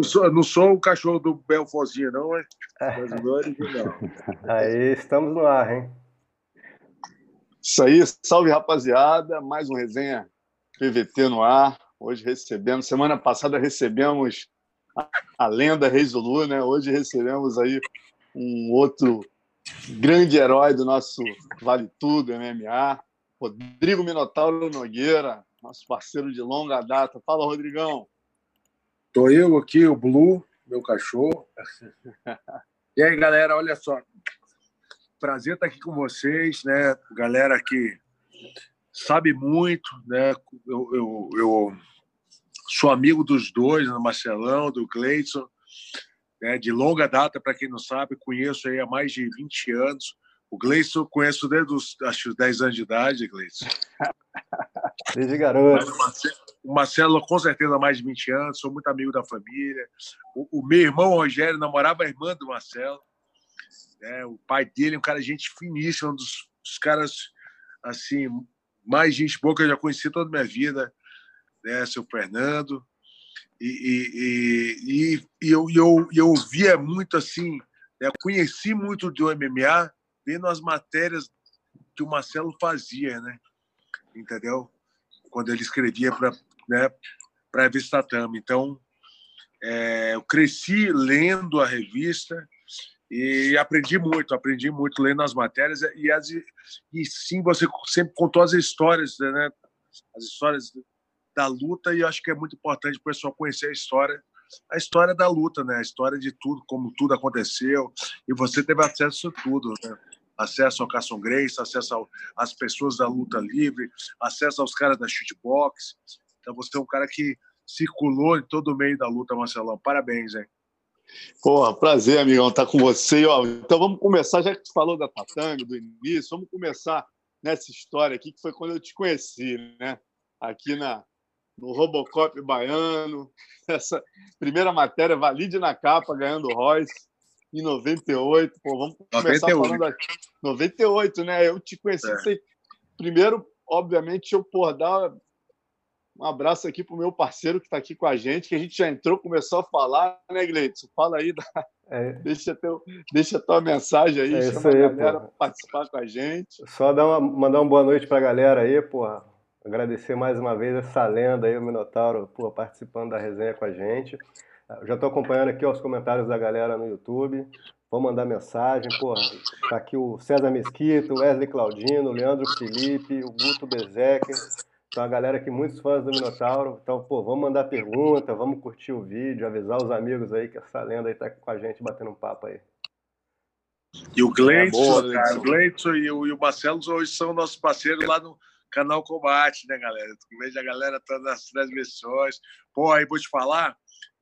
não, sou, não sou o cachorro do Belfozinho, não, é? Mas não original. Aí, estamos no ar, hein? Isso aí, salve rapaziada, mais um resenha PVT no ar. Hoje recebemos, semana passada recebemos a, a lenda Reis Zulu, né? Hoje recebemos aí um outro grande herói do nosso Vale Tudo MMA, Rodrigo Minotauro Nogueira, nosso parceiro de longa data. Fala, Rodrigão. Tô eu aqui, o Blue, meu cachorro. E aí, galera, olha só. Prazer estar aqui com vocês, né? Galera que sabe muito, né? Eu, eu, eu sou amigo dos dois, do Marcelão, do Gleison, né? de longa data, para quem não sabe, conheço aí há mais de 20 anos. O Gleison conheço desde os acho, 10 anos de idade, Gleison. Desde garoto. O Marcelo, com certeza, mais de 20 anos, sou muito amigo da família. O, o meu irmão Rogério namorava a irmã do Marcelo. Né? O pai dele é um cara gente finíssimo, um dos, dos caras assim mais gente boa que eu já conheci toda a minha vida, né? Seu Fernando. E, e, e, e eu, eu, eu via muito assim, né? conheci muito do MMA vendo as matérias que o Marcelo fazia, né? Entendeu? Quando ele escrevia para né, para a revista Tatame. Então, é, eu cresci lendo a revista e aprendi muito, aprendi muito lendo as matérias e, as, e sim, você sempre contou as histórias, né, as histórias da luta e acho que é muito importante o pessoal conhecer a história a história da luta, né? A história de tudo, como tudo aconteceu. E você teve acesso a tudo, né? Acesso ao Carson Grace, acesso às pessoas da luta livre, acesso aos caras da shootbox. Então você é um cara que circulou em todo o meio da luta, Marcelão. Parabéns, hein? Porra, prazer, amigão, estar tá com você. Ó, então vamos começar, já que tu falou da Tatanga, do início, vamos começar nessa história aqui, que foi quando eu te conheci, né? Aqui na, no Robocop baiano. Essa primeira matéria, valide na capa, ganhando o Royce, em 98. Pô, vamos começar 98. falando aqui. 98, né? Eu te conheci. É. Primeiro, obviamente, eu, por dar um abraço aqui para o meu parceiro que está aqui com a gente, que a gente já entrou, começou a falar, né, Gleitson? Fala aí, da... é. deixa, teu, deixa a tua mensagem aí, é chama aí, a galera para participar com a gente. Só dar uma, mandar uma boa noite para a galera aí, porra. Agradecer mais uma vez essa lenda aí, o Minotauro, porra, participando da resenha com a gente. Eu já estou acompanhando aqui os comentários da galera no YouTube. Vou mandar mensagem, porra. Tá aqui o César Mesquita, o Wesley Claudino, o Leandro Felipe, o Guto Bezecker. Então, a galera aqui, muitos fãs do Minotauro. Então, pô, vamos mandar pergunta, vamos curtir o vídeo, avisar os amigos aí que essa lenda aí tá com a gente batendo um papo aí. E o Gleidson, é o Gleidson e o, e o Marcelo hoje são nossos parceiros lá no canal Combate, né, galera? Vejo a galera tá nas transmissões. Pô, aí vou te falar,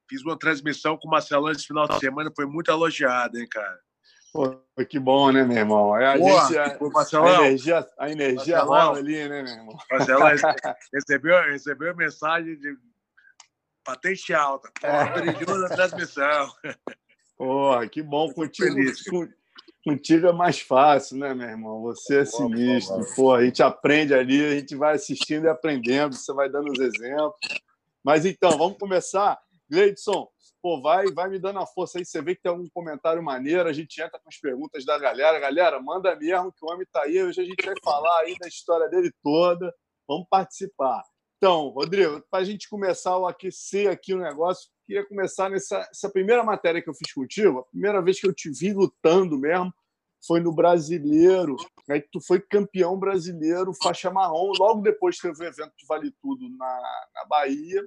fiz uma transmissão com o Marcelo esse final de semana, foi muito elogiada, hein, cara? Pô, que bom, né, meu irmão? A, Boa, gente, a, Marcelão, a energia, a energia rola ali, né, meu irmão? Marcelão recebeu, recebeu mensagem de patente alta. É. brilhou na transmissão. Porra, que bom. Contigo, contigo é mais fácil, né, meu irmão? Você é sinistro. Pô, a gente aprende ali, a gente vai assistindo e aprendendo, você vai dando os exemplos. Mas então, vamos começar. Gleidson, pô, vai, vai me dando a força aí. Você vê que tem algum comentário maneiro, a gente entra com as perguntas da galera. Galera, manda mesmo que o homem está aí. Hoje a gente vai falar aí da história dele toda. Vamos participar. Então, Rodrigo, para a gente começar a aquecer aqui o negócio, queria começar nessa essa primeira matéria que eu fiz contigo. A primeira vez que eu te vi lutando mesmo foi no Brasileiro. Aí tu foi campeão brasileiro, faixa marrom. Logo depois teve o evento de Vale Tudo na, na Bahia.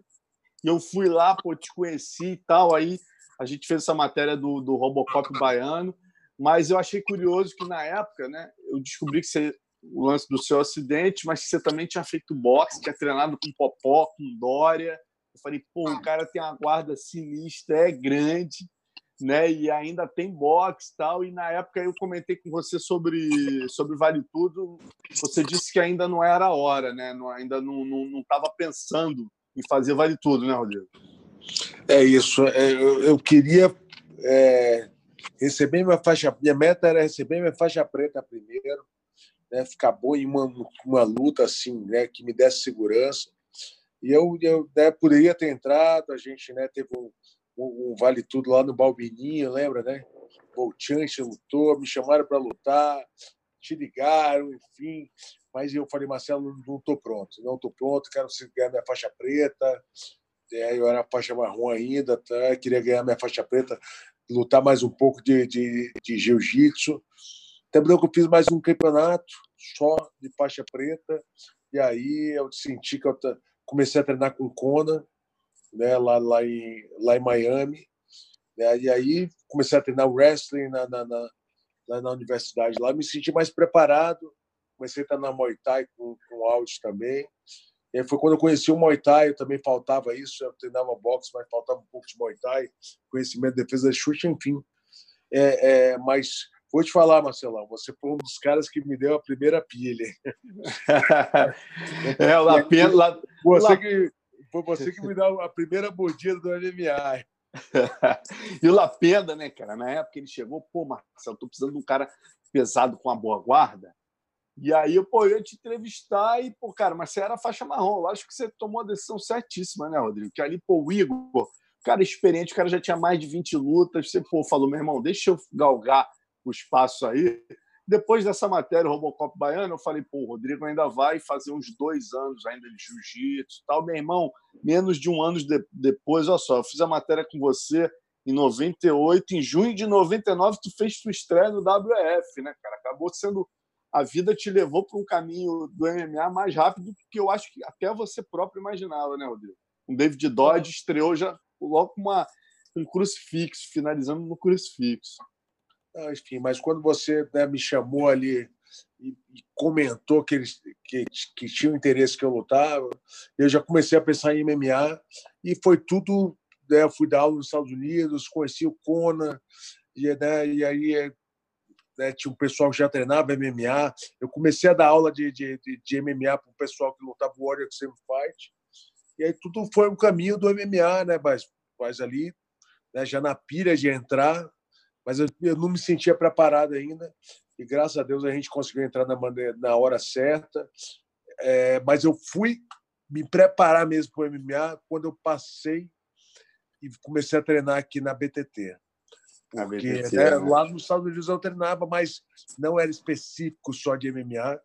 E eu fui lá, pô, te conheci e tal. Aí a gente fez essa matéria do, do Robocop baiano. Mas eu achei curioso que na época, né, eu descobri que você, o lance do seu acidente, mas que você também tinha feito boxe, tinha treinado com Popó, com Dória. Eu falei, pô, o cara tem uma guarda sinistra, é grande, né? E ainda tem boxe tal. E na época eu comentei com você sobre, sobre Vale Tudo. Você disse que ainda não era a hora, né? Não, ainda não estava não, não pensando e fazer vale tudo, né, Rodrigo? É isso. É, eu, queria é, receber minha faixa. Minha meta era receber minha faixa preta primeiro, né, ficar bom em uma, uma luta assim, né, que me desse segurança. E eu, eu né, poderia ter entrado, a gente né, teve um, um, um Vale Tudo lá no Balbininho, lembra, né? O Chance lutou, me chamaram para lutar, te ligaram, enfim. Mas eu falei, Marcelo, não estou pronto, não estou pronto, quero ganhar minha faixa preta. É, eu era faixa marrom ainda, tá? queria ganhar minha faixa preta, lutar mais um pouco de, de, de jiu-jitsu. Também que eu fiz mais um campeonato só de faixa preta, e aí eu senti que eu comecei a treinar com Kona, né, lá, lá, em, lá em Miami. Né, e aí comecei a treinar wrestling na, na, na, na universidade. Lá me senti mais preparado. Comecei a treinar Muay Thai com, com áudio também. E foi quando eu conheci o Muay Thai, eu também faltava isso. Eu treinava boxe, mas faltava um pouco de Muay Thai, conhecimento de defesa de chute, enfim. É, é, mas vou te falar, Marcelão, você foi um dos caras que me deu a primeira pilha. é, o Lapena, você que foi você que me deu a primeira mordida do MMA. e o Lapenda, né, cara? Na época ele chegou, pô, Marcelo, tô precisando de um cara pesado com uma boa guarda. E aí, pô, eu ia te entrevistar e, pô, cara, mas você era faixa marrom. Acho que você tomou a decisão certíssima, né, Rodrigo? Que ali, pô, o Igor, cara experiente, o cara já tinha mais de 20 lutas. Você, pô, falou, meu irmão, deixa eu galgar o espaço aí. Depois dessa matéria, o Robocop Baiano, eu falei, pô, o Rodrigo ainda vai fazer uns dois anos ainda de jiu-jitsu tal. Meu irmão, menos de um ano de, depois, olha só, eu fiz a matéria com você em 98, em junho de 99, tu fez tua estreia no WF, né, cara? Acabou sendo. A vida te levou para um caminho do MMA mais rápido do que eu acho que até você próprio imaginava, né, Rodrigo? O David Dodge estreou já logo com uma, um crucifixo, finalizando no crucifixo. Enfim, mas quando você né, me chamou ali e, e comentou que, eles, que, que tinha interesse que eu lutava, eu já comecei a pensar em MMA e foi tudo. Né, fui dar aula nos Estados Unidos, conheci o Kona, e, né, e aí né, tinha um pessoal que já treinava MMA. Eu comecei a dar aula de, de, de, de MMA para o pessoal que lutava o Warrior Extreme Fight. E aí tudo foi um caminho do MMA, né? Mas, mas ali, né, já na pilha de entrar, mas eu, eu, não me sentia preparado ainda e graças a Deus a gente conseguiu entrar na, na hora certa. É, mas eu fui me preparar mesmo para o MMA quando eu passei e comecei a treinar aqui na BTT. Porque né, né? lá nos Estados Unidos eu treinava, mas não era específico só de MMA.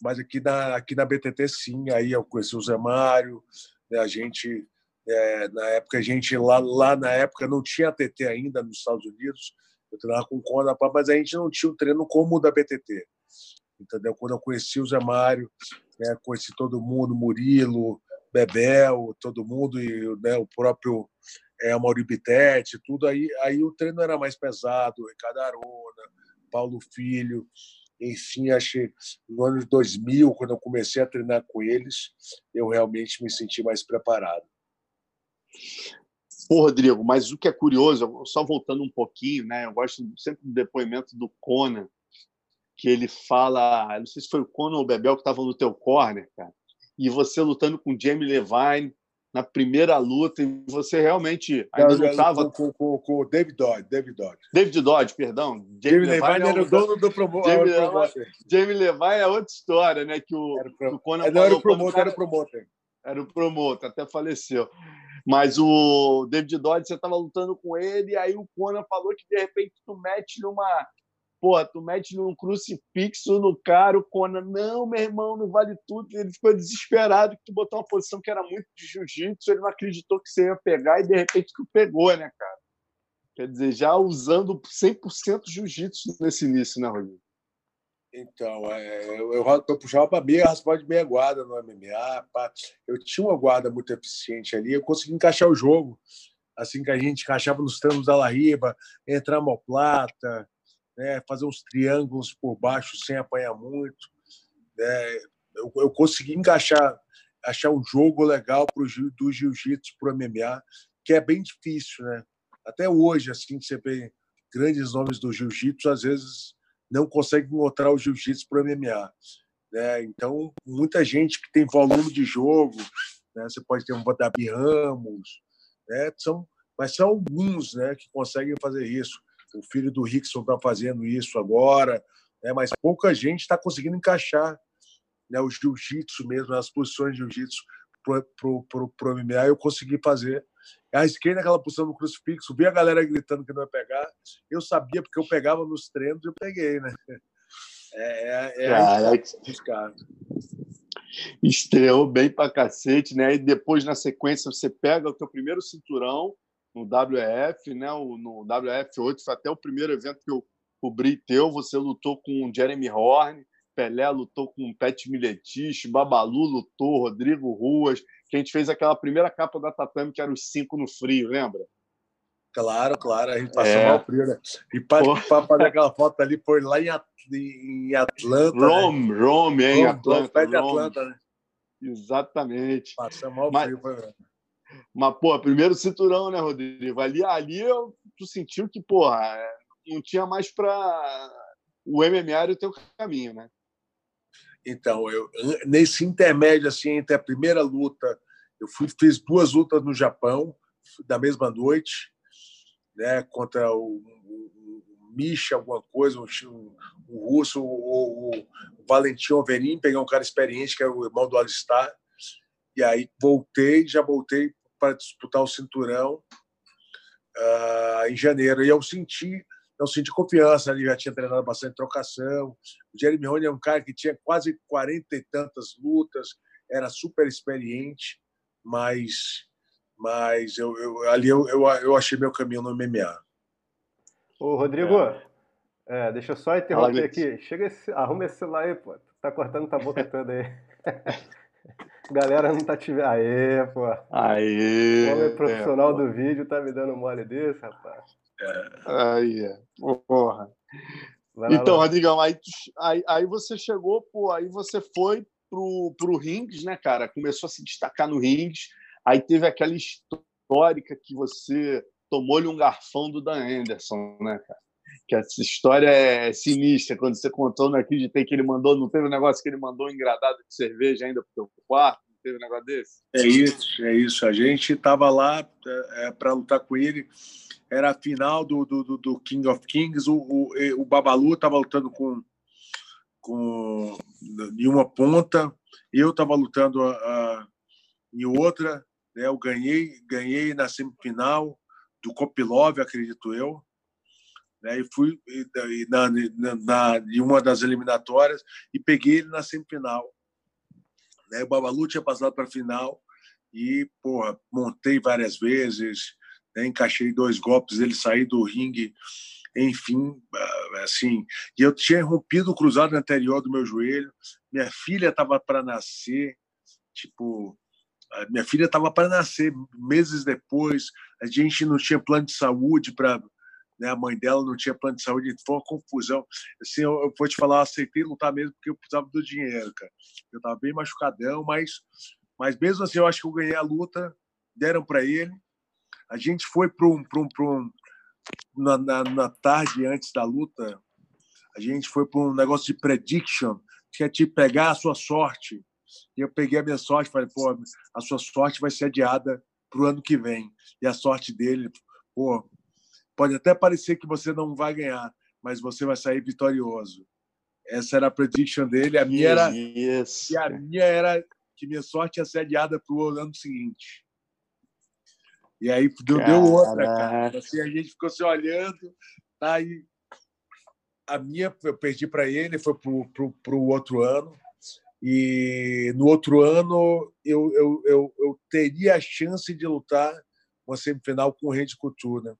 Mas aqui na, aqui na BTT, sim. Aí eu conheci o Zé Mário, né, a gente é, na época, a gente lá, lá na época não tinha TT ainda nos Estados Unidos. Eu treinava com Conda, mas a gente não tinha o treino como o da BTT. Entendeu? Quando eu conheci o Zé Mário, né, conheci todo mundo, Murilo, Bebel, todo mundo, e né, o próprio é, Mauri Bittetti, tudo aí. Aí o treino era mais pesado, Ricardo Arona, Paulo Filho. Enfim, achei no ano de 2000, quando eu comecei a treinar com eles, eu realmente me senti mais preparado. Pô, Rodrigo, mas o que é curioso, só voltando um pouquinho, né? Eu gosto sempre do depoimento do Conan, que ele fala, não sei se foi o Conan ou o Bebel que estavam no teu corner, cara, e você lutando com Jamie Levine na primeira luta, e você realmente ainda não estava... Com, com, com, o David Dodge, David Dodge. David Dodge, perdão. Jamie, Jamie Levine, era o dono do promotor. Jamie, Jamie Levine é outra história, né? Que o, pro... o Conan não. Era o promotor, era o promotor. Era o promotor, até faleceu. Mas o David Dodge, você estava lutando com ele, e aí o Conan falou que de repente tu mete numa. Porra, tu mete num crucifixo no cara, o Conan, não, meu irmão, não vale tudo. Ele ficou desesperado que tu botou uma posição que era muito de jiu-jitsu, ele não acreditou que você ia pegar, e de repente tu pegou, né, cara? Quer dizer, já usando 100% jiu-jitsu nesse início, né, Rodrigo? Então, é, eu, eu, eu puxava para meia, raspava de meia guarda no MMA. Pá. Eu tinha uma guarda muito eficiente ali, eu consegui encaixar o jogo. Assim que a gente encaixava nos treinos da Lariba, entrar plata, né, fazer uns triângulos por baixo sem apanhar muito. Né, eu, eu consegui encaixar, achar um jogo legal pro, do jiu-jitsu para o MMA, que é bem difícil. Né? Até hoje, assim, você vê grandes nomes do jiu-jitsu, às vezes não consegue encontrar o jiu-jitsu para o MMA. Né? Então, muita gente que tem volume de jogo, né? você pode ter um Davi Ramos, né? são, mas são alguns né, que conseguem fazer isso. O filho do Rickson está fazendo isso agora, né? mas pouca gente está conseguindo encaixar né, o jiu-jitsu mesmo, as posições de jiu-jitsu para o MMA. Eu consegui fazer Arrisquei naquela posição do crucifixo, vi a galera gritando que não ia pegar. Eu sabia, porque eu pegava nos treinos e eu peguei, né? É, é, é Caraca. Estreou bem pra cacete, né? E depois, na sequência, você pega o teu primeiro cinturão no WF, né? O, no WF8, foi até o primeiro evento que eu cobri teu. Você lutou com o Jeremy Horn, Pelé lutou com o Pet Miletich, Babalu lutou, Rodrigo Ruas, que a gente fez aquela primeira capa da Tatame, que era os cinco no frio, lembra? Claro, claro, a gente passou é. mal frio, né? E para fazer aquela foto ali, foi lá em, em Atlanta. Rome, né? Rome, em Rome, Atlanta. De Atlanta, né? Exatamente. Passamos mal mas, frio, foi Mas, pô, primeiro cinturão, né, Rodrigo? Ali, ali eu, tu sentiu que, porra, não tinha mais para o MMA era o teu caminho, né? Então, eu, nesse intermédio, assim, entre a primeira luta, eu fui, fiz duas lutas no Japão, da mesma noite, né, contra o, o, o Misha, alguma coisa, o, o russo, o, o, Valentim Overin, peguei um cara experiente, que é o irmão do Alistar, e aí voltei, já voltei para disputar o cinturão uh, em janeiro. E eu senti não senti confiança, ele já tinha treinado bastante trocação. O Jeremy Rony é um cara que tinha quase 40 e tantas lutas, era super experiente, mas, mas eu, eu ali eu, eu, eu, achei meu caminho no MMA. Ô, Rodrigo, é. É, deixa eu só interromper aqui. Chega esse, arruma esse celular aí, pô. Tá cortando tua boca toda aí. Galera não tá te vendo. Aê, pô. Aê. O homem profissional é, do vídeo tá me dando mole desse, rapaz. É. Aí, é. porra. então, Rodrigão, aí, aí, aí você chegou, pô, aí você foi pro, pro Rings, né, cara? Começou a se destacar no Rings. Aí teve aquela histórica que você tomou-lhe um garfão do Dan Anderson, né, cara? Que essa história é sinistra. Quando você contou, não acreditei que ele mandou, não teve um negócio que ele mandou engradado de cerveja ainda pro teu quarto? Não teve um negócio desse? É isso, é isso. A gente tava lá é, é para lutar com ele era a final do, do, do King of Kings. O, o, o Babalu estava lutando com, com em uma ponta, eu estava lutando a, a, em outra. Né? Eu ganhei, ganhei na semifinal do Kopilov, acredito eu. Né? E fui na, na, na, em uma das eliminatórias e peguei ele na semifinal. Né? O Babalu tinha passado para a final e porra, montei várias vezes né? encaixei dois golpes, ele saiu do ringue, enfim, ah, assim. E eu tinha rompido o cruzado anterior do meu joelho, minha filha estava para nascer, tipo, minha filha estava para nascer meses depois, a gente não tinha plano de saúde para né, a mãe dela não tinha plano de saúde, foi uma confusão. Assim, eu, eu vou te falar, aceitei lutar mesmo porque eu precisava do dinheiro, cara. Eu estava bem machucadão, mas, mas mesmo assim eu acho que eu ganhei a luta, deram para ele, a gente foi para um, um, um na, na, na, tarde antes da luta, a gente foi para um negócio de prediction, que é te pegar a sua sorte. E eu peguei a minha sorte, falei, pô, a sua sorte vai ser adiada para o ano que vem. E a sorte dele, pô, pode até parecer que você não vai ganhar, mas você vai sair vitorioso. Essa era a prediction dele. A minha era, yes. e a minha era que minha sorte ia ser adiada para o ano seguinte. E aí deu, deu outra, cara. Assim, a gente ficou se olhando, tá aí. A minha eu perdi para ele, foi para o outro ano. E no outro ano eu, eu, eu, eu teria a chance de lutar uma semifinal com o Rede Couture, né?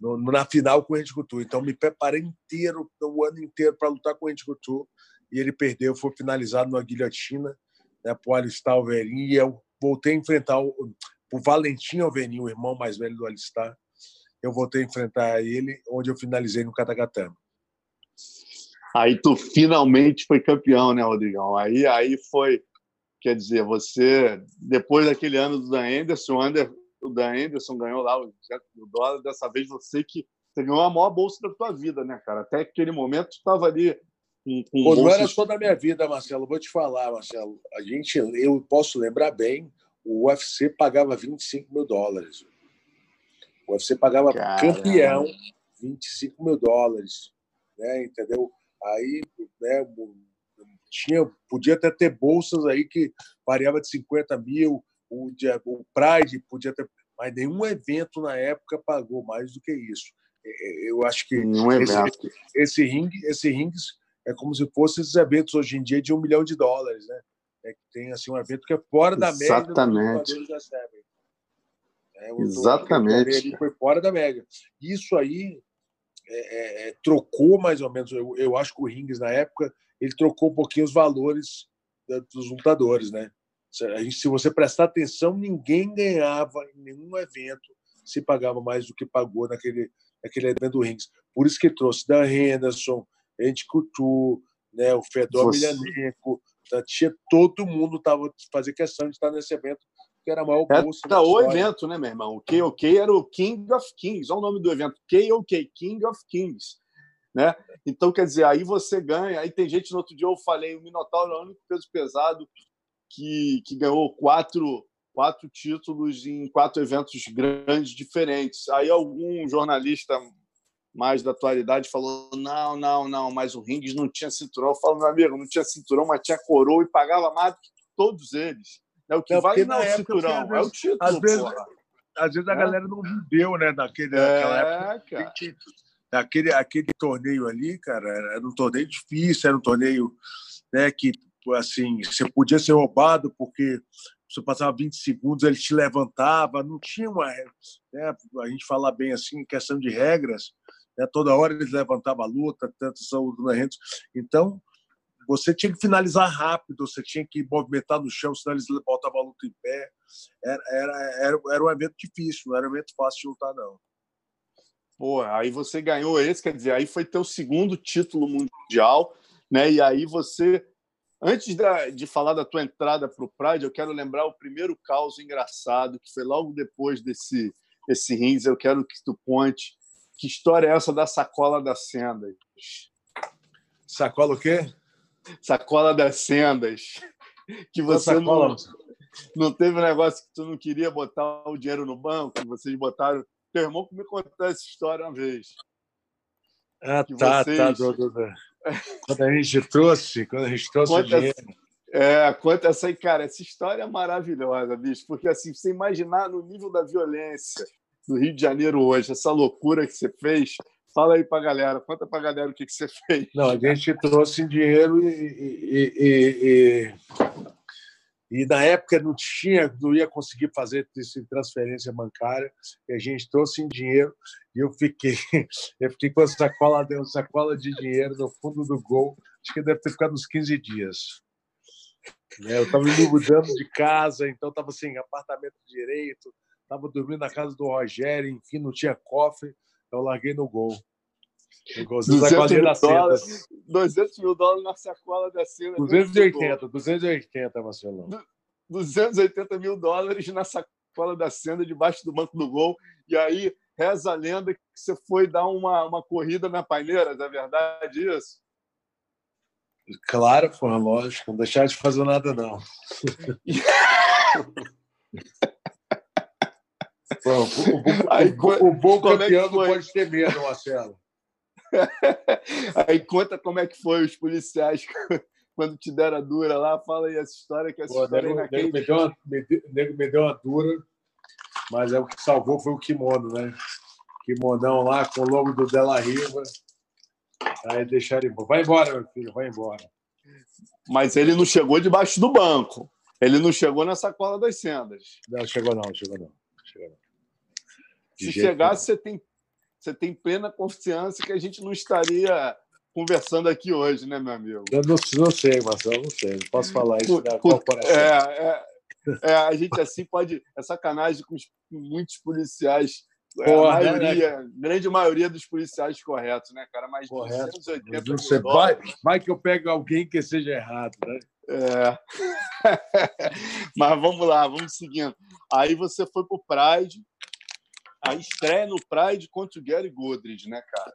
No, na final com o Rede Couture. Então me preparei inteiro, o ano inteiro para lutar com o Rede Couture. E ele perdeu, foi finalizado numa guilhotina né, por Alistar Alverin. E eu voltei a enfrentar o, o Valentim Alveni, o irmão mais velho do Alistar, eu voltei a enfrentar ele, onde eu finalizei no Katagatama. Aí tu finalmente foi campeão, né, Rodrigão? Aí, aí foi, quer dizer, você, depois daquele ano do Anderson, o Dan Anderson ganhou lá o mil dólar, dessa vez você que você ganhou a maior bolsa da tua vida, né, cara? Até aquele momento estava ali com, com Pô, Não era só da minha vida, Marcelo. Vou te falar, Marcelo. A gente, eu posso lembrar bem, o UFC pagava 25 mil dólares. O UFC pagava Caramba. campeão 25 mil dólares, né? Entendeu? Aí, né? Tinha, podia até ter bolsas aí que variava de 50 mil, o, o Pride podia ter. Mas nenhum evento na época pagou mais do que isso. É, é, eu acho que um esse, esse ringue, esse rings é como se fossem esses eventos hoje em dia de um milhão de dólares, né? É que tem assim um evento que é fora da média Exatamente. da. É, Exatamente. Foi fora da média. Isso aí é, é, é, trocou mais ou menos. Eu, eu acho que o Rings na época ele trocou um pouquinho os valores dos lutadores, né? Se você prestar atenção, ninguém ganhava em nenhum evento se pagava mais do que pagou naquele, naquele evento do Rings. Por isso que trouxe Dan Henderson, Andy Couture, né, o Fedor você... Emelianenko, tá, tinha todo mundo tava fazendo questão de estar nesse evento que era a maior bolsa. Era o evento, né, meu irmão? O KOK era o King of Kings. Olha o nome do evento. KOK, King of Kings. Né? Então, quer dizer, aí você ganha. Aí tem gente, no outro dia eu falei, o Minotauro é o único peso pesado que, que ganhou quatro, quatro títulos em quatro eventos grandes diferentes. Aí algum jornalista mais da atualidade falou: não, não, não, mas o Rings não tinha cinturão. Eu falo, meu amigo, não tinha cinturão, mas tinha coroa e pagava mais do que todos eles. É o que é, vale não é o cinturão, vezes, é o título. Às vezes, às vezes a é. galera não viveu, né? Naquele, é, naquela época. Aquele, aquele torneio ali, cara, era um torneio difícil, era um torneio né, que assim, você podia ser roubado porque você passava 20 segundos, ele te levantava, não tinha uma. Né, a gente falar bem assim, questão de regras, né, toda hora eles levantavam a luta, tanto são os Então, você tinha que finalizar rápido, você tinha que movimentar no chão, senão eles botavam a luta em pé. Era, era, era, era um evento difícil, não era um evento fácil de lutar, não. Pô, aí você ganhou esse, quer dizer, aí foi teu segundo título mundial, né? E aí você, antes da, de falar da tua entrada para o Pride, eu quero lembrar o primeiro caos engraçado, que foi logo depois desse, desse rings. Eu quero que tu conte que história é essa da sacola das sendas. Sacola o quê? sacola das sendas. Que você não, não teve um negócio que tu não queria botar o dinheiro no banco, que vocês botaram. Teu irmão me contou essa história uma vez. Ah, que tá, tá vocês... tá, Dudu. Quando a gente trouxe, quando a gente trouxe o dinheiro. É, conta essa aí, cara. Essa história é maravilhosa, bicho, porque assim, você imaginar no nível da violência do Rio de Janeiro hoje, essa loucura que você fez, Fala aí para a galera, conta para a galera o que, que você fez. Não, a gente trouxe dinheiro e, e, e, e, na época não tinha, não ia conseguir fazer transferência bancária, e a gente trouxe em dinheiro e eu fiquei, eu fiquei com a sacola, uma sacola de dinheiro no fundo do gol, acho que deve ter ficado uns 15 dias. Né, eu estava me mudando de casa, então estava sem apartamento direito, estava dormindo na casa do Rogério, enfim, não tinha cofre eu larguei no gol. No golzinho 200 mil, dólares, 200 mil dólares na sacola da cena. 280, 280, Marcelão. 280 mil dólares na sacola da cena, debaixo do banco do gol. E aí, reza a lenda que você foi dar uma, uma corrida na paineira, é verdade isso? Claro, foi lógico. Não deixar de fazer nada, não. O, o, o, o bom é campeão é não pode ter medo, Marcelo. Aí conta como é que foi os policiais quando te deram a dura lá. Fala aí essa história, que essa Pô, história nego, nego, me, deu uma, me, nego me deu uma dura, mas é o que salvou foi o kimono, né? Kimonão lá com o logo do Della Riva. Aí deixaram embora. Vai embora, meu filho, vai embora. Mas ele não chegou debaixo do banco. Ele não chegou na sacola das sendas. Não, chegou não, chegou não. Chegou não. Se chegasse, você tem, você tem plena confiança que a gente não estaria conversando aqui hoje, né, meu amigo? Eu não, não sei, Marcelo, não sei. Não posso falar isso da corporação. É, é, é, a gente assim pode. É sacanagem com, os, com muitos policiais. É, Porra, a né, maioria, né? grande maioria dos policiais corretos, né, cara? Mas Correto. 280 não sei, vai, vai que eu pego alguém que seja errado, né? É. Mas vamos lá, vamos seguindo. Aí você foi pro Pride, a estreia no Pride contra o Gary Godridge, né, cara?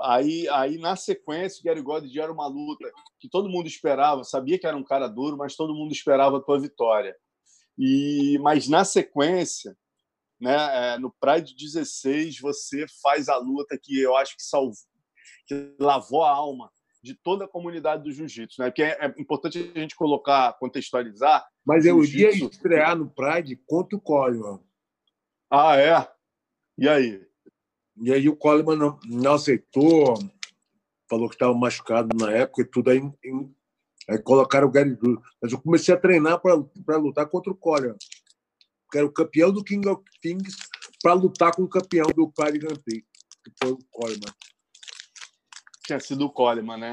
Aí, aí na sequência, o Gary Godridge era uma luta que todo mundo esperava, sabia que era um cara duro, mas todo mundo esperava a tua vitória. E mas na sequência, né, é, no Pride 16, você faz a luta que eu acho que salvou, que lavou a alma de toda a comunidade do jiu-jitsu, né? Porque é, é, importante a gente colocar, contextualizar. Mas eu ia estrear no Pride contra o Coleman. Ah, é? E aí? E aí o Coleman não, não aceitou, falou que estava machucado na época e tudo. Aí, aí colocaram o Gary Duro. Mas eu comecei a treinar para lutar contra o Coleman, que era o campeão do King of Kings, para lutar com o campeão do Pride Grand Prix, que foi o Coleman tinha sido o Coleman, né?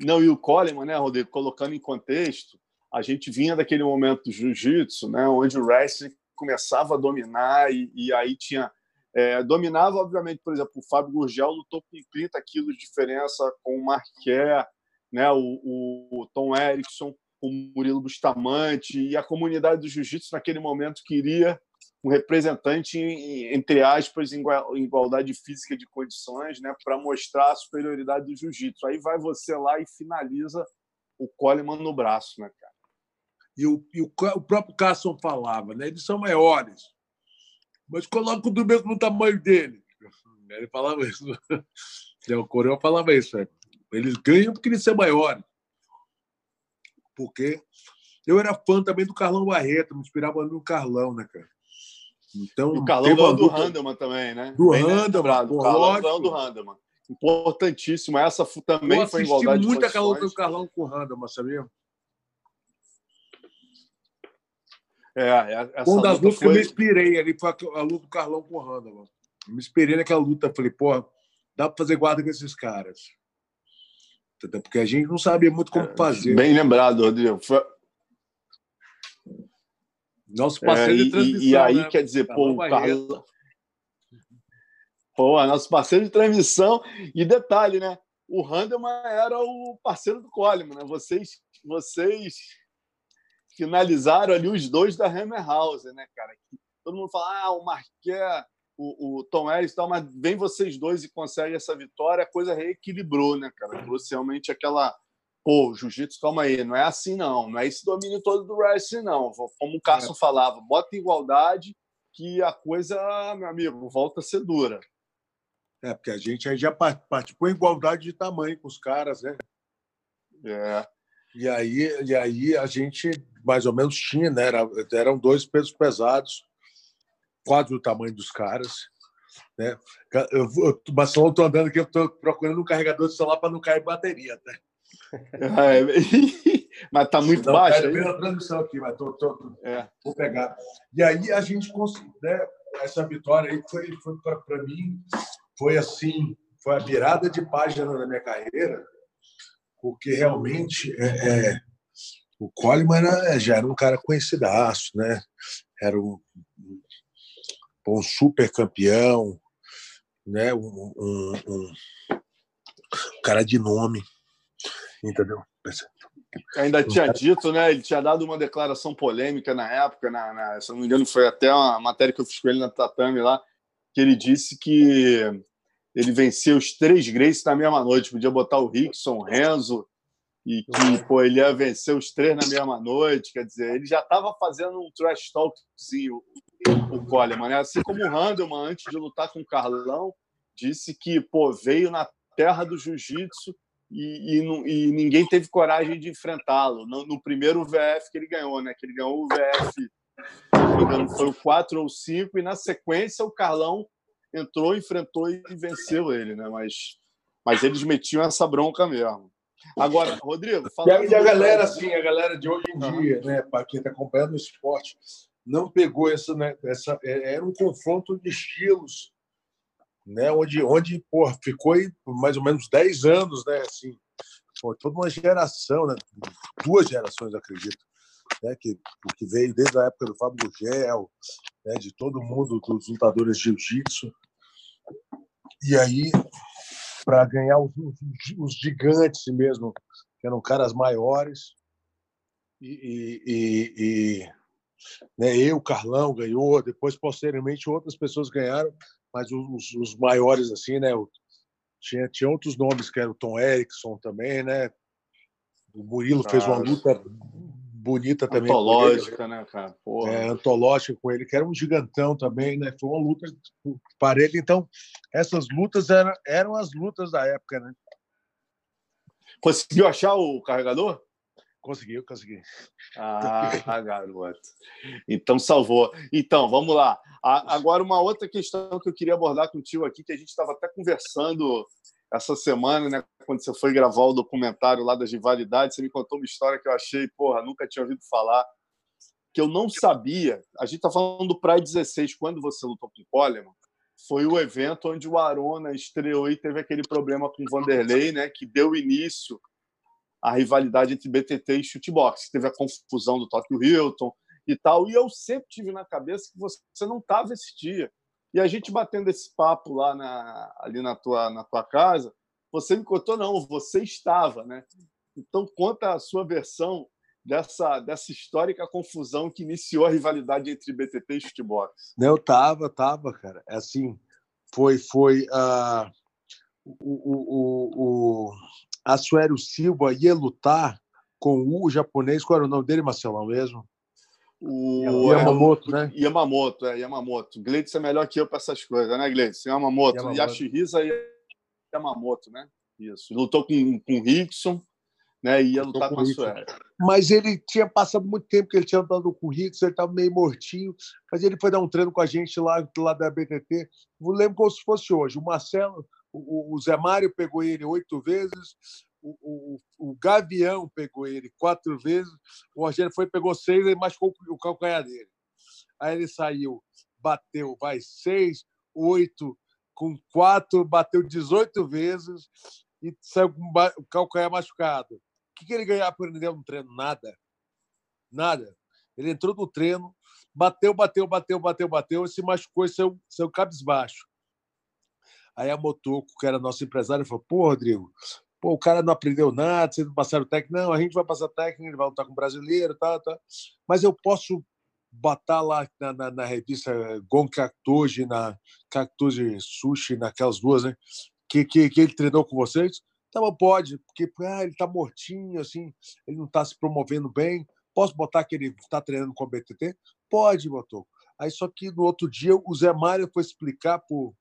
Não, e o Coleman, né, Rodrigo, colocando em contexto, a gente vinha daquele momento do jiu-jitsu, né, onde o wrestling começava a dominar e, e aí tinha é, dominava, obviamente, por exemplo, o Fábio Gurgel lutou com 30 quilos de diferença com o Marquet, né, o, o, Tom Erickson, o Murilo Bustamante, e a comunidade do jiu-jitsu naquele momento queria um representante, entre aspas, em igualdade física de condições, né, para mostrar a superioridade do jiu-jitsu. Aí vai você lá e finaliza o Coleman no braço, né, cara? E o, e o, o próprio Carson falava, né? Eles são maiores, mas coloca o mesmo no tamanho dele. Ele falava isso. O Coreão falava isso. Né? Eles ganham porque eles são maiores. Porque eu era fã também do Carlão Barreto, me inspirava no Carlão, né, cara? Então, o Carlão ganhou do Handelman também, né? Do Handelman. O Carlão ganhou do Handelman. Importantíssimo. Essa também foi igualdade muito aquela luta do Carlão com o Handelman, sabia? É, é essa Uma das lutas foi... que eu me inspirei ali foi a luta do Carlão com o. Eu me inspirei naquela luta. Falei, porra, dá para fazer guarda com esses caras. Porque a gente não sabia muito como é, fazer. Bem lembrado, Rodrigo. Foi, nosso parceiro é, de transmissão. E, e aí, né? quer dizer, pô, o Carlos. Pô, nosso parceiro de transmissão. E detalhe, né? O Handelman era o parceiro do Coleman, né? Vocês, vocês finalizaram ali os dois da Hammerhausen, né, cara? Todo mundo fala, ah, o Marquet, o, o Tom Ellis e tal, mas vem vocês dois e consegue essa vitória, a coisa reequilibrou, né, cara? Trouxe realmente aquela pô, jiu-jitsu, calma aí, não é assim não, não é esse domínio todo do wrestling não. Como o Carson é. falava, bota igualdade que a coisa, meu amigo, volta a ser dura. É, porque a gente aí já participou em igualdade de tamanho com os caras, né? É. E aí, e aí a gente mais ou menos tinha, né? Era, eram dois pesos pesados, quase o tamanho dos caras. Né? Eu, eu, mas eu estou andando aqui, eu estou procurando um carregador de celular para não cair bateria. Né? É, mas tá muito não, baixo. A transmissão aqui, mas tô, tô, tô é. vou pegar. E aí a gente conseguiu, né, essa vitória aí foi, foi para mim foi assim, foi a virada de página da minha carreira, porque realmente é, é, o Coleman era, já era um cara conhecidaço, né? Era um, um super campeão, né? Um, um, um cara de nome entendeu? Ainda tinha dito, né? Ele tinha dado uma declaração polêmica na época, na, na, se não me engano, foi até uma matéria que eu fiz com ele na Tatame lá, que ele disse que ele venceu os três Grace na mesma noite. Podia botar o Rickson, o Renzo, e que pô, ele ia vencer os três na mesma noite. Quer dizer, ele já estava fazendo um trash talkzinho, o Coleman, né? Assim como o Handelman, antes de lutar com o Carlão, disse que pô, veio na terra do jiu-jitsu e, e, e, ninguém teve coragem de enfrentá-lo. No, no, primeiro VF que ele ganhou, né? Que ele ganhou o VF, foi o 4 ou 5, e na sequência o Carlão entrou, enfrentou e venceu ele, né? Mas, mas eles metiam essa bronca mesmo. Agora, Rodrigo, falando. E a, galera, assim, a galera de hoje em dia, né, para quem está acompanhando o esporte, não pegou essa, né, essa. É, era um confronto de estilos né? Onde, onde pô, ficou aí mais ou menos 10 anos, né? Assim, pô, toda uma geração, né? duas gerações, acredito, né? Que, que veio desde a época do Fábio Gugel, né? de todo mundo, dos lutadores de jiu-jitsu. E aí, para ganhar os, os, gigantes mesmo, que eram caras maiores, e, e, e, né, eu, Carlão ganhou, depois, posteriormente, outras pessoas ganharam, mas os, os maiores, assim, né? Tinha, tinha outros nomes, que era o Tom Erickson também, né? O Murilo fez uma luta bonita também. Antológica, né, cara? Porra. É, antológica com ele, que era um gigantão também, né? Foi uma luta parede. Então, essas lutas eram, eram as lutas da época, né? Conseguiu achar o carregador? Conseguiu, consegui. Ah, garoto. Então salvou. Então, vamos lá. Agora, uma outra questão que eu queria abordar contigo aqui, que a gente estava até conversando essa semana, né, quando você foi gravar o documentário lá das rivalidades, você me contou uma história que eu achei, porra, nunca tinha ouvido falar, que eu não sabia. A gente está falando do Pride 16, quando você lutou com o Coleman, foi o evento onde o Arona estreou e teve aquele problema com o Vanderlei, né, que deu início à rivalidade entre BTT e shootbox. Teve a confusão do Tokyo Hilton e tal, e eu sempre tive na cabeça que você não estava esse dia. E a gente batendo esse papo lá na, ali na tua, na tua casa, você me contou, não, você estava, né? Então, conta a sua versão dessa, dessa histórica confusão que iniciou a rivalidade entre BTT e Shootbox. Eu tava, tava, cara. É assim, foi, foi uh, o, o, o, a Suério Silva ia lutar com o japonês, qual era o nome dele, Marcelão, mesmo? O Yamamoto, né? Yamamoto, é, Yamamoto. Gleitz é melhor que eu para essas coisas, né, Gleitz? Yamamoto. Yamamoto. Yashihisa Yamamoto, né? Isso. Lutou com, com o Rickson, né? E ia lutar com, com a Suécia. Mas ele tinha passado muito tempo que ele tinha andado com o Rickson, ele estava meio mortinho, mas ele foi dar um treino com a gente lá, lá da BTT. Eu lembro como se fosse hoje. O Marcelo, o, o Zé Mário pegou ele oito vezes, o, o, o, Gavião pegou ele quatro vezes, o Rogério foi, pegou seis e machucou o calcanhar dele. Aí ele saiu, bateu, vai, seis, oito, com quatro, bateu 18 vezes e saiu com o calcanhar machucado. O que, que ele ganhava por ele no treino? Nada. Nada. Ele entrou no treino, bateu, bateu, bateu, bateu, bateu, e se machucou e saiu, saiu cabisbaixo. Aí a Motoco, que era nosso empresário, falou: Pô, Rodrigo, Pô, o cara não aprendeu nada, vocês não passaram técnico. Não, a gente vai passar técnico, ele vai lutar com o brasileiro, tá, tá. Mas eu posso botar lá na, na, na revista Gon Cactuji, na Cactuji Sushi, naquelas duas, né? Que, que, que ele treinou com vocês? Então, pode, porque ah, ele tá mortinho, assim, ele não está se promovendo bem. Posso botar que ele está treinando com a BTT? Pode, botou. Aí, só que no outro dia, o Zé Mário foi explicar pro,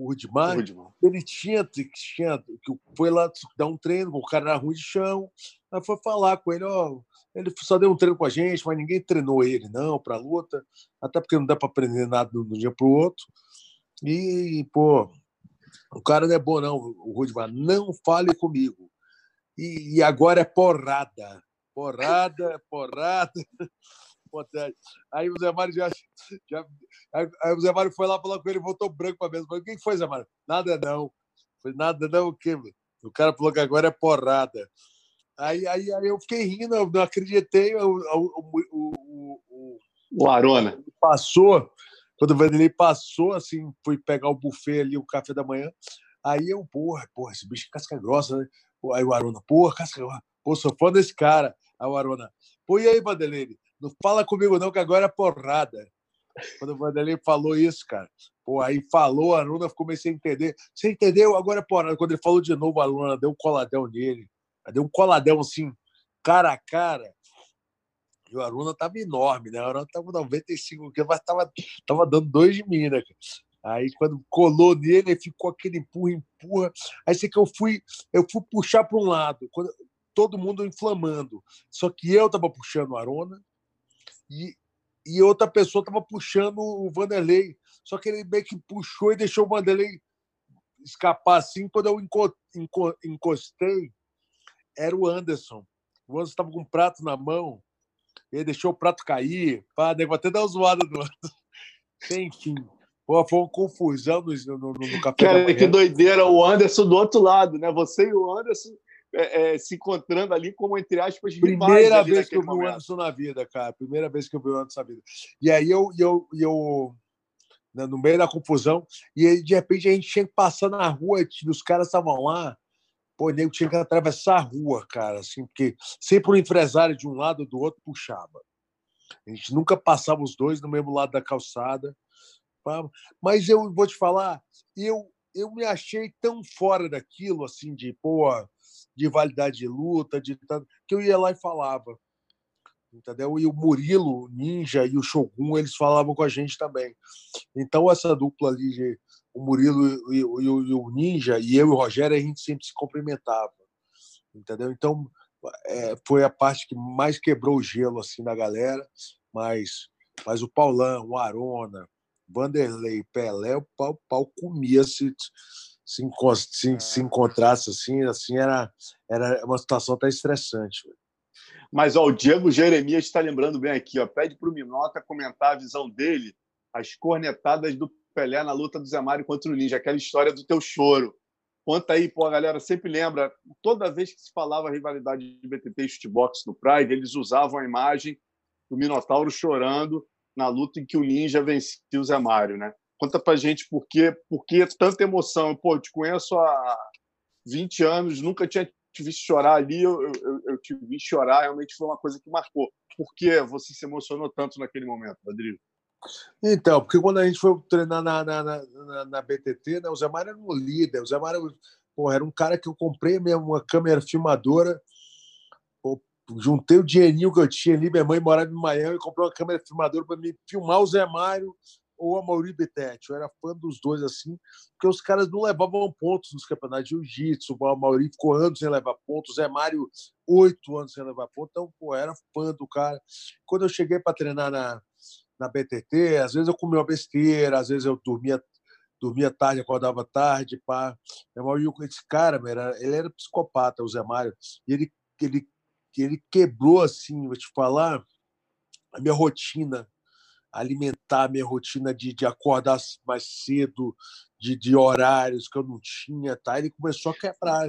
o Rudimar, ele tinha, tinha que foi lá dar um treino, o cara era ruim de chão, aí foi falar com ele, ó, ele só deu um treino com a gente, mas ninguém treinou ele não para luta, até porque não dá para aprender nada de um dia para o outro. E, pô, o cara não é bom não, o Rudimar, não fale comigo. E, e agora é porrada, porrada, porrada. Aí o Zé Mário já, já Aí, o Zé Mário foi lá falar com ele, voltou branco para a mesa. Falei, o que foi, Zé Mário? Nada não. Foi nada não, o quê? O cara falou que agora é porrada. Aí, aí, aí eu fiquei rindo, eu não acreditei. O, o, o, o, o Arona. Passou, quando o Vanderlei passou, assim, fui pegar o buffet ali, o café da manhã. Aí eu, porra, porra, esse bicho é casca grossa, né? Aí o Arona, porra, casca grossa. Pô, sou fã desse cara. Aí o Arona, pô, e aí, Vanderlei? Não fala comigo não, que agora é porrada. Quando o Vanderlei falou isso, cara, pô, aí falou, a Aruna comecei a entender. Você entendeu? Agora, pô, quando ele falou de novo, a Aruna deu um coladão nele. Deu um coladão assim, cara a cara. E o Aruna tava enorme, né? A Aruna tava 95 quilos, mas tava, tava dando dois de mim, né? Aí quando colou nele, ficou aquele empurra, empurra. Aí sei que eu fui, eu fui puxar para um lado, quando, todo mundo inflamando. Só que eu tava puxando o Arona e e outra pessoa estava puxando o Vanderlei. Só que ele meio que puxou e deixou o Vanderlei escapar assim. Quando eu encostei, era o Anderson. O Anderson estava com um prato na mão, ele deixou o prato cair. Pá, nego até dar uma zoada do Anderson. Enfim. Pô, foi uma confusão no, no, no café. Cara, que doideira, o Anderson do outro lado, né? Você e o Anderson é, é, se encontrando ali como, entre aspas, Primeira vez que eu vi o Anderson na vida, cara. Primeira vez que eu vi o Anderson na vida. E aí eu, eu, eu né, no meio da confusão, e aí, de repente a gente tinha que passar na rua, os caras estavam lá, pô, nego tinha que atravessar a rua, cara, assim, porque sempre um empresário de um lado ou do outro puxava. A gente nunca passava os dois no mesmo lado da calçada. Mas eu vou te falar, eu, eu me achei tão fora daquilo, assim, de, pô, de validade de luta, de que eu ia lá e falava. Entendeu? E o Murilo, Ninja e o Shogun, eles falavam com a gente também. Então, essa dupla ali, o Murilo e, o, e o Ninja, e eu e o Rogério, a gente sempre se cumprimentava. entendeu? Então é, foi a parte que mais quebrou o gelo assim da galera, mas mas o Paulão, o Arona, Vanderlei, Pelé, o pau, pau comia se se, se, se, encontrasse assim, assim era era uma situação até estressante. Mas ó, o Diego Jeremias está lembrando bem aqui, ó, pede para o Minota comentar a visão dele, as cornetadas do Pelé na luta do Zé Mário contra o Ninja, aquela história do teu choro. Conta aí, pô, a galera sempre lembra, toda vez que se falava rivalidade de BTT e shootbox no Pride, eles usavam a imagem do Minotauro chorando na luta em que o Ninja vencia o Zé Mário, né? Conta pra gente por que, por tanta emoção. Pô, eu te conheço há 20 anos, nunca tinha te visto chorar ali, eu, eu, eu te vi chorar, realmente foi uma coisa que marcou. Por que você se emocionou tanto naquele momento, Rodrigo? Então, porque quando a gente foi treinar na, na, na, na BTT, né, o Zé Mário era um líder. O Zé Mário porra, era um cara que eu comprei mesmo uma câmera filmadora. Juntei o dinheirinho que eu tinha ali. Minha mãe morava em Miami comprou uma câmera filmadora para me filmar o Zé Mário ou a Mauri Betete. Eu era fã dos dois, assim, porque os caras não levavam pontos nos campeonatos de jiu-jitsu. O Mauri ficou anos sem levar pontos, o Zé Mário, oito anos sem levar pontos. Então, pô, era fã do cara. Quando eu cheguei para treinar na, na BTT, às vezes eu comia uma besteira, às vezes eu dormia dormia tarde, acordava tarde, pá. Eu com esse cara, era, ele era psicopata, o Zé Mário, e ele, ele, ele quebrou, assim, vou te falar, a minha rotina, alimentar a minha rotina de, de acordar mais cedo, de, de horários que eu não tinha, tá? Ele começou a quebrar,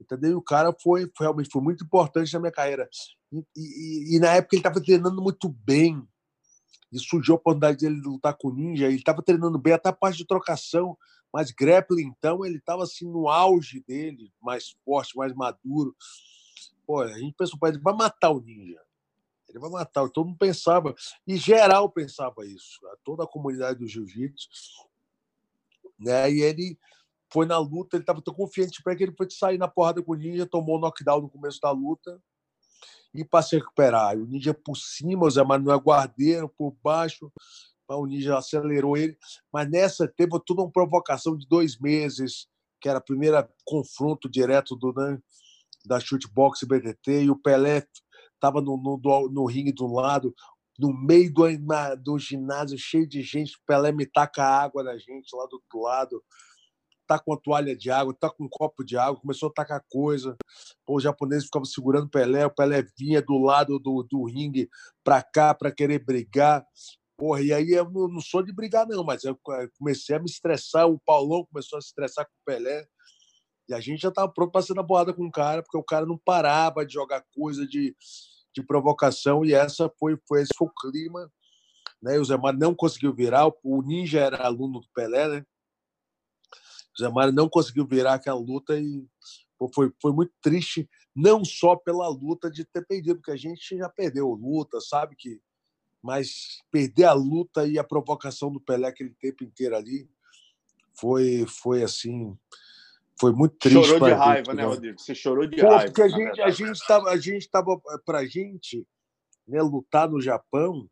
entendeu? E o cara foi, foi realmente foi muito importante na minha carreira. E, e, e na época ele estava treinando muito bem, e surgiu a oportunidade dele de lutar com o Ninja. Ele estava treinando bem até a parte de trocação, mas grappling, então, ele estava assim no auge dele, mais forte, mais maduro. Pô, a gente pensou, ele vai matar o Ninja. Ele vai matar. Todo mundo pensava, e geral pensava isso, toda a comunidade do jiu-jitsu. Né? E ele foi na luta, ele estava tão confiante para que ele foi sair na porrada com o Ninja, tomou o knockdown no começo da luta e para se recuperar. O Ninja por cima, o Zé Manuel Guardeiro por baixo, o Ninja acelerou ele. Mas nessa teve toda uma provocação de dois meses, que era o primeiro confronto direto do, né, da chutebox BTT, e o Pelé estava no, no, no ringue do lado, no meio do, do ginásio, cheio de gente, o Pelé me taca a água da gente lá do outro lado tá com a toalha de água, tá com um copo de água, começou a tacar coisa. Pô, o japonês ficava segurando o Pelé, o Pelé vinha do lado do, do ringue para cá para querer brigar. Porra, e aí eu não sou de brigar, não, mas eu comecei a me estressar. O Paulão começou a se estressar com o Pelé. E a gente já estava pronto para ser na boada com o cara, porque o cara não parava de jogar coisa de, de provocação. E essa foi, foi esse foi o clima. Né? O Zé Mário não conseguiu virar. O Ninja era aluno do Pelé, né? Zé Mário não conseguiu virar aquela luta e foi, foi muito triste, não só pela luta de ter perdido, porque a gente já perdeu luta, sabe que. Mas perder a luta e a provocação do Pelé aquele tempo inteiro ali foi, foi assim. Foi muito triste. Chorou de raiva, gente, né, Rodrigo? Você chorou de Pô, raiva. Porque a gente, a gente estava, a gente estava para gente né, lutar no Japão.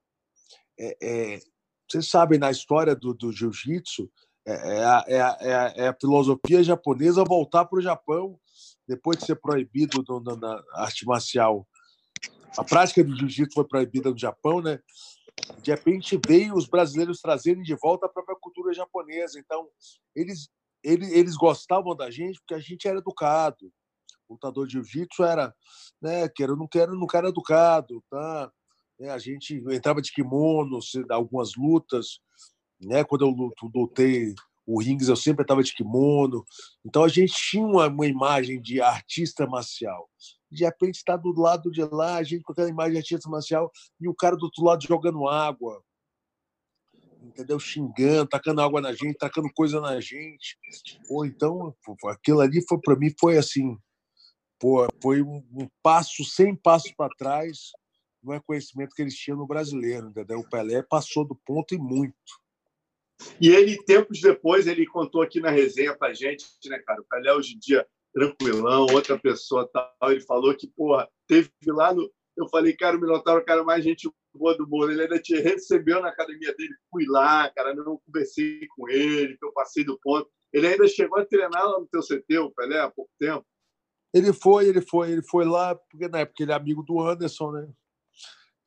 É, é, vocês sabem na história do, do jiu-jitsu, é, é, a, é, a, é, a, é a filosofia japonesa voltar para o Japão depois de ser proibido no, no, na arte marcial. A prática do jiu-jitsu foi proibida no Japão, né? De repente veio os brasileiros trazerem de volta a própria cultura japonesa. Então, eles, eles, eles gostavam da gente porque a gente era educado. O lutador de jiu-jitsu era, né, que era, não quero, não era educado, tá? É, a gente entrava de kimono, algumas lutas, né? Quando eu lutei o rings, eu sempre estava de kimono. Então a gente tinha uma, uma imagem de artista marcial. De repente está do lado de lá, a gente com aquela imagem de artista marcial e o cara do outro lado jogando água, entendeu? Xingando, tacando água na gente, tacando coisa na gente. Ou então aquilo ali foi para mim foi assim, pô, foi um, um passo, sem passo para trás no reconhecimento que eles tinham no brasileiro, entendeu? O Pelé passou do ponto e muito. E ele, tempos depois, ele contou aqui na resenha pra gente, né, cara? O Pelé hoje em dia tranquilão, outra pessoa tal. Ele falou que, porra, teve lá no. Eu falei, cara, o Minotauro é o cara mais gente boa do mundo. Ele ainda te recebeu na academia dele. Fui lá, cara, não conversei com ele, que eu passei do ponto. Ele ainda chegou a treinar lá no teu CT, o Pelé, há pouco tempo. Ele foi, ele foi, ele foi lá, porque na época ele é amigo do Anderson, né?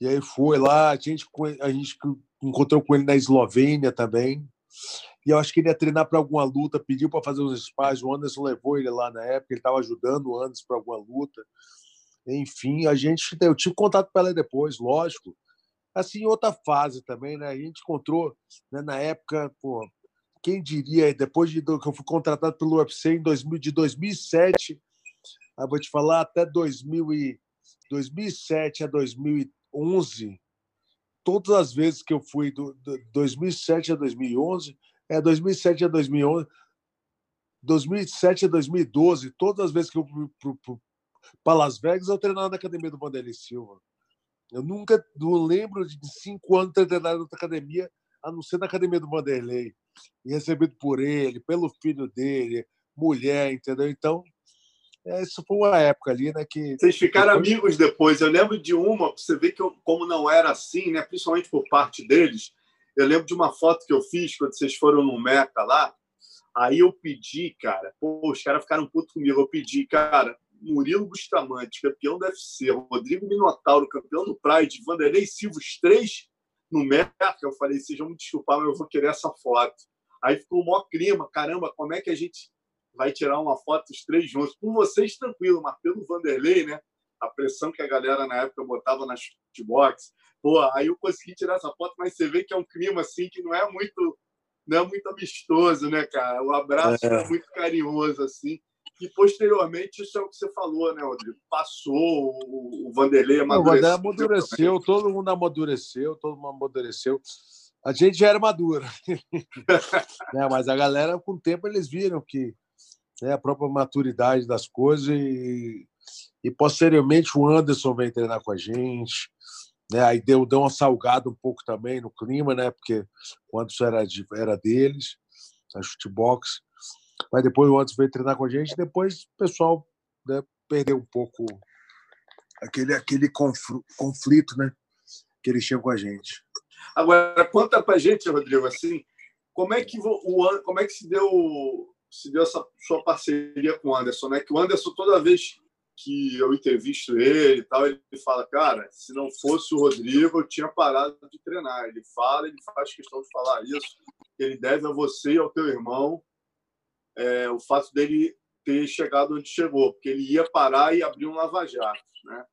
E aí foi lá, a gente, a gente encontrou com ele na Eslovênia também. E eu acho que ele ia treinar para alguma luta, pediu para fazer os spas. O Anderson levou ele lá na época, ele estava ajudando o Anderson para alguma luta. Enfim, a gente eu tive contato com ela depois, lógico. Assim, outra fase também, né? A gente encontrou né, na época, pô, quem diria, depois de que eu fui contratado pelo UFC em 2000, de 2007, eu vou te falar, até 2000 e, 2007 a 2011, todas as vezes que eu fui do, do 2007 a 2011, é 2007 a 2011, 2007 a 2012, todas as vezes que eu fui para Las Vegas, eu treinava na academia do Vanderlei Silva. Eu nunca não lembro de cinco anos ter treinado na outra academia, a não ser na academia do Vanderlei. E recebido por ele, pelo filho dele, mulher, entendeu? Então, isso foi uma época ali, né? Que vocês ficaram depois... amigos depois. Eu lembro de uma, você vê que eu, como não era assim, né? Principalmente por parte deles. Eu lembro de uma foto que eu fiz quando vocês foram no Meca lá. Aí eu pedi, cara, pô, os caras ficaram putos comigo. Eu pedi, cara, Murilo Bustamante, campeão do UFC, Rodrigo Minotauro, campeão do Pride, Vanderlei Silva, os três no Meca. Eu falei, vocês vão me desculpar, mas eu vou querer essa foto. Aí ficou o maior clima. Caramba, como é que a gente vai tirar uma foto os três juntos. Por vocês, tranquilo, mas pelo Vanderlei, né? A pressão que a galera na época botava na shootbox. Pô, aí eu consegui tirar essa foto, mas você vê que é um clima assim que não é muito não é muito amistoso, né, cara? O abraço é, é muito carinhoso, assim. E posteriormente, isso é o que você falou, né, Rodrigo? Passou, o, Vanderlei amadureceu. O Vanderlei amadureceu, todo mundo amadureceu, todo mundo amadureceu. A gente já era madura. né? Mas a galera, com o tempo, eles viram que né, a própria maturidade das coisas e, e posteriormente o Anderson vem treinar com a gente, né, aí deu, deu uma salgada um pouco também no clima, né, porque o Anderson era, de, era deles, a chutebox, mas depois o Anderson veio treinar com a gente, depois o pessoal né, perdeu um pouco aquele, aquele conflito, né, que eles tinham com a gente. Agora, conta pra gente, Rodrigo, assim, como é que o como é que se deu se deu essa sua parceria com o Anderson, né? Que o Anderson, toda vez que eu entrevisto ele e tal, ele fala, cara, se não fosse o Rodrigo, eu tinha parado de treinar. Ele fala, ele faz questão de falar isso. Ele deve a você e ao teu irmão é, o fato dele ter chegado onde chegou, porque ele ia parar e abrir um lava-jato, né?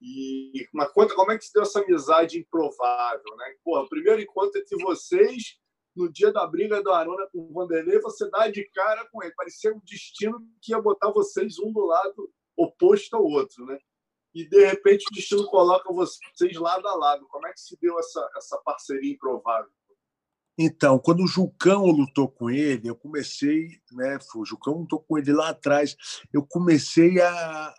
E uma conta, como é que se deu essa amizade improvável, né? O primeiro encontro entre vocês no dia da briga do Arona com o Vanderlei, você dá de cara com ele. Parecia um destino que ia botar vocês um do lado oposto ao outro, né? E de repente o destino coloca vocês lado a lado. Como é que se deu essa, essa parceria improvável? Então, quando o Jucão lutou com ele, eu comecei, né? O Jucão lutou com ele lá atrás. Eu comecei a,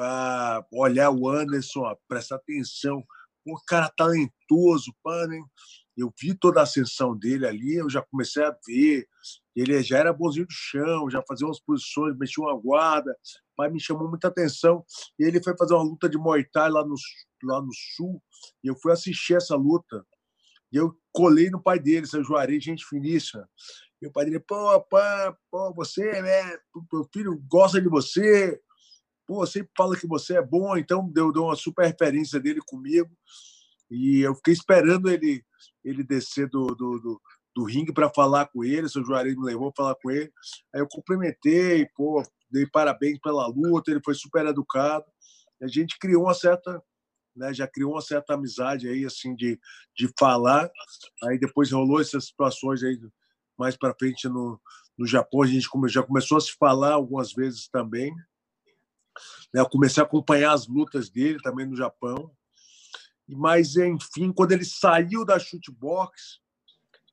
a olhar o Anderson, a prestar atenção. Um cara talentoso, pá, né? eu vi toda a ascensão dele ali, eu já comecei a ver. Ele já era bonzinho do chão, já fazia umas posições, mexia uma guarda. O pai me chamou muita atenção. E ele foi fazer uma luta de Muay Thai lá no, lá no sul, e eu fui assistir essa luta. E eu colei no pai dele, São Juarez, gente finíssima. O pai dele, pô, pá, pô, você, né? Meu filho gosta de você. Pô, sempre fala que você é bom. Então, deu, deu uma super referência dele comigo. E eu fiquei esperando ele ele descer do, do, do, do ringue para falar com ele. Seu Juarez me levou para falar com ele. Aí eu cumprimentei, pô, dei parabéns pela luta. Ele foi super educado. A gente criou uma certa. Né, já criou uma certa amizade aí, assim, de, de falar. Aí depois rolou essas situações aí mais para frente no, no Japão. A gente já começou a se falar algumas vezes também. Né, eu comecei a acompanhar as lutas dele também no Japão. Mas, enfim, quando ele saiu da chutebox,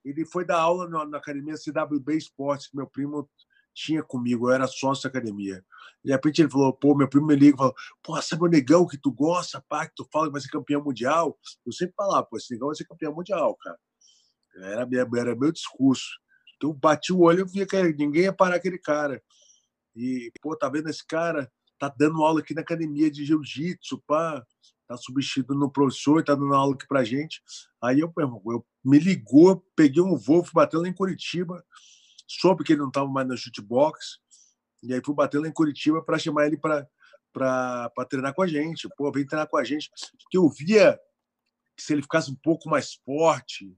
ele foi dar aula na, academia CWB Esportes, que meu primo tinha comigo, eu era sócio da academia. De repente ele falou, pô, meu primo me liga e falou, pô, sabe o negão que tu gosta, pá, que tu fala que vai ser campeão mundial? Eu sempre falava, pô, esse negão vai ser campeão mundial, cara. Era, minha, era meu discurso. Então, bati o olho e via que ninguém ia parar aquele cara. E, pô, tá vendo esse cara? Tá dando aula aqui na academia de jiu-jitsu, pá tá substituindo no professor, tá dando aula aqui pra gente. Aí eu, eu me ligou, peguei um voo, fui bater lá em Curitiba, soube que ele não estava mais na chutebox, E aí fui bater lá em Curitiba para chamar ele para para treinar com a gente. Pô, vem treinar com a gente. Porque eu via que se ele ficasse um pouco mais forte,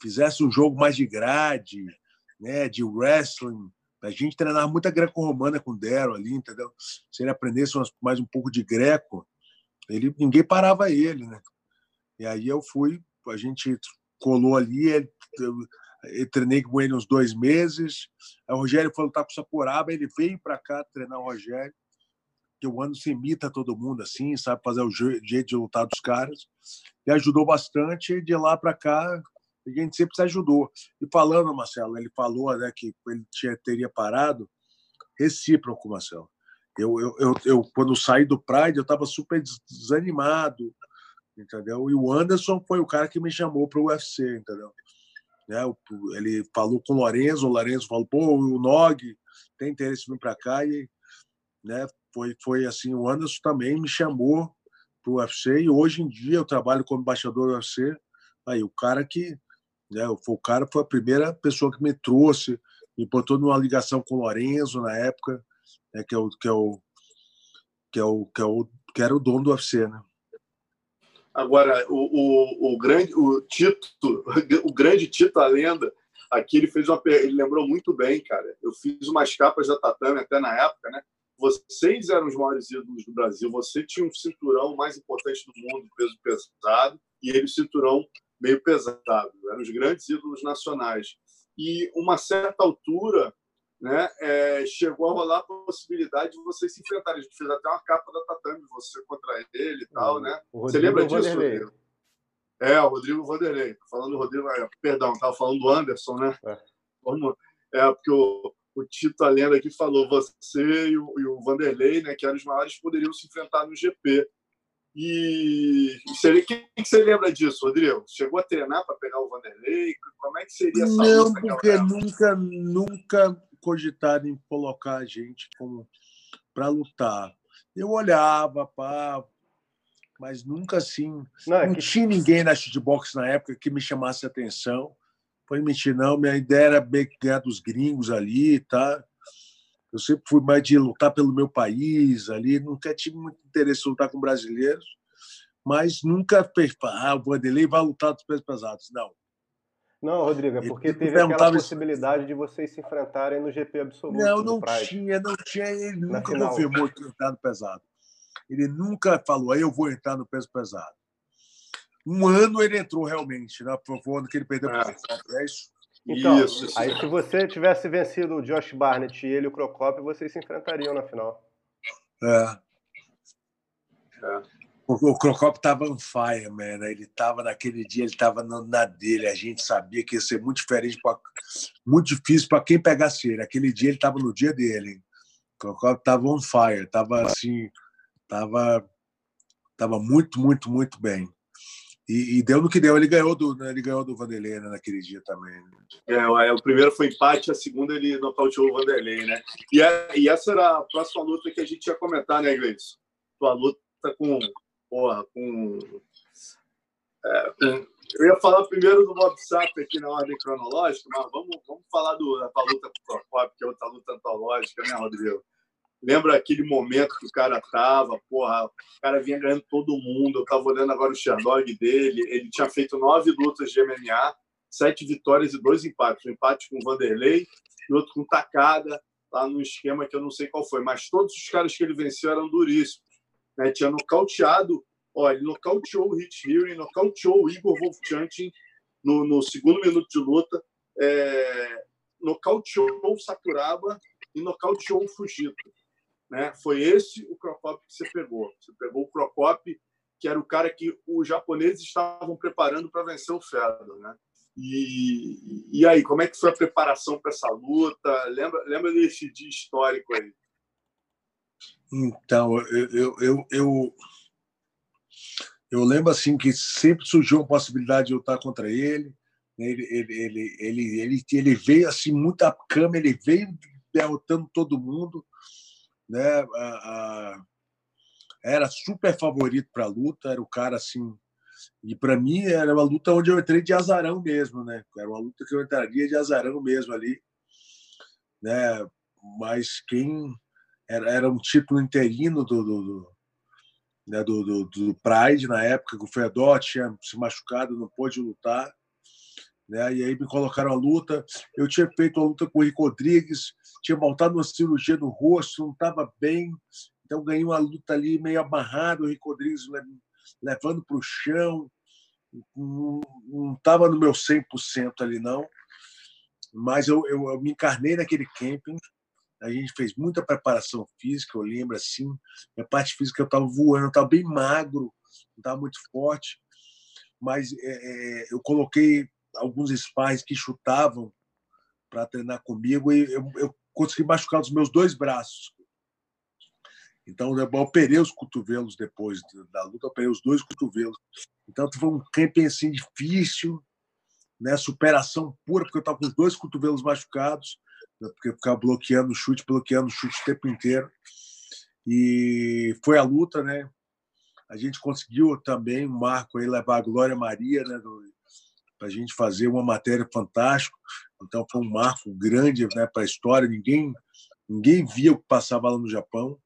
fizesse um jogo mais de grade, né, de wrestling, a gente treinava muita greco-romana com o Dero ali, entendeu? Se ele aprendesse mais um pouco de greco, ele ninguém parava ele, né? E aí eu fui, a gente colou ali, ele, treinei com ele uns dois meses. O Rogério foi lutar com o Sakuraba, ele veio para cá treinar o Rogério, que o ano se imita todo mundo assim, sabe fazer o jeito de lutar dos caras. E ajudou bastante. De lá para cá, a gente sempre se ajudou. E falando, Marcelo, ele falou né, que ele tinha, teria parado, recíproco, Marcelo. Eu, eu, eu, eu, quando saí do Pride, eu estava super desanimado, entendeu? E o Anderson foi o cara que me chamou para o UFC, entendeu? Né? Ele falou com o Lorenzo, o Lorenzo falou, pô, o Nog tem interesse em vir para cá e, né? Foi, foi assim, o Anderson também me chamou para o UFC e hoje em dia eu trabalho como embaixador do UFC. Aí o cara que né? O cara foi a primeira pessoa que me trouxe, me botou numa ligação com o Lorenzo na época, né? que, é o, que, é o, que, é o, que, é o, que era o dono do UFC. Né? Agora, o, o, o, grande o Tito, o grande Tito, a lenda, aqui ele fez uma. Ele lembrou muito bem, cara. Eu fiz umas capas da Tatame até na época, né? Vocês eram os maiores ídolos do Brasil. Você tinha um cinturão mais importante do mundo, peso pesado, e ele cinturão meio pesado, eram os grandes ídolos nacionais. E uma certa altura, né, é, chegou a rolar a possibilidade de vocês se enfrentarem. A gente fez até uma capa da Tatame, você contra ele e tal, uhum. né? Você lembra disso, Vanderlei. Rodrigo? É, o Rodrigo Vanderlei. Falando do Rodrigo, é, perdão, estava falando do Anderson, né? É, Como, é porque o, o Tito, a lenda aqui, falou você e o, e o Vanderlei, né, que eram os maiores, poderiam se enfrentar no GP. E seria, quem que você lembra disso, Rodrigo? Chegou a treinar para pegar o Vanderlei? Como é que seria essa Não, porque nunca, nunca cogitaram em colocar a gente para lutar. Eu olhava, pá, mas nunca assim. Não, é não que... tinha ninguém na shootbox na época que me chamasse atenção. Foi mentir, não. Minha ideia era ganhar dos gringos ali, tá? Eu sempre fui mais de lutar pelo meu país ali, nunca tive muito interesse em lutar com brasileiros, mas nunca fez, ah, o Vanderlei vai lutar dos pesos pesados. Não. Não, Rodrigo, é porque teve aquela possibilidade de vocês se enfrentarem no GP absoluto. Não, não tinha, não tinha. Ele nunca confirmou que entrar no pesado. Ele nunca falou, aí eu vou entrar no peso pesado. Um ano ele entrou realmente, né? Foi o ano que ele perdeu é. é isso. Então, isso, aí se você tivesse vencido o Josh Barnett e ele o Crocop, vocês se enfrentariam na final. É. é. O, Crocop estava on fire, man. Ele estava naquele dia, ele estava na dele. A gente sabia que ia ser muito diferente, pra, muito difícil para quem pegasse ele. Aquele dia ele estava no dia dele. O Crocop estava on fire, estava assim, estava tava muito, muito, muito bem. E, e, deu no que deu. Ele ganhou do, né? ele ganhou do Vanderlei né, naquele dia também. Né? É, é, o primeiro foi empate, a segunda ele nocauteou o Vanderlei, né? E, é, e essa era a próxima luta que a gente ia comentar, né, Gleice? Tua luta com. Porra, com, é. Eu ia falar primeiro do Bob Sapp aqui na ordem cronológica, mas vamos, vamos falar do, da luta com o Procopio, que é outra luta antológica, né, Rodrigo? Lembra aquele momento que o cara tava, porra, o cara vinha ganhando todo mundo. Eu tava olhando agora o Sherdog dele. Ele tinha feito nove lutas de MMA, sete vitórias e dois empates. Um empate com o Vanderlei e outro com Takada, lá no esquema que eu não sei qual foi. Mas todos os caras que ele venceu eram duríssimos. Né? Tinha nocauteado, ó, ele nocauteou o Hit Hearing, nocauteou o Igor Wolfchantin no, no segundo minuto de luta, é, nocauteou o Sakuraba e nocauteou o Fujita. Né? Foi esse o Crocop que você pegou. Você pegou o Crocop, que era o cara que os japoneses estavam preparando para vencer o Fedor. Né? E, e aí, como é que foi a preparação para essa luta? Lembra, lembra desse dia histórico aí? Então, eu, eu, eu, eu, eu lembro assim que sempre surgiu a possibilidade de lutar contra ele. Né? Ele, ele, ele, ele, ele, ele veio assim, muita cama, ele veio derrotando todo mundo né? Era super favorito para a luta, era o cara assim. E para mim era uma luta onde eu entrei de azarão mesmo, né? Era uma luta que eu entraria de azarão mesmo ali, né? mas quem era, era um título interino do, do, do, né, do, do, do Pride na época, que o Fedor tinha se machucado, não pôde lutar. Né? E aí me colocaram a luta. Eu tinha feito a luta com o Rico Rodrigues, tinha voltado uma cirurgia no rosto, não estava bem. Então ganhei uma luta ali meio amarrado, o Rico Rodrigues levando para o chão. Não estava no meu 100% ali, não. Mas eu, eu, eu me encarnei naquele camping. A gente fez muita preparação física, eu lembro assim. A parte física eu estava voando, estava bem magro, não estava muito forte. Mas é, é, eu coloquei alguns sparring que chutavam para treinar comigo e eu, eu, consegui machucar os meus dois braços. Então, eu operei os cotovelos depois da luta, eu operei os dois cotovelos. Então, foi um camping assim, difícil, né? superação pura, porque eu estava com os dois cotovelos machucados? Porque eu ficava bloqueando o chute, bloqueando o chute o tempo inteiro. E foi a luta, né? A gente conseguiu também um marco aí levar a Glória Maria, né? para a gente fazer uma matéria fantástica. Então foi um marco grande né, para a história. Ninguém ninguém via o que passava lá no Japão.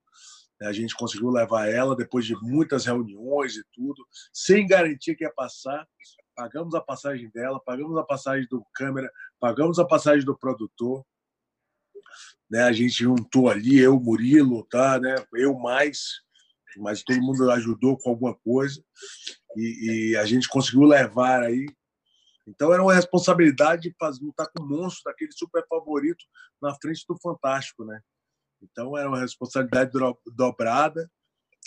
A gente conseguiu levar ela depois de muitas reuniões e tudo, sem garantia que ia passar. Pagamos a passagem dela, pagamos a passagem do câmera, pagamos a passagem do produtor. Né, a gente juntou ali, eu, Murilo, tá, né, eu mais, mas todo mundo ajudou com alguma coisa. E, e a gente conseguiu levar aí então era uma responsabilidade de fazer, lutar com o monstro daquele super favorito na frente do Fantástico, né? Então era uma responsabilidade dobrada,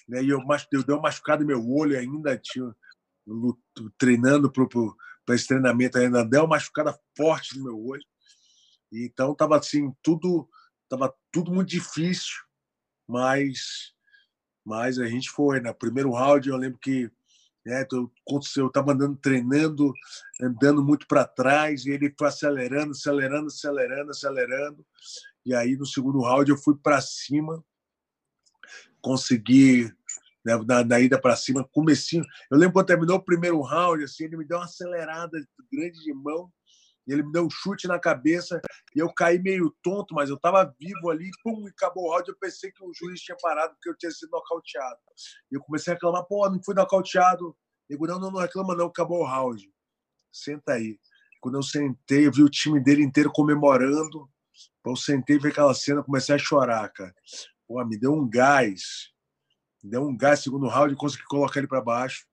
né? E eu, eu dei uma machucada no meu olho ainda, tinha treinando para esse treinamento ainda deu uma machucada forte no meu olho. Então estava assim tudo tava tudo muito difícil, mas mas a gente foi. No né? primeiro round eu lembro que né? Então, eu estava andando, treinando, andando muito para trás, e ele foi acelerando, acelerando, acelerando, acelerando. E aí, no segundo round, eu fui para cima, consegui, né, na, na ida para cima, comecinho. Eu lembro quando terminou o primeiro round, assim, ele me deu uma acelerada grande de mão, e ele me deu um chute na cabeça e eu caí meio tonto, mas eu estava vivo ali, pum, e acabou o round. Eu pensei que o juiz tinha parado porque eu tinha sido nocauteado. E eu comecei a reclamar, pô, não fui nocauteado. Digo, não, não, não reclama não, acabou o round. Senta aí. Quando eu sentei, eu vi o time dele inteiro comemorando. Eu sentei, vi aquela cena, comecei a chorar, cara. Pô, me deu um gás. Me deu um gás segundo round, consegui colocar ele para baixo.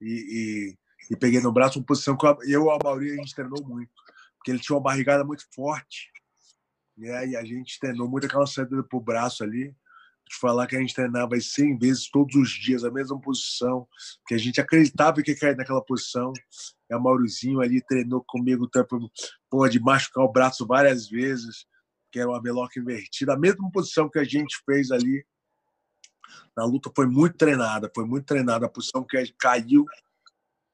E, e, e, peguei no braço uma posição que eu e a Mauri, a gente treinou muito porque ele tinha uma barrigada muito forte. E a gente treinou muito aquela saída pro braço ali. De falar que a gente treinava 100 vezes todos os dias, a mesma posição, que a gente acreditava que ia cair naquela posição. E a Maurizinho ali treinou comigo pô, de machucar o braço várias vezes, que era uma meloca invertida, a mesma posição que a gente fez ali. Na luta foi muito treinada, foi muito treinada. A posição que caiu,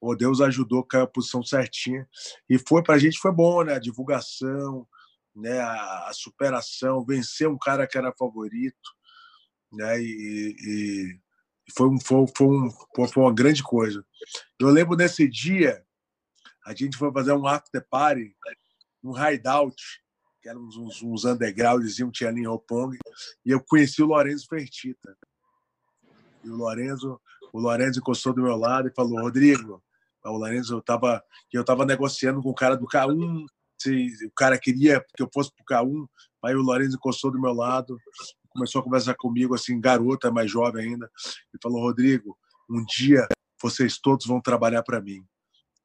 o Deus ajudou, caiu a posição certinha. E foi para a gente foi bom, né? A divulgação, né? A, a, superação, vencer um cara que era favorito, né? E, e, e foi, um, foi, foi, um, foi uma grande coisa. Eu lembro nesse dia, a gente foi fazer um after party, um hideout, que eram uns, uns, uns undergrounds, tinha ali em Hopong, e eu conheci o Lorenzo Fertita. E o Lorenzo, o Lorenzo encostou do meu lado e falou: Rodrigo, o Lourenço, eu estava eu tava negociando com o cara do K1, se o cara queria que eu fosse para o K1, aí o Lourenço encostou do meu lado, começou a conversar comigo, assim, garota, mais jovem ainda, e falou: Rodrigo, um dia vocês todos vão trabalhar para mim.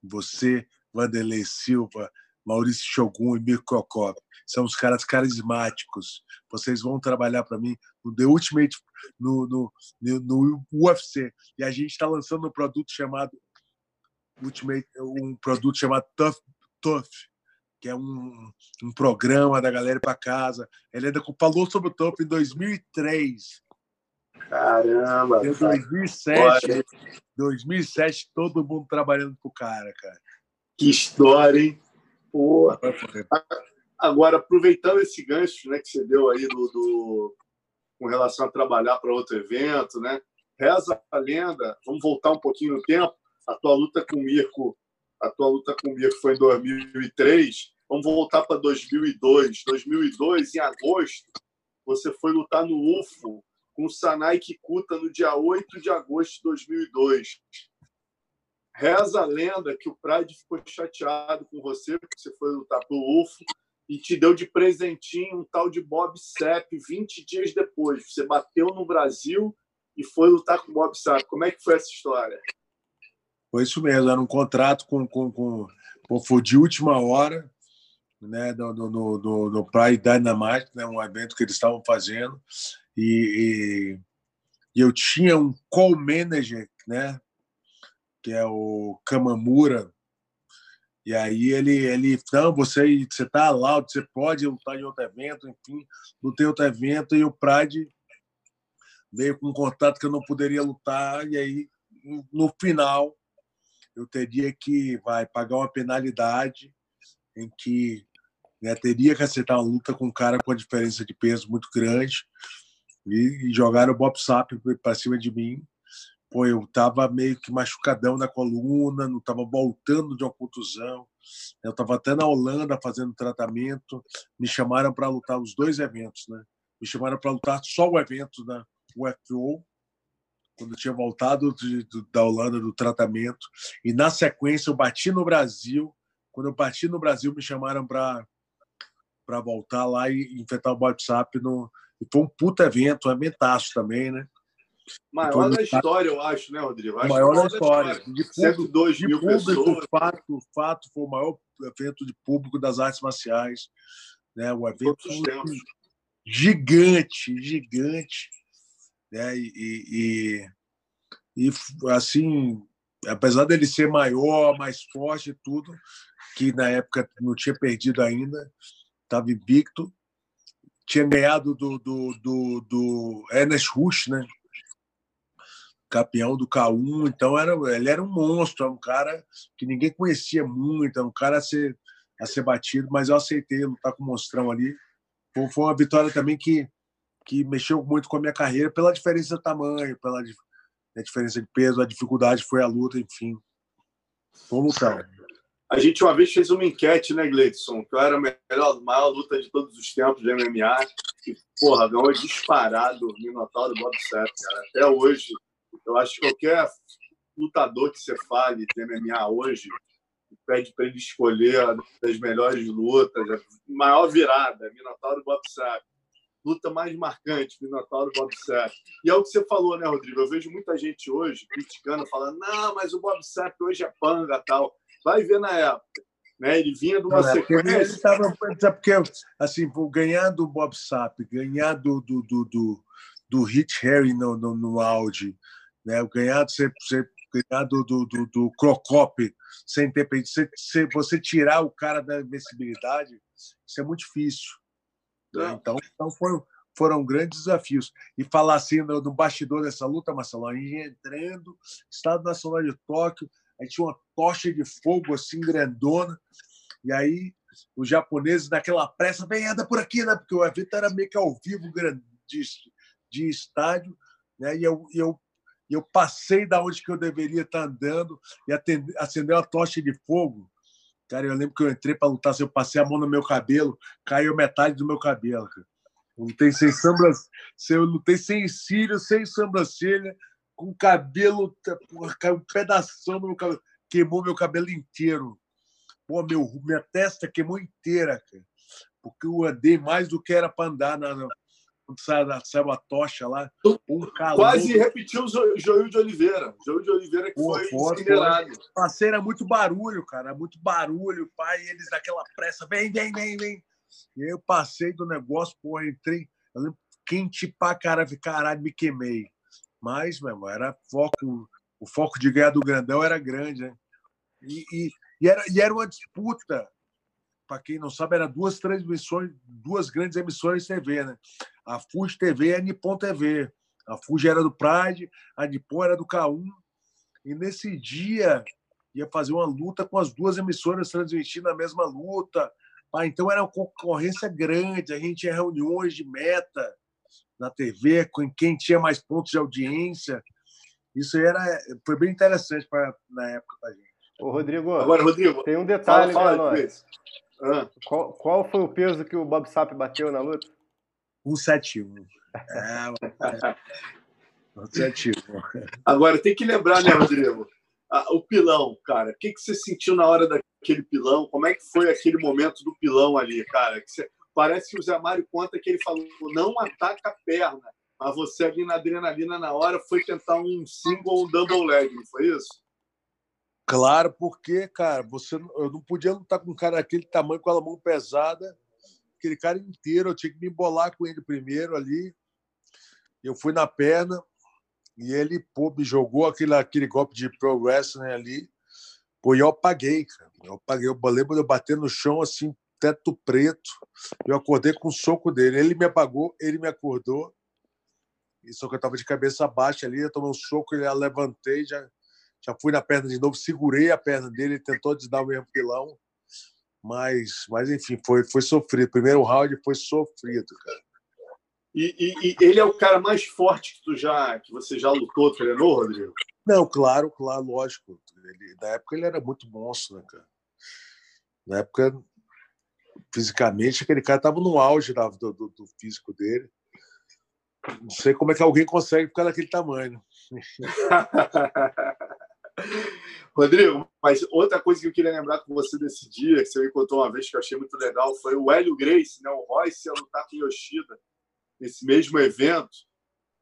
Você, Vanderlei Silva, Maurício Shogun e Mirko Kokop. São os caras carismáticos. Vocês vão trabalhar para mim no The Ultimate, no, no, no, UFC. E a gente está lançando um produto chamado Ultimate, um produto chamado Tough, Tough que é um, um programa da galera para casa. Ele ainda falou sobre o Tough em 2003. Caramba! Em 2007, 2007, todo mundo trabalhando pro cara, cara. Que história, hein? Porra. Agora, aproveitando esse gancho né, que você deu aí do, do com relação a trabalhar para outro evento, né? Reza a lenda, vamos voltar um pouquinho no tempo, a tua luta com o Mirko, a tua luta com o Mirko foi em 2003. Vamos voltar para 2002. 2002, em agosto, você foi lutar no UFO com o Sanai Kikuta no dia 8 de agosto de 2002. Reza a lenda que o Pride ficou chateado com você, porque você foi lutar pelo UFO e te deu de presentinho um tal de Bob Sepp 20 dias depois. Você bateu no Brasil e foi lutar com o Bob Sepp. Como é que foi essa história? Foi isso mesmo, era um contrato com, com, com, foi de última hora, né, no, no, no, no Pride Dynamite, né, um evento que eles estavam fazendo, e, e, eu tinha um call manager, né, que é o Kamamura, e aí ele, ele não, você você tá lá, você pode lutar em outro evento, enfim, lutei outro evento. E o Pride veio com um contato que eu não poderia lutar. E aí no final eu teria que vai pagar uma penalidade em que né, teria que aceitar uma luta com um cara com uma diferença de peso muito grande e, e jogaram o Bob Sapp para cima de mim pô, eu estava meio que machucadão na coluna, não estava voltando de uma contusão. Eu estava até na Holanda fazendo tratamento. Me chamaram para lutar os dois eventos, né? Me chamaram para lutar só o evento da UFO, quando eu tinha voltado de, de, da Holanda do tratamento. E na sequência eu bati no Brasil. Quando eu bati no Brasil, me chamaram para para voltar lá e enfrentar o WhatsApp no e foi um puta evento, um eventaço também, né? Maior da história, eu acho, né, Rodrigo? Acho maior da história. história. De público, 102 de mil público, pessoas. Fato, fato, foi o maior evento de público das artes marciais. Né? O evento gigante, gigante. Né? E, e, e, assim, apesar dele ser maior, mais forte e tudo, que na época não tinha perdido ainda, estava invicto, tinha ganhado do, do, do, do Ernest Rush, né? campeão do K1, então era, ele era um monstro, era um cara que ninguém conhecia muito, era um cara a ser, a ser batido, mas eu aceitei lutar com o monstrão ali. Foi, foi uma vitória também que, que mexeu muito com a minha carreira pela diferença de tamanho, pela né, diferença de peso, a dificuldade foi a luta, enfim. Vamos lutar. A gente uma vez fez uma enquete, né, Gleidson? Que era a melhor, maior luta de todos os tempos de MMA. E, porra, ganhou disparado o Minotauro Bob Sepp, cara. Até hoje, eu acho que qualquer lutador que você fale de MMA hoje pede para ele escolher das melhores lutas, a maior virada, Minotauro Bob Sapp. Luta mais marcante, Minotauro Bob Sapp. E é o que você falou, né, Rodrigo? Eu vejo muita gente hoje criticando, falando, não, mas o Bob Sapp hoje é panga tal. Vai ver na época. Né? Ele vinha de uma não, sequência. Ele tava, porque, assim, ganhar do Bob Sapp, ganhar do, do, do, do, do Hit Harry no, no, no Audi, né? Ganhar, você, você ganhar do, do, do, do Crocop sem ter você, você tirar o cara da invencibilidade, isso é muito difícil. Né? Então, então foram, foram grandes desafios. E falar assim no, no bastidor dessa luta, Marcelo, a gente entrando, Estado Nacional de Tóquio, aí tinha uma tocha de fogo assim grandona, e aí os japoneses naquela pressa, vem, anda por aqui, né? Porque o evento era meio que ao vivo, grande, de, de estádio, né? E eu, eu eu passei da onde que eu deveria estar andando e atender, acendeu a tocha de fogo. Cara, eu lembro que eu entrei para lutar, eu passei a mão no meu cabelo, caiu metade do meu cabelo. Cara. Eu lutei sem sobrancelha, eu lutei sem cílios, sem sobrancelha, com cabelo, porra, caiu um pedaço no meu cabelo, queimou meu cabelo inteiro. Pô, meu, minha testa queimou inteira, cara. Porque eu andei mais do que era para andar na, quando saiu a tocha lá, um calor. Quase repetiu o Joil de Oliveira. Joil de Oliveira que Pô, foi incinerado. Passei, era muito barulho, cara, muito barulho, pai, eles naquela pressa, vem, vem, vem, vem. E aí eu passei do negócio, pô, entrei, eu lembro, quente pra caralho, caralho, me queimei. Mas, meu irmão, era foco, o foco de ganhar do grandão era grande, né? E, e, e, era, e era uma disputa para quem não sabe, era duas transmissões, duas grandes emissões de TV, né? A Fuji TV e a Nippon TV. A Fuji era do Pride, a Nippon era do K1. E nesse dia ia fazer uma luta com as duas emissoras transmitindo a mesma luta. Ah, então era uma concorrência grande, a gente tinha reuniões de meta na TV, com quem tinha mais pontos de audiência. Isso era, foi bem interessante pra, na época para a gente. Ô, Rodrigo, Agora, Rodrigo, tem um detalhe, fala, fala, né, Ah. Qual, qual foi o peso que o Bob Sapp bateu na luta? 171. É, 171. Agora, tem que lembrar, né, Rodrigo? o pilão, cara. O que, que você sentiu na hora daquele pilão? Como é que foi aquele momento do pilão ali, cara? Que você... Parece que o Zé Mário conta que ele falou: não ataca a perna. Mas você ali na adrenalina na hora foi tentar um single ou um double leg, não foi isso? Claro, porque, cara, você, eu não podia lutar com um cara daquele tamanho, com a mão pesada, aquele cara inteiro. Eu tinha que me embolar com ele primeiro ali. Eu fui na perna e ele pô, me jogou aquele, aquele golpe de pro wrestling ali. Pô, e eu apaguei, cara. Eu apaguei. Eu lembro de eu bater no chão assim, teto preto. Eu acordei com o soco dele. Ele me apagou, ele me acordou. Só que eu estava de cabeça baixa ali, eu tomei um soco, ele levantei, já, já fui na perna de novo, segurei a perna dele, ele tentou desdar o mesmo pilão. Mas, mas enfim, foi, foi sofrido. Primeiro round foi sofrido, cara. E, e, e, ele é o cara mais forte que tu já que você já lutou, treinou, Rodrigo? Não, claro, claro, lógico. Ele, na época ele era muito monstro, né, cara? Na época, fisicamente, aquele cara estava no auge do, do, do físico dele. Não sei como é que alguém consegue ficar daquele tamanho. Rodrigo, mas outra coisa que eu queria lembrar com você desse dia, que você me contou uma vez que eu achei muito legal, foi o Hélio Grace, né? o Royce ia lutar com Yoshida nesse mesmo evento.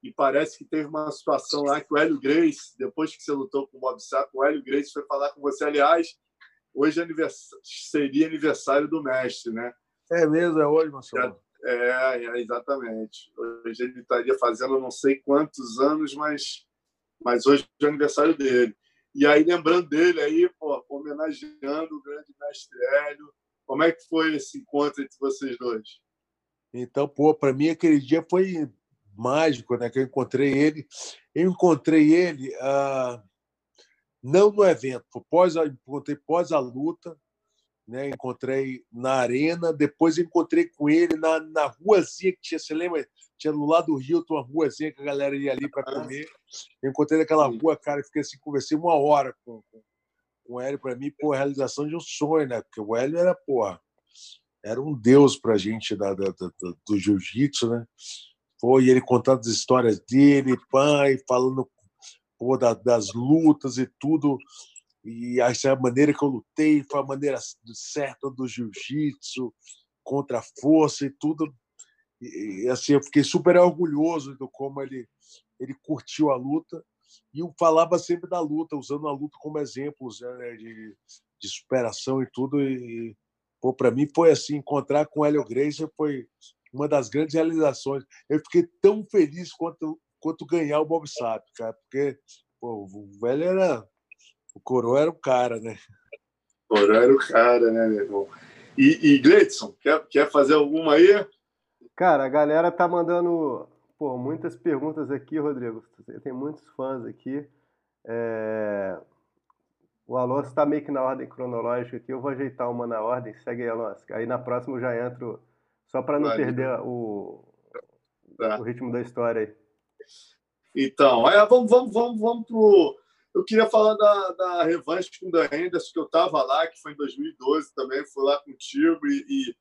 E parece que teve uma situação lá que o Hélio Grace, depois que você lutou com o Bob Sapp, o Hélio Grace foi falar com você. Aliás, hoje é seria aniversário do mestre, né? É mesmo, é hoje, Marcelo. É, é, exatamente. Hoje ele estaria fazendo não sei quantos anos, mas, mas hoje é o aniversário dele. E aí, lembrando dele aí, pô, homenageando o grande mestre Hélio. Como é que foi esse encontro entre vocês dois? Então, pô, para mim aquele dia foi mágico, né? Que eu encontrei ele. Eu encontrei ele ah, não no evento, pós, encontrei pós a luta, né? Encontrei na arena, depois encontrei com ele na, na ruazinha que tinha, você lembra? Tinha no lado do Rio, uma ruazinha que a galera ia ali para comer. Eu encontrei naquela rua, cara, fiquei assim, conversei uma hora com, com, com o Hélio, para mim, pô, a realização de um sonho, né? Porque o Hélio era, porra, era um deus para a gente da, da, da, do jiu-jitsu, né? Foi ele contando as histórias dele, pai, falando pô, da, das lutas e tudo. E essa é a maneira que eu lutei, foi a maneira certa do jiu-jitsu, contra a força e tudo. E, assim, eu fiquei super orgulhoso do como ele, ele curtiu a luta e falava sempre da luta, usando a luta como exemplo né, de, de superação e tudo. E, para mim foi assim, encontrar com o Hélio Gracie foi uma das grandes realizações. Eu fiquei tão feliz quanto, quanto ganhar o Bob Sapp, cara, porque pô, o velho era o Coroa era o cara, né? O Coroa era o cara, né, meu irmão? E, e Gleidson, quer, quer fazer alguma aí? Cara, a galera tá mandando pô, muitas perguntas aqui, Rodrigo. Tem muitos fãs aqui. É... O Alonso está meio que na ordem cronológica aqui. Eu vou ajeitar uma na ordem. Segue aí, Alonso. Aí na próxima eu já entro, só para não Vai, perder o, tá. o ritmo da história aí. Então, aí, vamos, vamos, vamos, vamos pro eu queria falar da, da revanche com o Dan Henderson, que eu estava lá, que foi em 2012 também, fui lá contigo, e, e,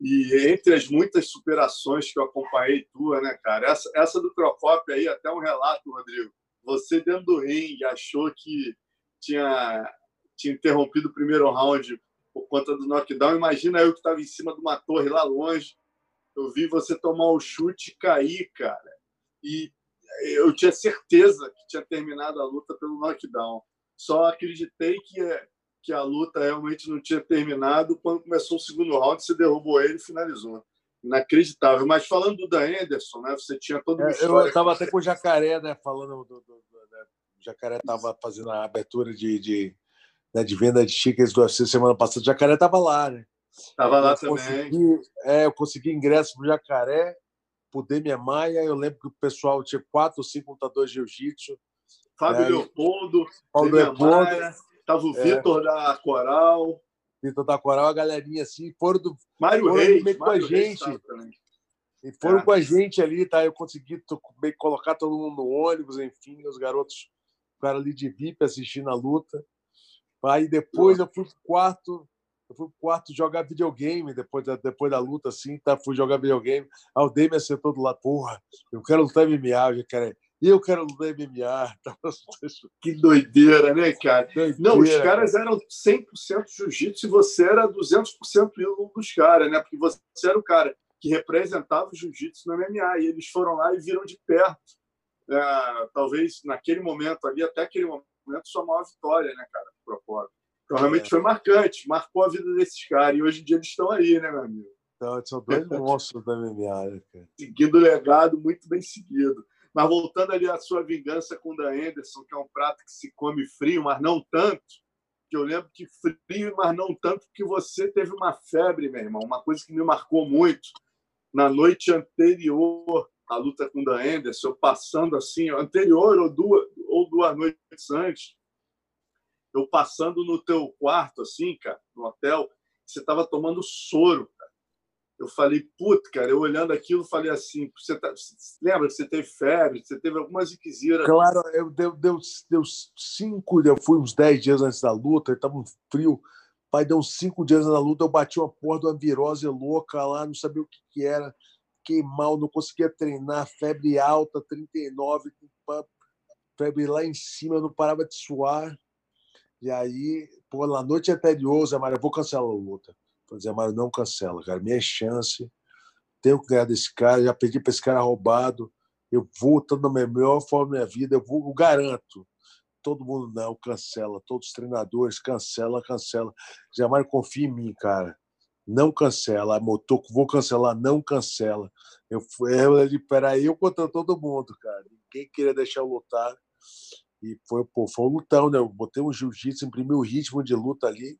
e, entre as muitas superações que eu acompanhei tua, né, cara? Essa, essa do Procopio aí, até um relato, Rodrigo. Você dentro do ringue achou que tinha, tinha interrompido o primeiro round por conta do knockdown. Imagina eu que estava em cima de uma torre lá longe. Eu vi você tomar o chute e cair, cara. E eu tinha certeza que tinha terminado a luta pelo knockdown. Só acreditei que, que a luta realmente não tinha terminado quando começou o segundo round, você derrubou ele e finalizou. Inacreditável. Mas falando do Dan Anderson, né, você tinha todo é, Eu estava até com o Jacaré, né, falando do, do, do né, o Jacaré estava fazendo a abertura de, de, né, de venda de tickets do UFC semana passada. O Jacaré estava lá, né? Estava lá eu também. Consegui, é, eu consegui ingresso para o Jacaré por Demian Maia. Eu lembro que o pessoal tinha quatro ou cinco lutadores de jiu-jitsu. Fábio né? Leopoldo, Paulo Leopoldo, estava o é. Vitor da Coral. Vitor da Coral, a galerinha assim, foram do. Mário foram Reis, com a gente. E foram é. com a gente ali, tá? Eu consegui colocar todo mundo no ônibus, enfim, os garotos ficaram ali de VIP assistindo a luta. Aí depois eu fui pro quarto, eu fui pro quarto jogar videogame depois da, depois da luta, assim, tá? Fui jogar videogame. Aí o Dave sentou do lado, porra, eu quero lutar MMA, eu quero. E eu quero lutar MMA. Que doideira, né, cara? Doideira, Não, os caras cara. eram 100% jiu-jitsu e você era 200% um dos caras, né? Porque você era o cara que representava o jiu-jitsu no MMA e eles foram lá e viram de perto. É, talvez naquele momento ali, até aquele momento, sua maior vitória, né, cara, pro então, realmente foi marcante, marcou a vida desses caras. E hoje em dia eles estão aí, né, meu amigo? Então, são dois monstros da MMA, né, cara? Seguindo o legado, muito bem seguido. Mas voltando ali à sua vingança com o Dan Anderson, que é um prato que se come frio, mas não tanto, que eu lembro que frio, mas não tanto, porque você teve uma febre, meu irmão, uma coisa que me marcou muito. Na noite anterior à luta com o Dan Anderson, passando assim, anterior ou duas, ou duas noites antes, eu passando no teu quarto, assim, cara, no hotel, você estava tomando soro. Eu falei, puta, cara, eu olhando aquilo, falei assim, você tá, lembra que você teve febre, você teve algumas inquisiras. Claro, eu deu, deu, deu cinco, eu fui uns dez dias antes da luta, estava um frio. Pai, deu uns cinco dias na luta, eu bati uma porra de uma virose louca lá, não sabia o que, que era, fiquei mal, não conseguia treinar, febre alta, 39, febre lá em cima, eu não parava de suar. E aí, pô, na noite anterior, Zé Mário, eu vou cancelar a luta. Falei, Zé Mário, não cancela, cara. Minha chance, tenho que ganhar desse cara. Já pedi para esse cara roubado. Eu vou, estou na melhor forma da minha vida. Eu vou, eu garanto. Todo mundo não, cancela. Todos os treinadores, cancela, cancela. Zé Mário, confia em mim, cara. Não cancela. Motor, vou cancelar, não cancela. Eu, eu, peraí, eu contra todo mundo, cara. Ninguém queria deixar eu lutar. E foi, pô, foi um lutão, né? Eu botei um jiu-jitsu, imprimi o ritmo de luta ali,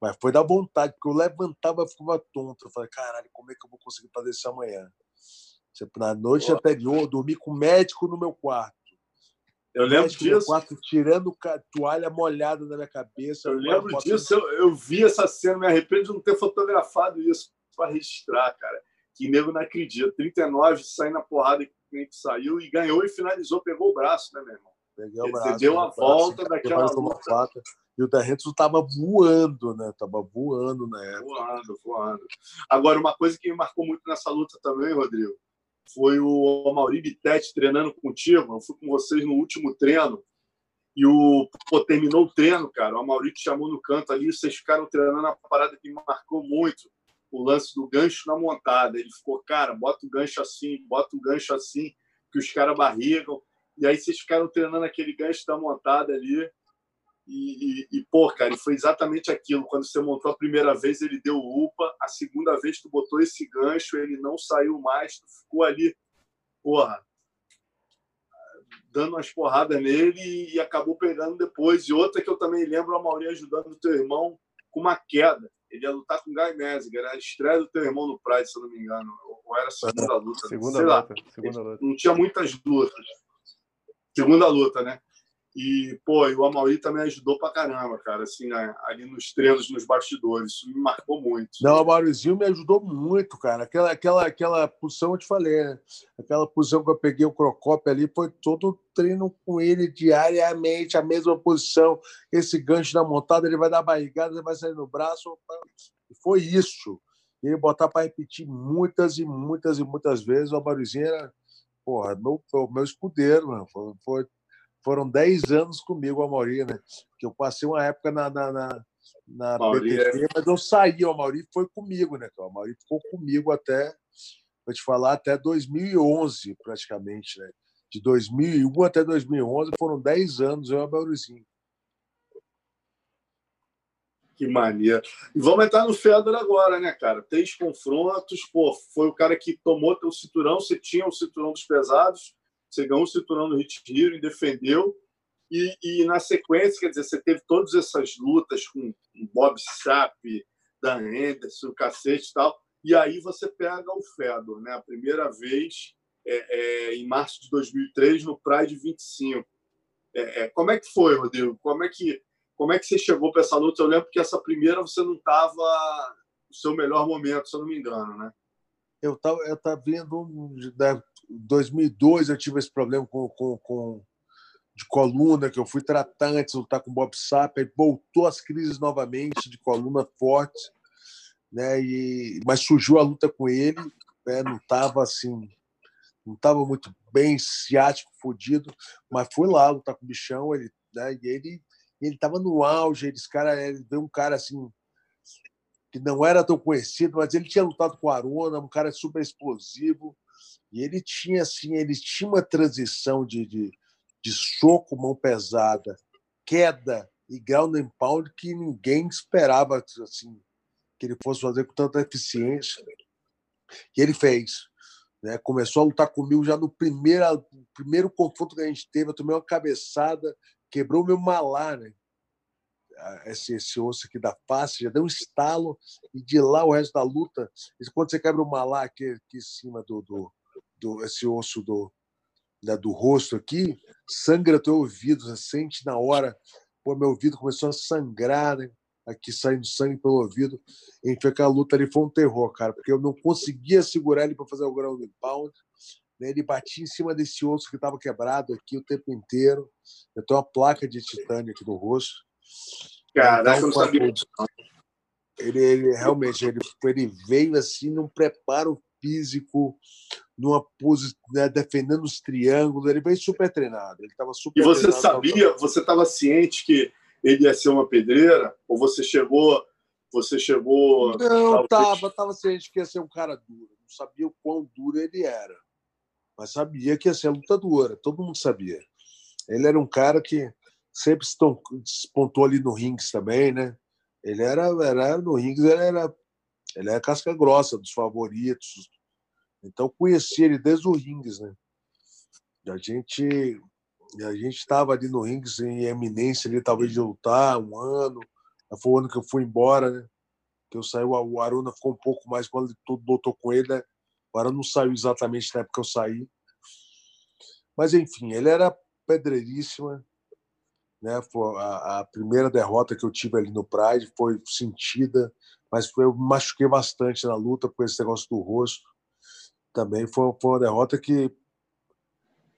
mas foi da vontade, porque eu levantava e ficava tonto. Eu falei, caralho, como é que eu vou conseguir fazer isso amanhã? Na noite Pô. anterior, eu dormi com o médico no meu quarto. Eu lembro disso. Quarto, tirando toalha molhada da minha cabeça. Eu lembro disso, eu, eu, vi essa cena, me arrependo de não ter fotografado isso para registrar, cara. Que nego não acredita. 39 saindo na porrada que saiu e ganhou e finalizou, pegou o braço, né, meu irmão? Peguei braço, Você deu a volta daquela luta. E o Derrentos estava voando, né? Tava voando na época. Voando, voando. Agora, uma coisa que me marcou muito nessa luta também, Rodrigo, foi o Mauri Bittetti treinando contigo. Eu fui com vocês no último treino. E o pô, terminou o treino, cara. O Mauri te chamou no canto ali, vocês ficaram treinando a parada que me marcou muito. O lance do gancho na montada. Ele ficou, cara, bota o gancho assim, bota o gancho assim, que os caras barrigam. E aí vocês ficaram treinando aquele gancho da montada ali. E, e, e, pô, cara, foi exatamente aquilo. Quando você montou a primeira vez, ele deu UPA. A segunda vez, tu botou esse gancho, ele não saiu mais. Tu ficou ali, porra, dando umas porradas nele e acabou pegando depois. E outra que eu também lembro, a Mauri ajudando o teu irmão com uma queda. Ele ia lutar com o Guy Messinger. Era a estreia do teu irmão no Pride, se eu não me engano. Ou era a segunda luta. Segunda luta. Segunda luta. Não tinha muitas lutas segunda luta, né? E, pô, e o Amauri também ajudou pra caramba, cara, assim, né? ali nos treinos, nos bastidores. Isso me marcou muito. Não, o Amaurizinho me ajudou muito, cara. Aquela, aquela, aquela posição, eu te falei, né? Aquela posição que eu peguei o Crocop ali, foi todo treino com ele diariamente, a mesma posição. Esse gancho da montada, ele vai dar barrigada, ele vai sair no braço. Foi isso. Ele botar para repetir muitas e muitas e muitas vezes. O Amaurizinho era porra, meu, meu escudeiro, mano. Foi, foi, foram 10 anos comigo, a Mauri, né? Que eu passei uma época na, na, na, na Mauri, é. mas eu saí, o Mauri foi comigo, né? O Mauri ficou comigo até, vou te falar, até 2011, praticamente, né? De 2001 até 2011 foram 10 anos eu e o Maurizinho. Que mania. E vamos entrar no Fedor agora, né, cara? Três confrontos. Pô, foi o cara que tomou teu cinturão. Você tinha o cinturão dos pesados. Você ganhou o cinturão no Hit Hero e defendeu. E, e, na sequência, quer dizer, você teve todas essas lutas com Bob Sapp, Dan Anderson, o cacete e tal. E aí você pega o Fedor, né? A primeira vez é, é, em março de 2003 no Pride 25. É, é, como é que foi, Rodrigo? Como é que como é que você chegou para essa luta? Eu lembro que essa primeira você não estava no seu melhor momento, se eu não me engano, né? Eu estava eu tava vendo, em 2002 eu tive esse problema com, com, com, de coluna, que eu fui tratar antes de lutar com o Bob Sapp, aí voltou as crises novamente de coluna forte, né? E, mas surgiu a luta com ele, né? não estava assim, não estava muito bem, ciático, fodido, mas foi lá lutar com o bichão, ele, né? E ele ele estava no auge, esse cara, ele veio um cara assim que não era tão conhecido, mas ele tinha lutado com Arona, um cara super explosivo, e ele tinha assim, ele tinha uma transição de, de, de soco, mão pesada, queda e ground and pound que ninguém esperava assim que ele fosse fazer com tanta eficiência. E ele fez. Né? Começou a lutar comigo já no primeiro, primeiro confronto que a gente teve. Eu tomei uma cabeçada, quebrou meu malar, né? esse, esse osso aqui da face, já deu um estalo, e de lá o resto da luta, quando você quebra o malar aqui, aqui em cima do, do, do esse osso do, né, do rosto aqui, sangra teu ouvido, você sente na hora, pô, meu ouvido começou a sangrar, né? aqui saindo sangue pelo ouvido. Enfim, aquela luta ali foi um terror, cara, porque eu não conseguia segurar ele para fazer o ground pound. Né? Ele batia em cima desse osso que estava quebrado aqui o tempo inteiro. Eu tenho uma placa de titânio aqui no rosto. Caraca, então, eu não sabia Ele, ele realmente ele, ele veio assim num preparo físico, numa pose, né, defendendo os triângulos. Ele veio super treinado. Ele estava super. E você sabia? Você estava ciente que ele ia ser uma pedreira? Ou você chegou? Você chegou? Não, tava, tava ciente que ia ser um cara duro. Não sabia o quão duro ele era, mas sabia que ia ser lutadora. Todo mundo sabia. Ele era um cara que sempre despontou ali no rings também, né? Ele era, era no rings, ele era, ele era casca grossa dos favoritos. Então conheci ele desde o rings, né? A gente a gente estava ali no rings em eminência ali talvez de lutar um ano. Foi o ano que eu fui embora, né? Que eu saí, o Aruna ficou um pouco mais quando todo lutou com ele, né? Aruna não saiu exatamente na época que eu saí. Mas enfim, ele era pedreiríssima, né? A, a, primeira derrota que eu tive ali no Pride foi sentida, mas eu machuquei bastante na luta com esse negócio do rosto. Também foi, foi uma derrota que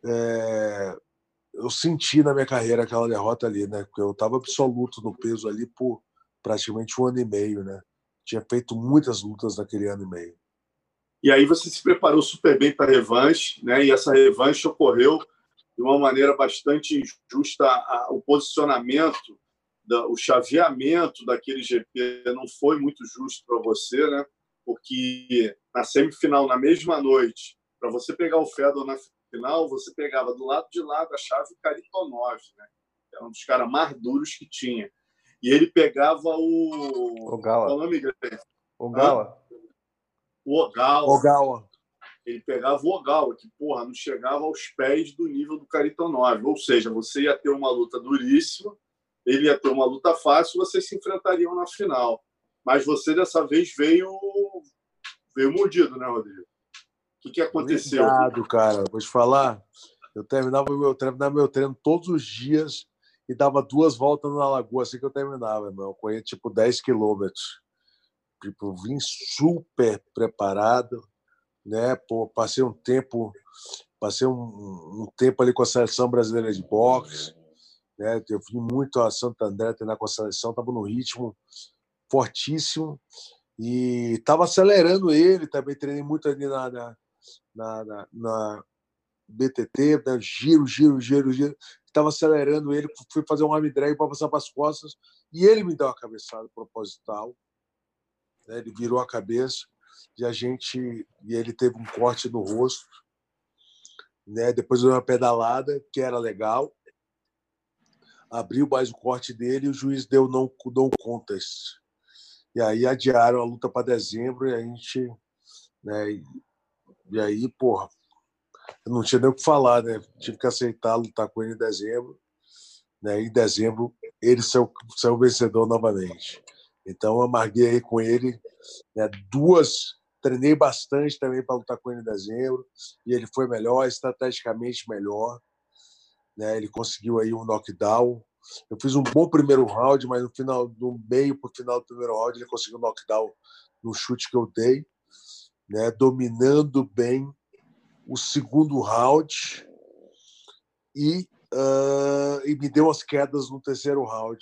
é, eu senti na minha carreira aquela derrota ali, né? Porque eu estava absoluto no peso ali por praticamente um ano e meio, né? Tinha feito muitas lutas naquele ano e meio. E aí você se preparou super bem para a revanche, né? E essa revanche ocorreu de uma maneira bastante injusta o posicionamento, o chaveamento daquele GP não foi muito justo para você, né? Porque na semifinal, na mesma noite, para você pegar o Fedor na final, você pegava do lado de lá da chave Karitonov, né? Era um dos caras mais duros que tinha. E ele pegava o. Ogawa. Qual o nome dele? Ogawa. O Ogawa. Ogawa ele pegava o Ogawa, que porra, não chegava aos pés do nível do Caritonov. Ou seja, você ia ter uma luta duríssima, ele ia ter uma luta fácil, vocês se enfrentariam na final. Mas você dessa vez veio veio mordido, né, Rodrigo? O que, que aconteceu? Obrigado, cara. Vou te falar. Eu terminava meu, terminava meu treino todos os dias e dava duas voltas na lagoa assim que eu terminava, meu. Eu corria tipo 10 quilômetros. Tipo, vim super preparado né? Pô, passei um tempo, passei um, um, tempo ali com a seleção brasileira de boxe, né? Eu fui muito a Santo André treinar com a seleção, estava no ritmo fortíssimo e estava acelerando ele. Também treinei muito ali na, na, na, na, na BTT, né? giro, giro, giro, giro. Estava acelerando ele, fui fazer um arm drag para passar para as costas e ele me deu uma cabeçada proposital. Né? Ele virou a cabeça e a gente e ele teve um corte no rosto, né? Depois deu uma pedalada que era legal, abriu mais o corte dele e o juiz deu não não contest. E aí adiaram a luta para dezembro e a gente, né? E, e aí, porra, eu não tinha nem o que falar, né? Tive que aceitar lutar com ele em dezembro. Né? Em dezembro, ele saiu, saiu vencedor novamente. Então, eu amarguei com ele né? duas Treinei bastante também para lutar com ele em dezembro e ele foi melhor, estrategicamente melhor. Né? Ele conseguiu aí um knockdown. Eu fiz um bom primeiro round, mas no final, do meio para o final do primeiro round, ele conseguiu um knockdown no chute que eu dei, né? dominando bem o segundo round. E uh, e me deu as quedas no terceiro round.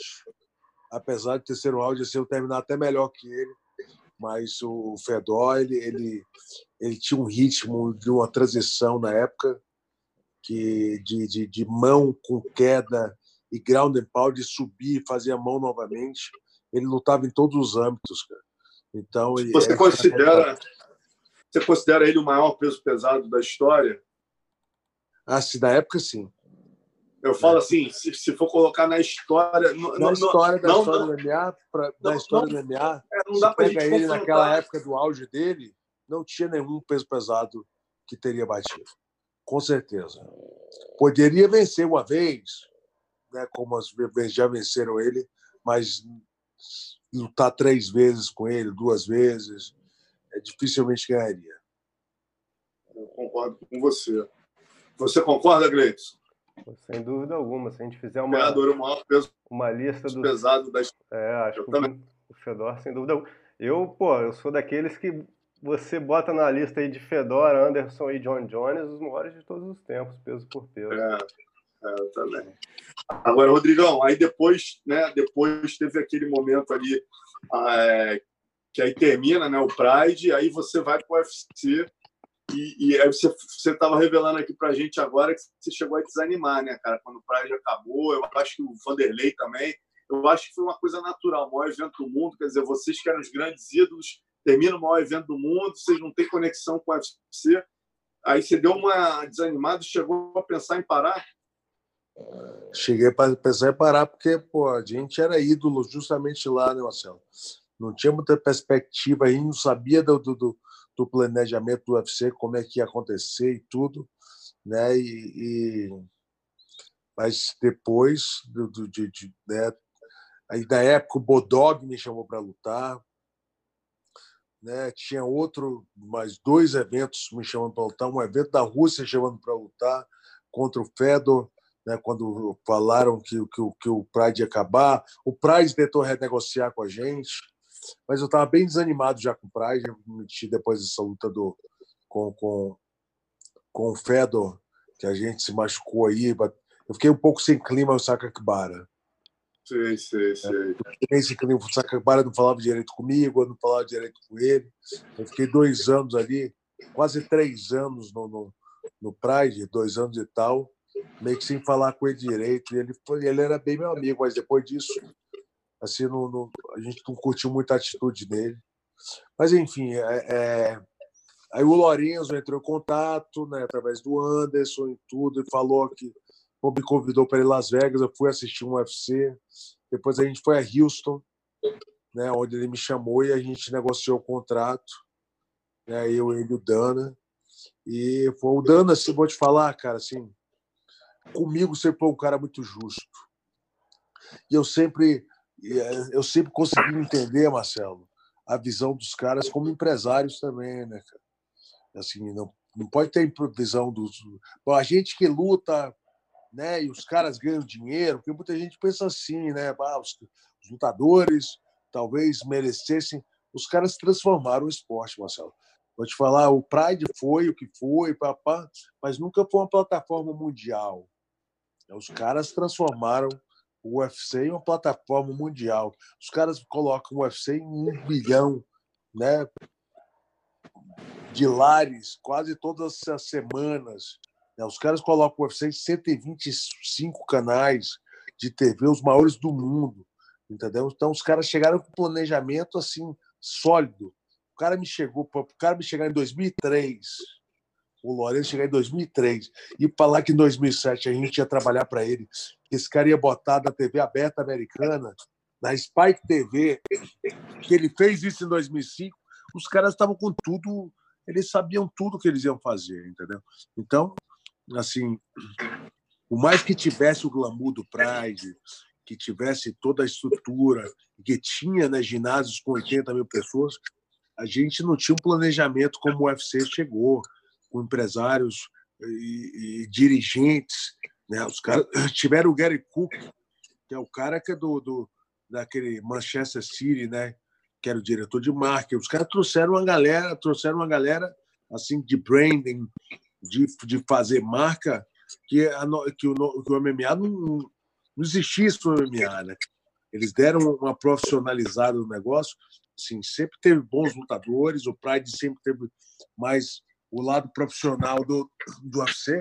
Apesar do terceiro round assim, eu terminar até melhor que ele, mas o Fedor ele, ele, ele tinha um ritmo de uma transição na época que de, de, de mão com queda e ground and pound, de subir, fazer a mão novamente. Ele lutava em todos os âmbitos, cara. Então, você é... considera você considera ele o maior peso pesado da história? Ah, se da época sim. Eu falo assim, se, se for colocar na história. No, na história da não, história não, do MMA, pra, não, da história do MMA, é, não dá pra pega ele naquela época do auge dele, não tinha nenhum peso pesado que teria batido. Com certeza. Poderia vencer uma vez, né, como as já venceram ele, mas lutar três vezes com ele, duas vezes, é, dificilmente ganharia. Eu concordo com você. Você concorda, Gleison? Sem dúvida alguma. Se a gente fizer uma, peso uma lista do pesado da É, acho eu que também. o Fedor, sem dúvida alguma. Eu, pô, eu sou daqueles que você bota na lista aí de Fedor, Anderson e John Jones os maiores de todos os tempos, peso por peso. É, é eu também. Agora, Rodrigão, aí depois, né, depois teve aquele momento ali é, que aí termina, né, o Pride, aí você vai para o UFC e, e aí você estava revelando aqui para a gente agora que você chegou a desanimar, né, cara? Quando o Pride acabou, eu acho que o Vanderlei também, eu acho que foi uma coisa natural, o maior evento do mundo, quer dizer, vocês que eram os grandes ídolos, termina o maior evento do mundo, vocês não têm conexão com o UFC, aí você deu uma desanimada e chegou a pensar em parar? Cheguei a pensar em parar porque pô, a gente era ídolo justamente lá, né, Marcelo? Não tinha muita perspectiva aí, não sabia do, do, do planejamento do UFC, como é que ia acontecer e tudo, né? E, e... mas depois do, do de, de, né? aí da época o Bodog me chamou para lutar, né? Tinha outro, mais dois eventos me chamando para lutar, um evento da Rússia chamando para lutar contra o Fedor, né? Quando falaram que, que, que o Pride ia acabar, o Pride tentou renegociar com a gente mas eu estava bem desanimado já com o Pride, depois dessa luta do, com, com, com o Fedor, que a gente se machucou aí. Eu fiquei um pouco sem clima no Sakakibara. Sei, sei, sei. É, esse clima, o Sakakibara não falava direito comigo, eu não falava direito com ele. Eu fiquei dois anos ali, quase três anos no, no, no Pride, dois anos e tal, meio que sem falar com ele direito. E ele, foi, ele era bem meu amigo, mas depois disso assim, não, não, a gente não curtiu muito a atitude dele. Mas, enfim, é, é... aí o Lorenzo entrou em contato, né, através do Anderson e tudo, e falou que me convidou para ir Las Vegas, eu fui assistir um UFC, depois a gente foi a Houston, né, onde ele me chamou e a gente negociou o contrato, né, eu, e o Dana, e foi o Dana, assim, vou te falar, cara, assim, comigo sempre foi um cara muito justo. E eu sempre eh, eu sempre consegui entender, Marcelo, a visão dos caras como empresários também, né, cara? Assim, não, não pode ter visão dos. Bom, a gente que luta, né, e os caras ganham dinheiro, porque muita gente pensa assim, né? Ah, os, os lutadores talvez merecessem. Os caras transformaram o esporte, Marcelo. Vou te falar, o Pride foi o que foi, papá, mas nunca foi uma plataforma mundial. Os caras transformaram o UFC é uma plataforma mundial. Os caras colocam o UFC em um bilhão né, de lares quase todas as semanas. Né? Os caras colocam o UFC em 125 canais de TV, os maiores do mundo. Entendeu? Então os caras chegaram com planejamento assim sólido. O cara me chegou, o cara me chegar em 2003 o Lourenço chegar em 2003 e falar que em 2007 a gente ia trabalhar para ele, que esse cara ia botar na TV aberta americana, na Spike TV, que ele fez isso em 2005, os caras estavam com tudo, eles sabiam tudo que eles iam fazer, entendeu? Então, assim, o mais que tivesse o glamour do Pride, que tivesse toda a estrutura, que tinha né, ginásios com 80 mil pessoas, a gente não tinha um planejamento como o UFC chegou com empresários e, e dirigentes. Né? Os caras tiveram o Gary Cook, que é o cara que é do, do daquele Manchester City, né? Que era o diretor de marketing. Os caras trouxeram uma galera, trouxeram uma galera assim de branding, de, de fazer marca que, a, que, o, que o MMA não, não existisse no MMA, né? Eles deram uma profissionalizada no negócio. Assim, sempre teve bons lutadores, o Pride sempre teve mais o lado profissional do, do UFC.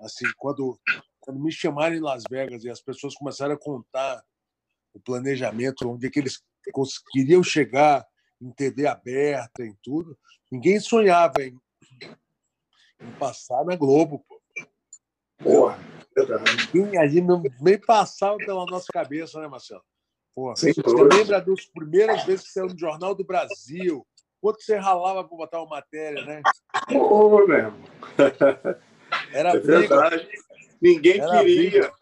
Assim, quando, quando me chamaram em Las Vegas e as pessoas começaram a contar o planejamento, onde é que eles queriam chegar em TV aberta, em tudo, ninguém sonhava em, em passar na Globo. Pô. Porra, ninguém ali não, nem passava pela nossa cabeça, né, Marcelo? Porra, você lembra das primeiras vezes que saiu no Jornal do Brasil? Quanto você ralava para botar uma matéria, né? Pô, mesmo. Era é verdade. Ninguém Era queria. Briga.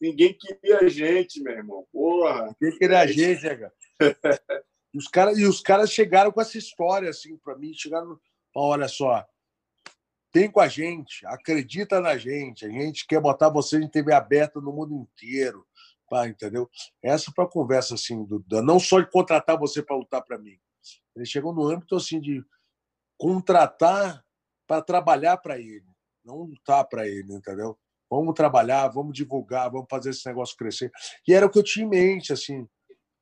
Ninguém queria a gente, meu irmão. Porra. Ninguém queria a gente, né, cara? e, os cara, e os caras chegaram com essa história, assim, para mim. Chegaram. Olha só, tem com a gente, acredita na gente. A gente quer botar vocês em TV aberta no mundo inteiro. Pá, entendeu? Essa foi a conversa, assim, do, não só de contratar você para lutar para mim. Ele chegou no âmbito, assim, de contratar para trabalhar para ele, não lutar para ele, entendeu? Vamos trabalhar, vamos divulgar, vamos fazer esse negócio crescer. E era o que eu tinha em mente, assim,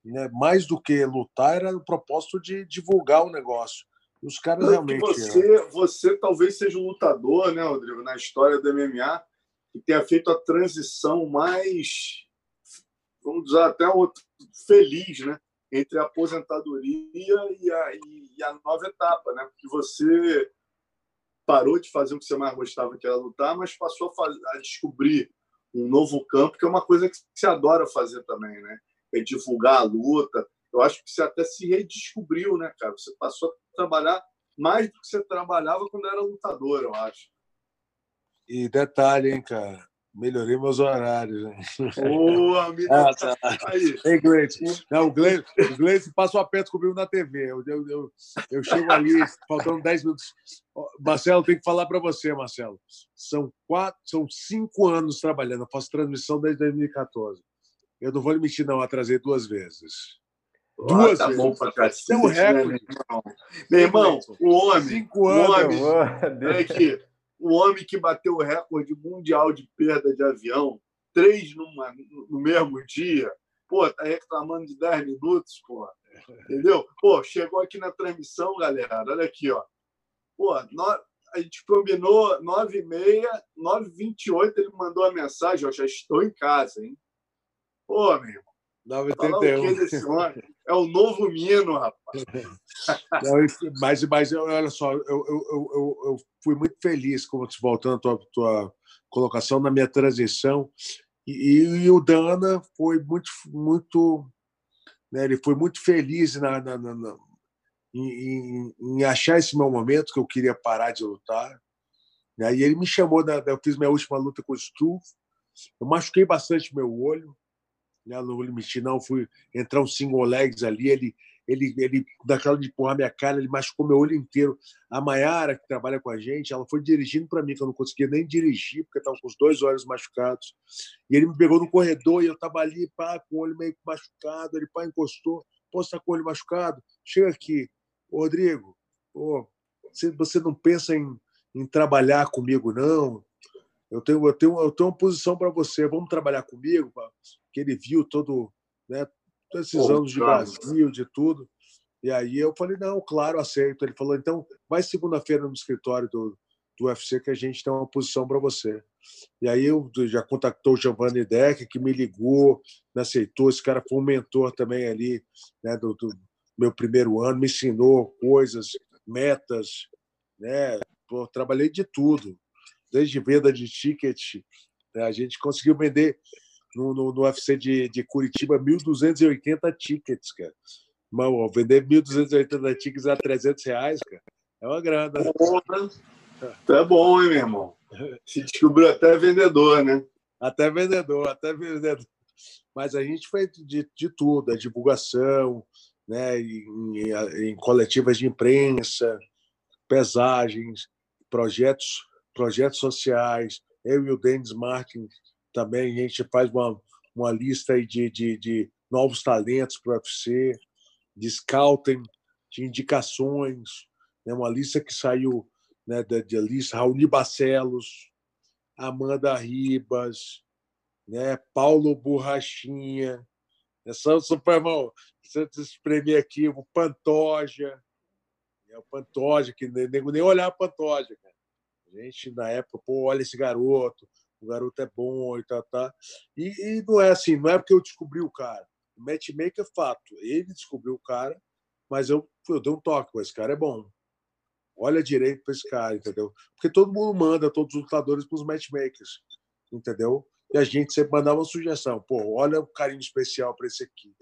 né? mais do que lutar, era o propósito de divulgar o negócio. E os caras realmente. Você, você talvez seja um lutador, né, Rodrigo, na história do MMA, que tenha feito a transição mais, vamos dizer, até outro, feliz, né? Entre a aposentadoria e a, e a nova etapa, né? Porque você parou de fazer o que você mais gostava, que era lutar, mas passou a, fazer, a descobrir um novo campo, que é uma coisa que você adora fazer também, né? É divulgar a luta. Eu acho que você até se redescobriu, né, cara? Você passou a trabalhar mais do que você trabalhava quando era lutador, eu acho. E detalhe, hein, cara? Melhorei meus horários. Boa, amiga. Ah, tá. Aí. Ei, Gleice. Não, o Gleice, o Gleice passa o aperto comigo na TV. Eu, eu, eu, eu chego ali, faltando 10 minutos. Marcelo, tem que falar para você, Marcelo. São, quatro, são cinco anos trabalhando. Eu faço transmissão desde 2014. Eu não vou admitir, não, atrasei duas vezes. Duas tá vezes. bom pra cacete. É um né, recorde. Né, meu irmão, o homem. Cinco anos. O homem, é que, o homem que bateu o recorde mundial de perda de avião, três numa, no mesmo dia, pô, tá reclamando de 10 minutos, pô. Entendeu? Pô, chegou aqui na transmissão, galera. Olha aqui, ó. Pô, no, a gente combinou 9h30, 9h28, ele mandou a mensagem, ó, já estou em casa, hein? Pô, meu irmão. 981. É o novo Mino, rapaz. Mas, mas olha só, eu, eu, eu, eu fui muito feliz, como voltando à tua, tua colocação, na minha transição. E, e, o Dana foi muito, muito né, ele foi muito feliz na, na, na, na em, em, achar esse meu momento que eu queria parar de lutar. Né? E ele me chamou, eu fiz minha última luta com o Struve, eu machuquei bastante meu olho, né? limitar, não, fui entrar um single legs ali, ele, ele, ele daquela de empurrar minha cara, ele machucou meu olho inteiro. A Maiara, que trabalha com a gente, ela foi dirigindo para mim, que eu não conseguia nem dirigir, porque estava com os dois olhos machucados. E ele me pegou no corredor e eu estava ali, pá, com o olho meio machucado, ele pá, encostou. Pô, você está com o olho machucado? Chega aqui. Ô, Rodrigo, você, você não pensa em, em trabalhar comigo, não? Eu tenho, eu tenho, eu tenho uma posição para você. Vamos trabalhar comigo? Que ele viu todo, né, todos esses anos de Brasil, de tudo. E aí eu falei, não, claro, aceito. Ele falou, então vai segunda-feira no escritório do, do UFC que a gente tem uma posição para você. E aí eu já contactou o Giovanni Deck, que me ligou, me aceitou. Esse cara foi um mentor também ali, né, do, do meu primeiro ano, me ensinou coisas, metas, né? Pô, trabalhei de tudo, desde venda de ticket. Né? A gente conseguiu vender no, no, no UFC de, de Curitiba 1.280 tickets, cara. Mano, vender 1.280 tickets a 300 reais, cara, é uma grana. Até bom, hein, meu irmão? Se descobriu até vendedor, né? Até vendedor, até vendedor. Mas a gente fez de, de tudo, a divulgação, né, em, em coletivas de imprensa, pesagens, projetos, projetos sociais. Eu e o Denis Martin também a gente faz uma, uma lista de, de, de novos talentos para o UFC, de scouting, de indicações, né? uma lista que saiu né, da, da lista Raoni Barcelos, Amanda Ribas, né? Paulo Borrachinha, né? São Superman, se espremer aqui, o Pantoja, né? o Pantoja, que nem, nem olhar o Pantoja, cara. A gente, na época, pô, olha esse garoto, o garoto é bom e tá, tá. E, e não é assim, não é porque eu descobri o cara. O matchmaker é fato. Ele descobriu o cara, mas eu, eu dei um toque, esse cara é bom. Olha direito para esse cara, entendeu? Porque todo mundo manda todos os lutadores para os matchmakers, entendeu? E a gente sempre mandava uma sugestão. Pô, olha o carinho especial para esse aqui.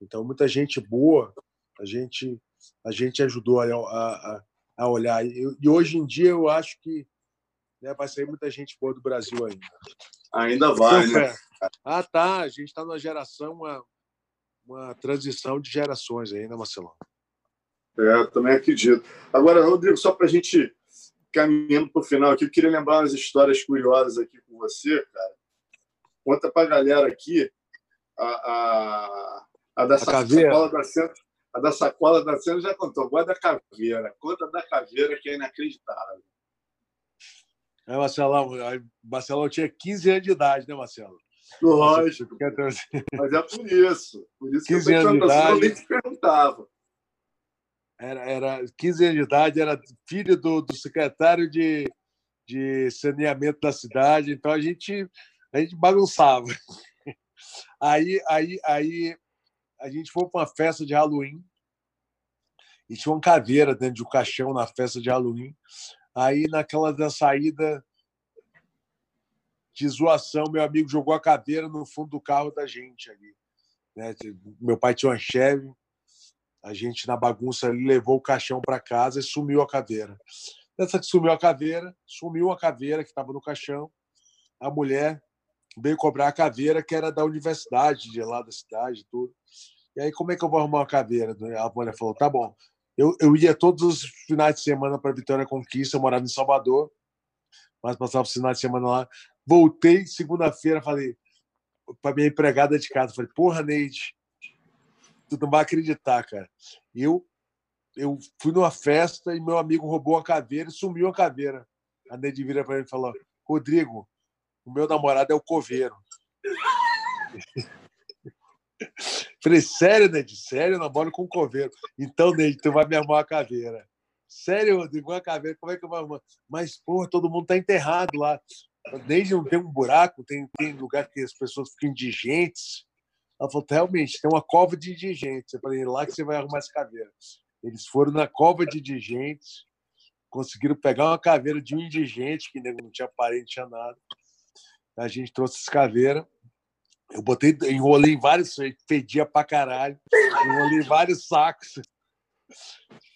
Então, muita gente boa, a gente, a gente ajudou a, a, a olhar. E, e, hoje em dia eu acho que né, vai sair muita gente boa do Brasil ainda. Ainda vai, então, né? Ah, tá. A gente está numa geração, uma, uma transição de gerações aí, né, Marcelão? É, também acredito. Agora, Rodrigo, só para a gente caminhando para o final aqui, eu queria lembrar umas histórias curiosas aqui com você, cara. Conta para a galera aqui a, a, a da a sacola da cena. A da sacola da cena já contou. Agora da caveira. Conta da caveira que é inacreditável. É, Marcelão, Marcelão tinha 15 anos de idade, né, Marcelo? Lógico. Mas é por isso. Por isso 15 que eu anos de idade. Eu nem te perguntava. Era, era 15 anos de idade, era filho do, do secretário de, de saneamento da cidade, então a gente, a gente bagunçava. Aí, aí, aí a gente foi para uma festa de Halloween e tinha uma caveira dentro de um caixão na festa de Halloween. Aí, naquela da saída de zoação, meu amigo jogou a caveira no fundo do carro da gente ali. Né? Meu pai tinha uma Chevy, a gente, na bagunça, levou o caixão para casa e sumiu a caveira. Nessa que sumiu a caveira, sumiu a caveira que estava no caixão. A mulher veio cobrar a caveira que era da universidade, de lá da cidade, tudo. E aí, como é que eu vou arrumar uma caveira? A mulher falou: tá bom, eu, eu ia todos os finais de semana para Vitória Conquista, eu morava em Salvador, mas passava os finais de semana lá. Voltei segunda-feira, falei para minha empregada de casa, falei, porra, Neide, tu não vai acreditar, cara. Eu eu fui numa festa e meu amigo roubou a caveira e sumiu a caveira. A Neide vira para ele e falou, Rodrigo, o meu namorado é o coveiro. Falei, sério, Neide? Sério, eu namoro com o coveiro. Então, Neide, tu vai me arrumar uma caveira. Sério, Rodrigo, uma caveira, como é que eu vou arrumar? Mas, porra, todo mundo tá enterrado lá. Neide não tem um buraco, tem, tem lugar que as pessoas ficam indigentes. Ela falou, realmente, tem uma cova de indigentes. Eu falei, lá que você vai arrumar essa caveira. Eles foram na cova de indigentes, conseguiram pegar uma caveira de um indigente, que não tinha parente, não tinha nada. A gente trouxe essa caveira, eu botei, enrolei vários, fedia pra caralho, enrolei vários sacos,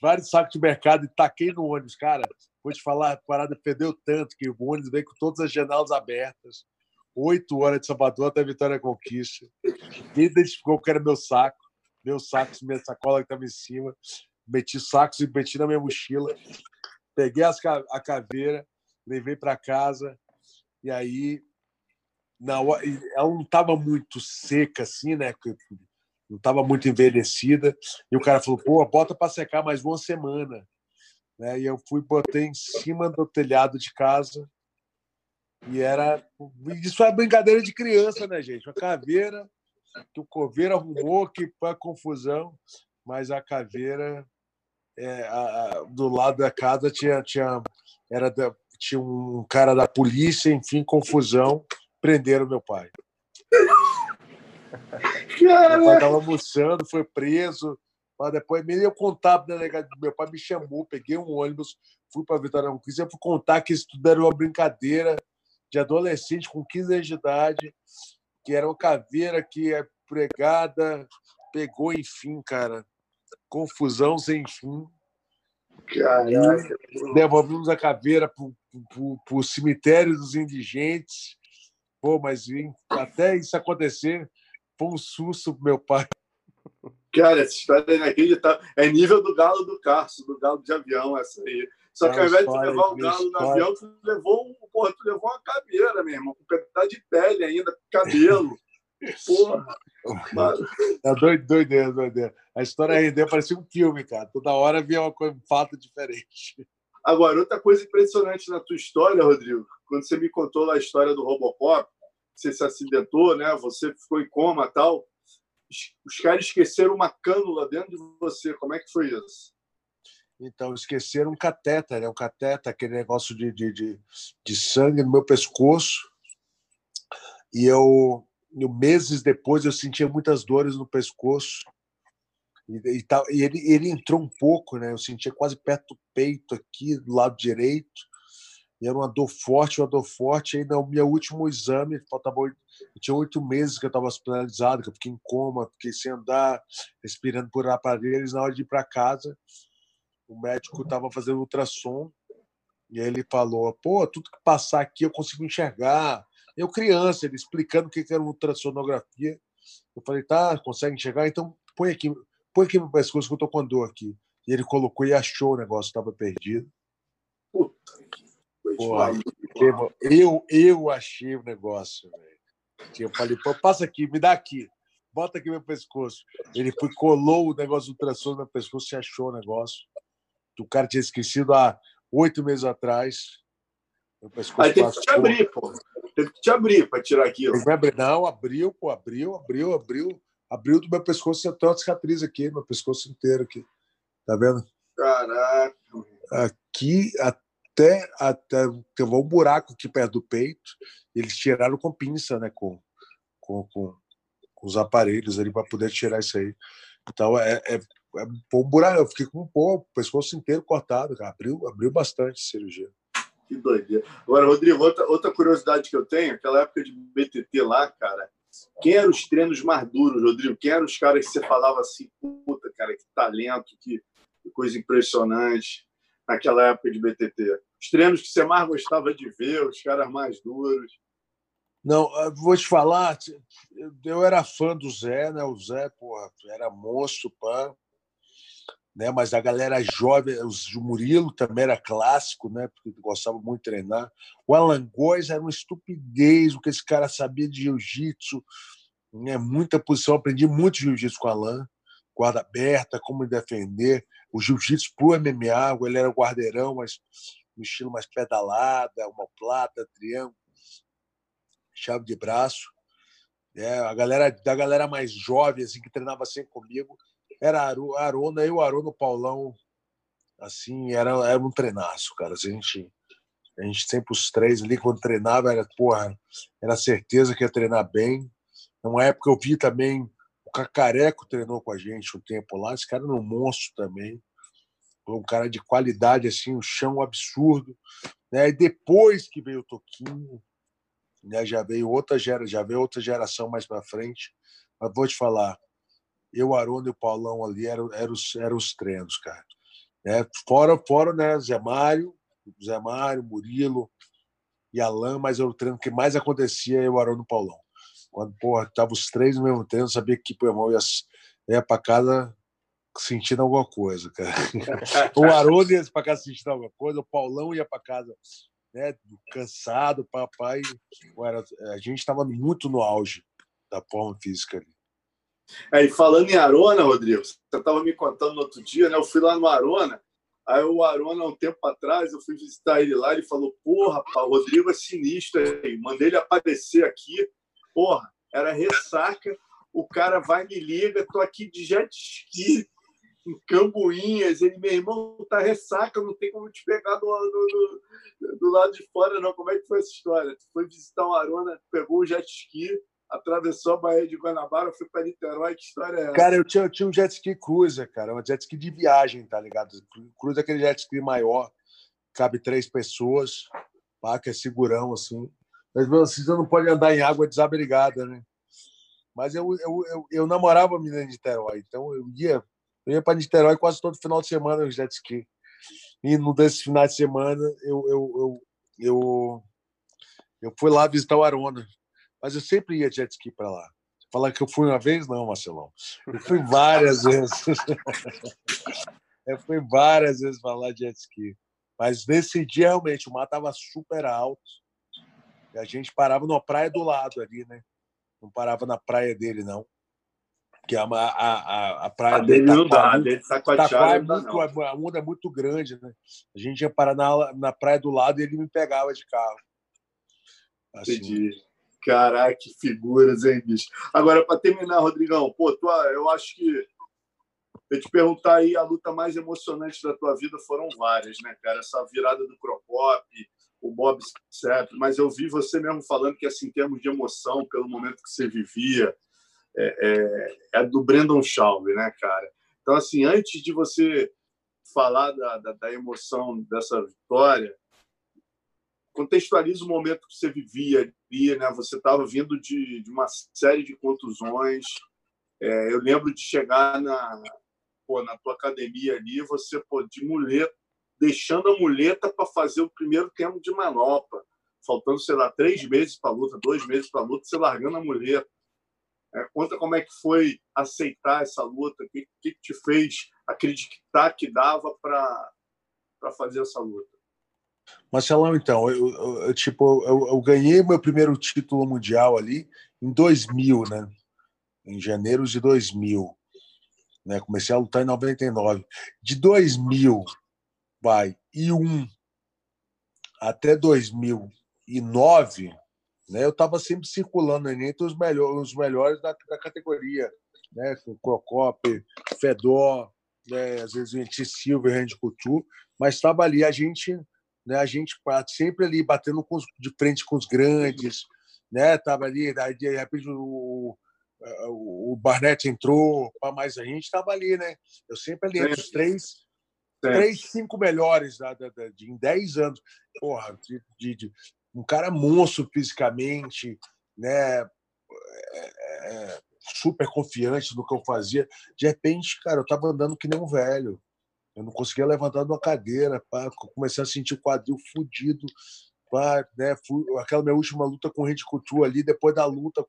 vários sacos de mercado e taquei no ônibus. Cara, vou te falar, a parada perdeu tanto que o ônibus veio com todas as janelas abertas, oito horas de Salvador até Vitória Conquista. Quem identificou que era meu saco, meu saco, minha sacola que estava em cima, meti sacos e meti na minha mochila, peguei as, a caveira, levei para casa. E aí não, ela não estava muito seca assim, né? Não estava muito envelhecida. E o cara falou: pô, bota para secar mais uma semana. Né? E eu fui, botei em cima do telhado de casa. E era. Isso é brincadeira de criança, né, gente? Uma caveira que o coveiro arrumou, que foi confusão, mas a caveira é, a, a, do lado da casa tinha, tinha, era da, tinha um cara da polícia, enfim, confusão prenderam meu pai. Meu pai estava almoçando, foi preso. Mas depois, mesmo eu contar para delegado, meu pai me chamou, peguei um ônibus, fui para Vitória Conquista, eu fui contar que isso tudo era uma brincadeira de adolescente com 15 anos de idade, que era uma caveira que é pregada, pegou, enfim, cara. Confusão sem fim. Caraca. Devolvemos a caveira para o cemitério dos indigentes Pô, mas até isso acontecer, foi um susto pro meu pai. Cara, essa história é inacreditável. É nível do galo do Carso, do galo de avião, essa aí. Só que ao invés de levar o galo no avião, tu levou, um, porra, tu levou uma caveira, meu irmão, com pedaço de pele ainda, cabelo. Porra. É doido, doideira, doideira. A história rendeu, parecia um filme, cara. Toda hora via uma coisa, um fato diferente. Agora, outra coisa impressionante na tua história, Rodrigo, quando você me contou a história do Robocop, você se acidentou, né? Você ficou em coma tal. Os caras esqueceram uma cânula dentro de você. Como é que foi isso? Então, esqueceram um catéter, né? Um catéter, aquele negócio de, de, de, de sangue no meu pescoço. E eu, meses depois, eu sentia muitas dores no pescoço. E, e, e ele, ele entrou um pouco, né? Eu sentia quase perto do peito aqui, do lado direito. E era uma dor forte, uma dor forte. E aí, no meu último exame, faltava oito, tinha oito meses que eu estava hospitalizado, que eu fiquei em coma, fiquei sem andar, respirando por aparelhos. Na hora de ir para casa, o médico estava fazendo ultrassom e ele falou: pô, tudo que passar aqui eu consigo enxergar. Eu, criança, ele explicando o que era uma ultrassonografia. Eu falei: tá, consegue enxergar? Então põe aqui, põe aqui meu pescoço que eu tô com dor aqui. E ele colocou e achou o negócio, estava perdido. Puta que eu, eu achei o negócio, velho. Eu falei, passa aqui, me dá aqui bota aqui meu pescoço. Ele foi, colou o negócio do ultrassom no meu pescoço e achou o negócio o cara tinha esquecido há oito meses atrás. Aí teve que te abrir, pô. Teve que te abrir para tirar aquilo. Não, abriu, pô, abriu, abriu, abriu. Abriu do meu pescoço, você tem uma cicatriz aqui, meu pescoço inteiro aqui. Tá vendo? Caraca. Aqui até, até teve um buraco aqui perto do peito. Eles tiraram com pinça, né? Com, com, com, com os aparelhos ali para poder tirar isso aí. Então é, é, é um buraco. Eu fiquei com um pouco, o pescoço inteiro cortado, cara. Abriu, abriu bastante a cirurgia. Que doideira. Agora, Rodrigo, outra, outra curiosidade que eu tenho, aquela época de BTT lá, cara, quem eram os treinos mais duros, Rodrigo? Quem eram os caras que você falava assim, puta, cara, que talento, que, coisa impressionante naquela época de BTT? Os treinos que você mais gostava de ver, os caras mais duros? Não, vou te falar, eu era fã do Zé, né? O Zé, porra, era monstro, pã né? Mas a galera jovem, o Murilo também era clássico, né? Porque gostava muito de treinar. O Alan Góes era uma estupidez, o que esse cara sabia de jiu-jitsu, né? Muita posição, aprendi muito jiu-jitsu com o Alan, guarda aberta, como defender, o jiu-jitsu pro MMA, ele era guardeirão, mas no estilo mais pedalada, uma plata, triângulo, chave de braço. É, a galera da galera mais jovem assim que treinava sempre comigo era Arona, eu, Arona, Paulão, assim, era, era um treinaço, cara. A gente, a gente sempre os três ali, quando treinava, era, porra, era certeza que ia treinar bem. Numa época eu vi também o Cacareco treinou com a gente um tempo lá, esse cara era um monstro também. Um cara de qualidade, assim, um chão absurdo. Né? E depois que veio o Toquinho, né? já veio outra gera, já veio outra geração mais para frente. Mas vou te falar, eu, Arona e o Paulão ali eram, eram, os, eram os treinos, cara. É, fora, fora, né, Zé Mário, Zé Mário, Murilo e Alain, mas era o treino que mais acontecia eu, Arona e o Paulão. Quando, porra, tava os três no mesmo treino, sabia que o irmão ia, ia para casa sentindo alguma coisa, cara. o Arona ia para casa sentindo alguma coisa, o Paulão ia para casa né, cansado, papai. Era, a gente estava muito no auge da forma física ali. E falando em Arona, Rodrigo, você estava me contando no outro dia, né? Eu fui lá no Arona, aí o Arona, um tempo atrás, eu fui visitar ele lá, ele falou, porra, o Rodrigo é sinistro aí, mandei ele aparecer aqui, porra, era ressaca, o cara vai me liga, tô aqui de jet ski, em Cambuinhas, ele, meu irmão, tá ressaca, não tem como te pegar do, do, do, do lado de fora, não. Como é que foi essa história? Tu foi visitar o Arona, pegou o jet ski, atravessou a Baía de Guanabara, fui para Niterói. Que história é essa? Cara, eu tinha, eu tinha um jet ski cruiser, cara, um jet ski de viagem, tá ligado? Cruiser é aquele jet ski maior, cabe três pessoas, pá, que é segurão, assim. Mas assim, você não pode andar em água desabrigada, né? Mas eu, eu, eu, eu namorava a menina de Niterói, então eu ia, eu ia para Niterói quase todo final de semana no jet ski. E no desses finais de semana eu, eu, eu, eu, eu fui lá visitar o Arona, mas eu sempre ia jet ski para lá. Falar que eu fui uma vez, não, Marcelão. Eu fui várias vezes. eu fui várias vezes lá de jet ski. Mas nesse dia, realmente, o mar estava super alto. E a gente parava na praia do lado ali, né? Não parava na praia dele, não. que é a, a, a praia a dele não dá, a dele tá é muito, a onda é muito grande, né? A gente ia parar na, na praia do lado e ele me pegava de carro. Assim. Entendi. Caraca, que figuras, hein, bicho? Agora, para terminar, Rodrigão, pô, tua, eu acho que eu te perguntar aí, a luta mais emocionante da tua vida foram várias, né, cara? Essa virada do Crocop, o Bob certo, mas eu vi você mesmo falando que, assim, em termos de emoção, pelo momento que você vivia, é, é, é do Brandon Schaub, né, cara? Então, assim, antes de você falar da, da, da emoção dessa vitória, contextualiza o momento que você vivia né? Você estava vindo de, de, uma série de contusões. É, eu lembro de chegar na, pô, na tua academia ali, você pô, de muleta, deixando a muleta para fazer o primeiro tempo de manopla, faltando, sei lá, três meses para a luta, dois meses para a luta, você largando a muleta. É, conta como é que foi aceitar essa luta, o que, que te fez acreditar que dava para fazer essa luta. Marcelão, então, eu, eu, eu tipo, eu, eu, ganhei meu primeiro título mundial ali em 2000, né? Em janeiro de 2000. Né? Comecei a lutar em 99. De 2000, vai, e um até 2009, né? Eu estava sempre circulando entre os melhores, os melhores da, da categoria, né? Com Crocop, Fedor, né? às vezes o Silva, Randy Couture, mas estava ali a gente né? A gente sempre ali batendo os, de frente com os grandes, né? Tava ali, daí de repente o, o Barnett entrou, mas a gente estava ali, né? Eu sempre ali entre os três, três, cinco melhores da, da, da, de, em dez anos. Porra, de, de, de, um cara monstro fisicamente, né? É, é, super confiante no que eu fazia. De repente, cara, eu estava andando que nem um velho. Eu não conseguia levantar de uma cadeira, pá, comecei a sentir o quadril fudido. Pá, né, fui, aquela minha última luta com o Randy Couture ali, depois da luta,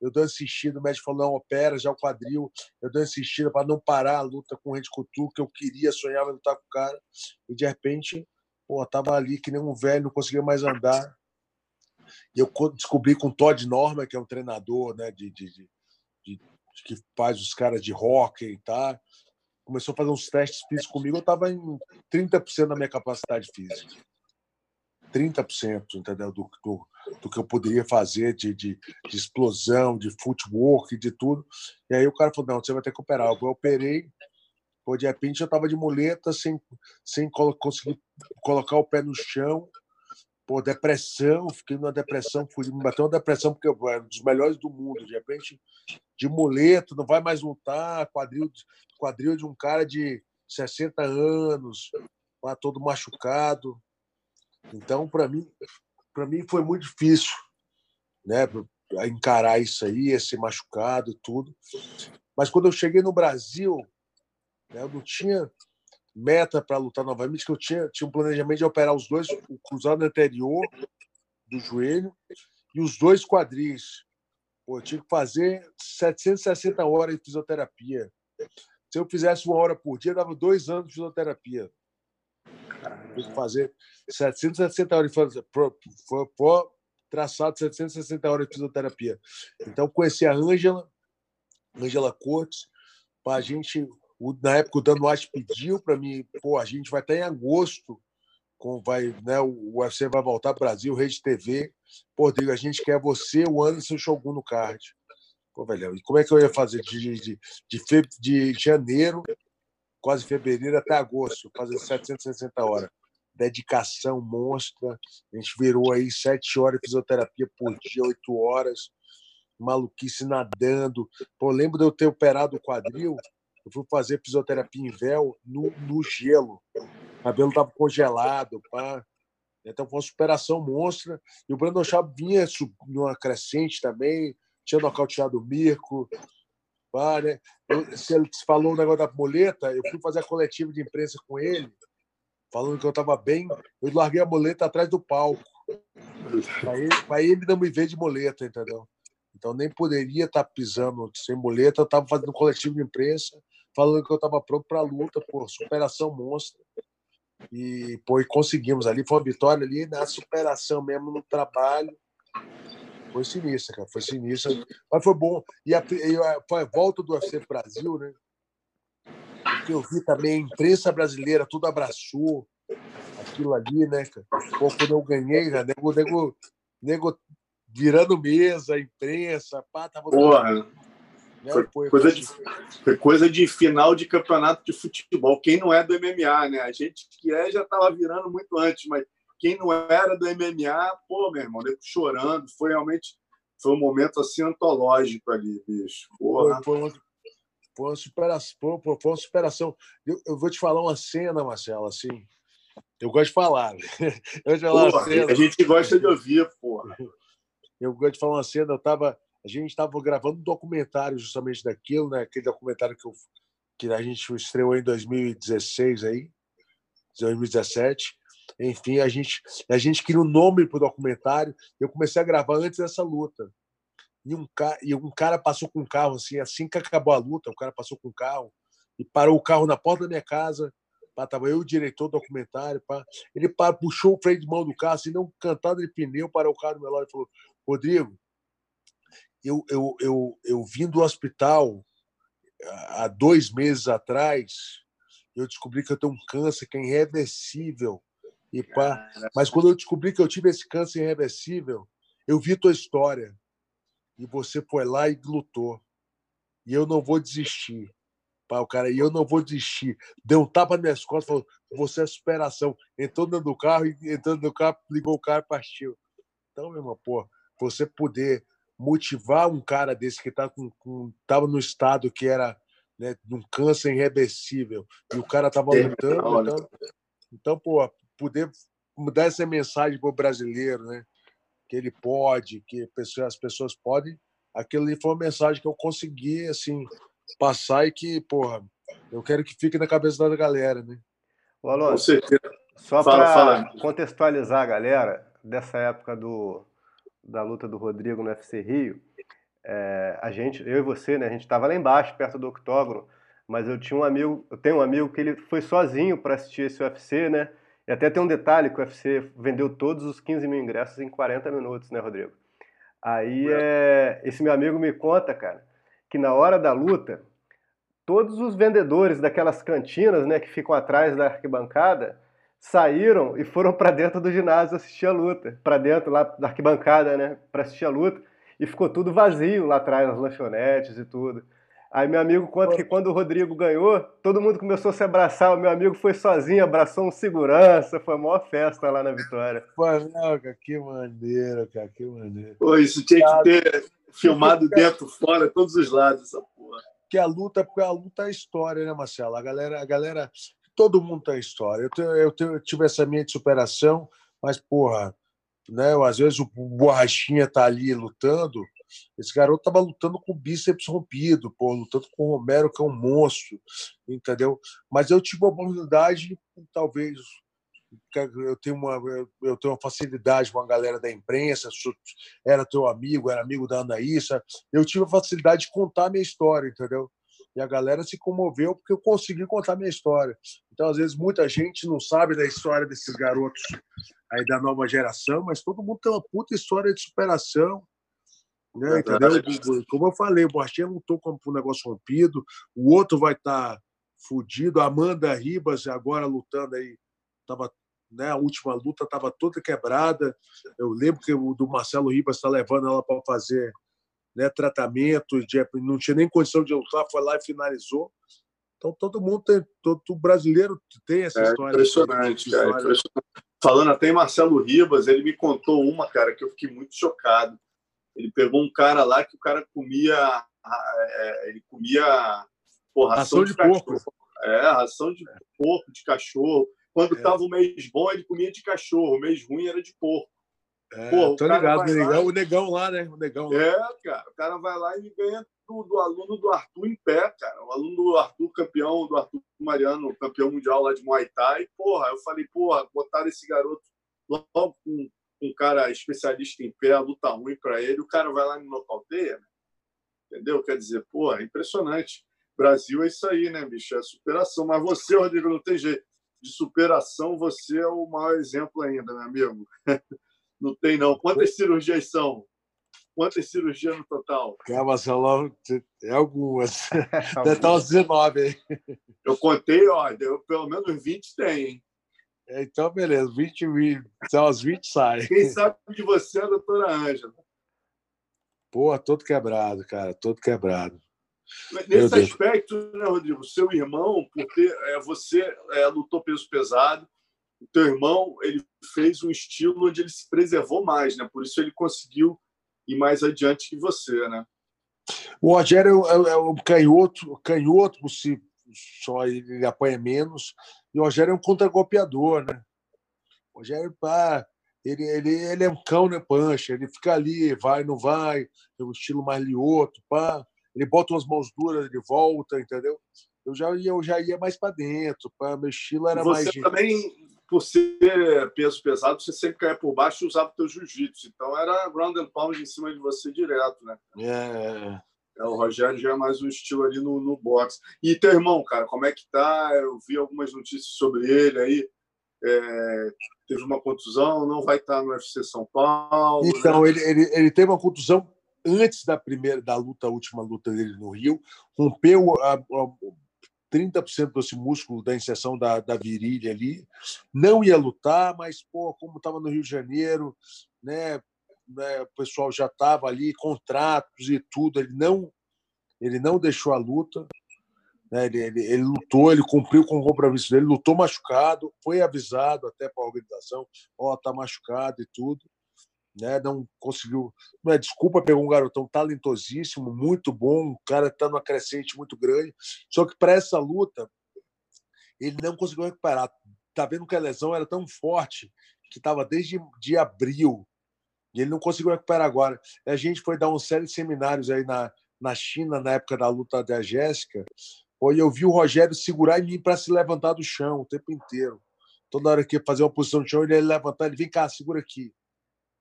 eu dou assistida, o médico falou, não, opera já o quadril. Eu dou assistida para não parar a luta com o Randy Couture, que eu queria, sonhava lutar com o cara. E de repente, pô, tava ali que nem um velho, não conseguia mais andar. E eu descobri com o Todd Norman, que é um treinador né, de, de, de, de que faz os caras de hockey, tá? Começou a fazer uns testes físicos comigo, eu estava em 30% da minha capacidade física. 30%, entendeu? Do, do, do que eu poderia fazer de, de, de, explosão, de footwork, de tudo. E aí o cara falou: não, você vai ter que operar. Eu operei, pô, de repente eu estava de muleta, sem, sem conseguir colocar o pé no chão. Pô, depressão, fiquei numa depressão, fui, me bateu uma depressão porque eu era um dos melhores do mundo. De repente, de muleta, não vai mais lutar, quadril, quadril de um cara de 60 anos, todo machucado. Então, para mim, para mim foi muito difícil, né, encarar isso aí, esse machucado e tudo. Mas quando eu cheguei no Brasil, né, eu não tinha meta para lutar novamente, que eu tinha, tinha um planejamento de operar os dois, o cruzado anterior do joelho e os dois quadris. Pô, eu tinha que fazer 760 horas de fisioterapia. Se eu fizesse uma hora por dia, dava dois anos de fisioterapia. Tinha que fazer 760 horas de fisioterapia. Traçado 760 horas de fisioterapia. Então, conheci a Ângela, Ângela Cortes, para a gente na época o Dan White pediu para mim, pô, a gente vai estar em agosto, com, vai, né, o UFC vai voltar para o Brasil, Rede TV. Pô, Rodrigo, a gente quer você, o Anderson Shogun no card. Pô, velho, e como é que eu ia fazer de, de, de, fe... de janeiro, quase fevereiro, até agosto, fazer 760 horas? Dedicação monstra. A gente virou aí sete horas de fisioterapia por dia, oito horas, maluquice nadando. Pô, lembro de eu ter operado o quadril, eu fui fazer fisioterapia em véu no, no gelo. O cabelo estava congelado. Pá. Então foi uma superação monstra. E o Brandon Schaub vinha numa crescente também, tinha nocauteado o Mirko. Pá, né? eu, se ele falou o negócio da muleta, eu fui fazer a coletiva de imprensa com ele, falando que eu estava bem. Eu larguei a muleta atrás do palco. Para ele, ele não me ver de muleta, entendeu? Então nem poderia estar tá pisando sem muleta. Eu estava fazendo coletivo de imprensa falando que eu estava pronto para a luta, por superação monstra. E, pô, e conseguimos ali, foi uma vitória ali na superação mesmo, no trabalho. Foi sinistra, cara. Foi sinistra. Mas foi bom. E a, e a, foi a volta do UFC Brasil, né? Porque eu vi também a imprensa brasileira, tudo abraçou aquilo ali, né, cara? Pô, quando eu ganhei, cara, nego, nego, nego virando mesa, imprensa, pá, tava. Porra. Né? Foi, foi, coisa de, foi coisa de final de campeonato de futebol. Quem não é do MMA, né? A gente que é já estava virando muito antes, mas quem não era do MMA, pô, meu irmão, chorando. Foi realmente foi um momento assim antológico ali, bicho. Porra. Foi, foi, foi uma superação. Foi, uma superação. Eu, eu, vou te falar uma cena, Marcelo, assim. Eu gosto de falar. Né? Eu gosto de falar porra, a gente gosta de ouvir, porra. Eu gosto de falar uma cena. Eu tava, a gente estava gravando um documentário justamente daquilo, né? Aquele documentário que, eu, que a gente estreou em 2016 aí, 2017. Enfim, a gente, a gente queria um nome para o documentário. Eu comecei a gravar antes dessa luta. E um, e um cara passou com um carro assim, assim que acabou a luta, o cara passou com um carro e parou o carro na porta da minha casa. Pá, tava eu, o diretor do documentário. Pá. Ele pá, puxou o freio de mão do carro, assim, não cantado de pneu, parou o carro do meu lado e falou: Rodrigo, eu, eu, eu, eu vim do hospital há dois meses atrás, eu descobri que eu tenho um câncer que é irreversível e pá. Mas quando eu descobri que eu tive esse câncer irreversível, eu vi tua história. E você foi lá e lutou. E eu não vou desistir. Pá, o cara, e eu não vou desistir. Deu um tapa nas minhas costas, falou: você é superação. Entrou dentro do carro, entrando no carro, ligou o carro e partiu. Então, meu irmão, pô, você poder motivar um cara desse que tá com, com tava no estado que era né, de um câncer irreversível e o cara tava lutando, então, então pô, poder mudar essa mensagem para o brasileiro, né? Que ele pode, que as pessoas podem. Aquilo ali foi uma mensagem que eu consegui, assim, passar e que, porra, eu quero que fique na cabeça da galera, né? Ô, Alonso, só para contextualizar a galera dessa época do, da luta do Rodrigo no UFC Rio, é, a gente, eu e você, né, a gente estava lá embaixo, perto do octógono, mas eu tinha um amigo, eu tenho um amigo que ele foi sozinho para assistir esse UFC, né? E até tem um detalhe que o UFC vendeu todos os 15 mil ingressos em 40 minutos, né, Rodrigo? Aí é, esse meu amigo me conta, cara, que na hora da luta, todos os vendedores daquelas cantinas, né, que ficam atrás da arquibancada, saíram e foram para dentro do ginásio assistir a luta, para dentro lá da arquibancada, né, para assistir a luta, e ficou tudo vazio lá atrás, as lanchonetes e tudo. Aí meu amigo conta que quando o Rodrigo ganhou, todo mundo começou a se abraçar. O meu amigo foi sozinho, abraçou um segurança. Foi a maior festa lá na Vitória. Pô, não, cara, que maneiro, cara, que maneiro. Pô, isso tinha que ter filmado dentro, fora, todos os lados, essa porra. Que a luta, porque a luta é história, né, Marcelo? A galera, a galera, todo mundo tem história. Eu, tenho, eu, tenho, eu tive essa minha de superação, mas, porra, né, às vezes o Borrachinha tá ali lutando esse garoto estava lutando com o bíceps rompido, pô, lutando com o Romero, que é um monstro, entendeu? Mas eu tive a oportunidade, talvez eu tenho uma eu tenho uma facilidade com a galera da imprensa, era teu amigo, era amigo da Anaísa, eu tive a facilidade de contar a minha história, entendeu? E a galera se comoveu porque eu consegui contar minha história. Então, às vezes, muita gente não sabe da história desses garotos aí da nova geração, mas todo mundo tem uma puta história de superação, né, entendeu? Como eu falei, o Borchinha lutou com um negócio rompido, o outro vai estar tá fudido. A Amanda Ribas, agora lutando aí, tava, né, a última luta estava toda quebrada. Eu lembro que o do Marcelo Ribas está levando ela para fazer né, tratamento, de, não tinha nem condição de lutar, foi lá e finalizou. Então todo mundo tem, todo brasileiro tem essa é história. Impressionante, cara, impressionante. Falando até em Marcelo Ribas, ele me contou uma, cara, que eu fiquei muito chocado. Ele pegou um cara lá que o cara comia. É, ele comia porra, ração, ração de, de porco. É, ração de porco, de cachorro. Quando estava é. o mês bom, ele comia de cachorro. O mês ruim era de porco. É, Pô, tô ligado, o negão, o negão lá, né? O negão lá. É, cara, o cara vai lá e ganha do, do, aluno do Arthur em pé, cara. O aluno do Arthur, campeão, do Arthur Mariano, campeão mundial lá de Muay Thai. Porra, eu falei, porra, botaram esse garoto logo com um cara especialista em pé, a luta ruim para ele, o cara vai lá e nocauteia, né? entendeu? Quer dizer, pô, é impressionante. Brasil é isso aí, né, bicho? É superação. Mas você, Rodrigo, não tem jeito. De superação, você é o maior exemplo ainda, meu amigo. Não tem, não. Quantas cirurgias são? Quantas cirurgias no total? É, Marcelão, é algumas. Deve estar umas 19 aí. Eu contei, ó, deu pelo menos 20 tem, hein? É, então, beleza, 20, 20 são as 20 saem. Quem sabe de você é a doutora Ângela. Pô, todo quebrado, cara, todo quebrado. Nesse aspecto, né, Rodrigo? Seu irmão, porque é, você é, lutou peso pesado, o teu irmão ele fez um estilo onde ele se preservou mais, né? Por isso ele conseguiu ir mais adiante que você, né? O Rogério é, é um canhoto, canhoto se só ele apanha menos, e o Rogério é um contragolpeador, né? O Rogério, pá, ele, ele, ele é um cão, né, pancha, ele fica ali, vai, não vai, tem um estilo mais lioto, pá, ele bota umas mãos duras, ele volta, entendeu? Eu já ia, eu já ia mais para dentro, pá, meu estilo era você mais... Também por ser peso pesado, você sempre caía por baixo e usava o teu jiu-jitsu. Então era ground and pound em cima de você direto, né? É. é o Rogério já é mais um estilo ali no, no boxe. E teu irmão, cara, como é que tá? Eu vi algumas notícias sobre ele aí. É, teve uma contusão, não vai estar no UFC São Paulo. Né? Então, né? ele, ele, ele teve uma contusão antes da primeira da luta, a última luta dele no Rio, rompeu a, a 30% desse músculo da inserção da, da virilha ali. Não ia lutar, mas, pô, como estava no Rio de Janeiro, né, né, o pessoal já estava ali, contratos e tudo, ele não, ele não deixou a luta. Né, ele, ele, ele, lutou, ele cumpriu com o compromisso dele, lutou machucado, foi avisado até para a organização: ó, oh, tá machucado e tudo né? Não conseguiu. Não é desculpa, pegou um garotão talentosíssimo, muito bom, o cara está numa crescente muito grande. Só que para essa luta ele não conseguiu recuperar. Tá vendo que a lesão era tão forte que estava desde de abril e ele não conseguiu recuperar agora. A gente foi dar uma série de seminários aí na, na China na época da luta da Jéssica. E eu vi o Rogério segurar em mim para se levantar do chão o tempo inteiro. Toda hora que fazer uma posição de chão, ele ia levantar, ele vem cá, segura aqui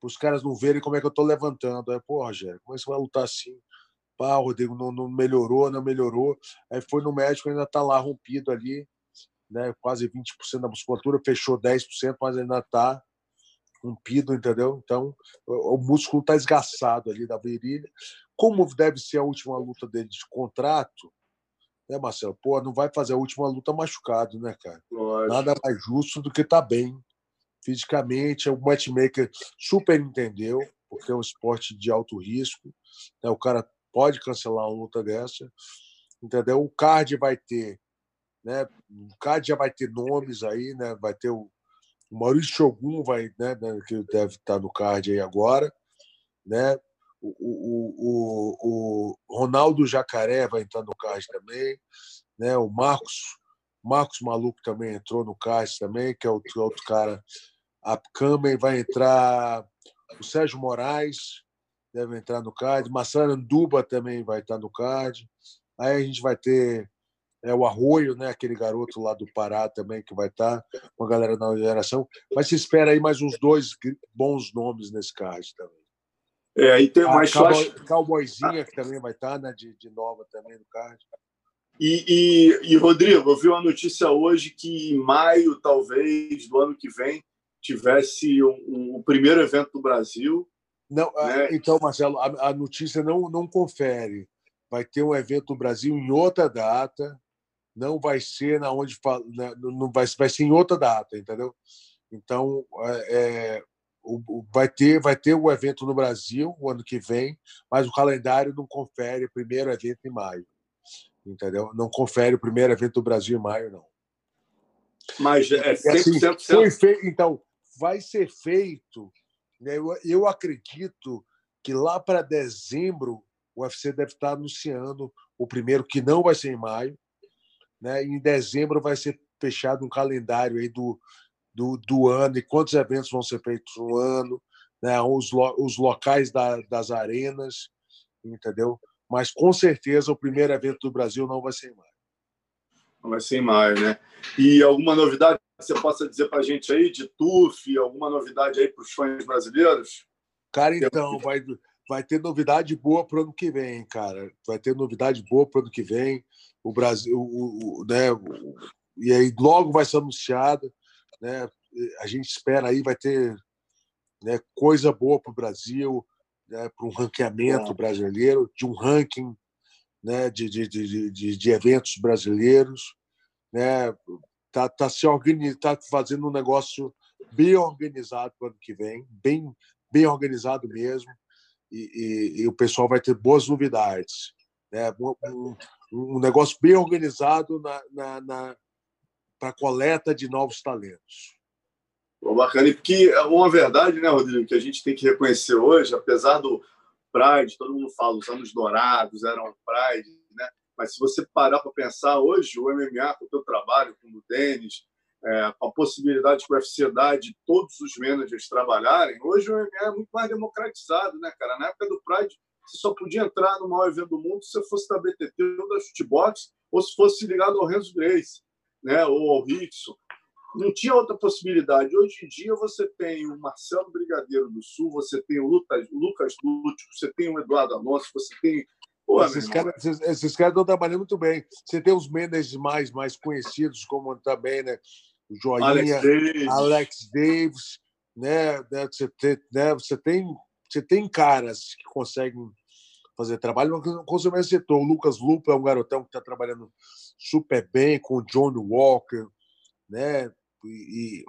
os caras não verem como é que eu estou levantando. Aí, pô, Rogério, como é que você vai lutar assim? Pá, Rodrigo, não, não melhorou, não melhorou. Aí foi no médico, ainda está lá rompido ali, né? quase 20% da musculatura, fechou 10%, mas ainda está rompido, entendeu? Então, o, o músculo está esgaçado ali da virilha. Como deve ser a última luta dele de contrato, né, Marcelo? Pô, não vai fazer a última luta machucado, né, cara? Lógico. Nada mais justo do que tá bem fisicamente. O matchmaker super entendeu, porque é um esporte de alto risco. Né? O cara pode cancelar uma luta dessa. Entendeu? O card vai ter. Né? O card já vai ter nomes aí, né? vai ter o, o Maurício Shogun, vai, né? né que deve estar no card aí agora. Né? O, o, o, o Ronaldo Jacaré vai entrar no card também. Né? O Marcos Marcos Maluco também entrou no card também, que é outro, outro cara a Câmara vai entrar o Sérgio Moraes, deve entrar no card, Massaranduba também vai estar no card. Aí a gente vai ter é, o Arroio, né, aquele garoto lá do Pará também que vai estar, uma galera da geração. Mas se espera aí mais uns dois bons nomes nesse card também. É, aí tem mais Cowboy, Cowboyzinha, que também vai estar, né, de, de nova também no card. E, e, e, Rodrigo, eu vi uma notícia hoje que em maio, talvez, do ano que vem, tivesse o um, um, primeiro evento do Brasil. Não, né? Então, Marcelo, a, a, notícia não, não confere. Vai ter um evento no Brasil em outra data, não vai ser na onde né, não vai, vai ser em outra data, entendeu? Então, é, é o, vai ter vai ter o evento no Brasil o ano que vem, mas o calendário não confere o primeiro evento em maio, entendeu? Não confere o primeiro evento do Brasil em maio, não. Mas é 100% assim, foi feito, então vai ser feito. Né? Eu, eu acredito que lá para dezembro o UFC deve estar anunciando o primeiro, que não vai ser em maio. Né? Em dezembro vai ser fechado um calendário aí do, do, do ano e quantos eventos vão ser feitos no ano, né? os, lo, os locais da, das arenas, entendeu? Mas com certeza o primeiro evento do Brasil não vai ser em maio. Não vai ser em maio, né? E alguma novidade você possa dizer para a gente aí de TUF, alguma novidade aí para os fãs brasileiros? Cara, então, vai, vai ter novidade boa para o ano que vem, cara. Vai ter novidade boa para o ano que vem. O Brasil, o, o, né, e aí logo vai ser anunciado, né? A gente espera aí, vai ter né, coisa boa para o Brasil. né, para um ranqueamento brasileiro, de um ranking né, de, de, de, de, de eventos brasileiros. Né, tá, tá se organizando, tá fazendo um negócio bem organizado para o ano que vem, bem, bem organizado mesmo, e, e, e o pessoal vai ter boas novidades. Né? Um, um negócio bem organizado na, na, na para coleta de novos talentos. Bom, bacana. E porque uma verdade, né, Rodrigo, que a gente tem que reconhecer hoje, apesar do Pride, todo mundo fala os anos dourados eram Pride? Mas se você parar para pensar hoje, o MMA, com o teu trabalho, com o Denis, é, a possibilidade que o UFC dá de todos os managers trabalharem, hoje o MMA é muito mais democratizado, né, cara? Na época do Pride, você só podia entrar no maior evento do mundo se você fosse da BTT ou da Shootbox, ou se fosse ligado ao Renzo Grace, né, ou ao Rickson não tinha outra possibilidade. Hoje em dia você tem o Marcelo Brigadeiro do Sul, você tem o Lucas Lúcio, você tem o Eduardo Alonso, você tem. Pô, esses caras esses, cara estão trabalhando muito bem. Você tem os managers mais, mais conhecidos, como também, né? O Joinha, Alex Davis, Alex Davis né? né? Você, tem, né? você, tem, você tem caras que conseguem fazer trabalho, mas como você citou, o Lucas Lupo é um garotão que está trabalhando super bem com o John Walker, né? e,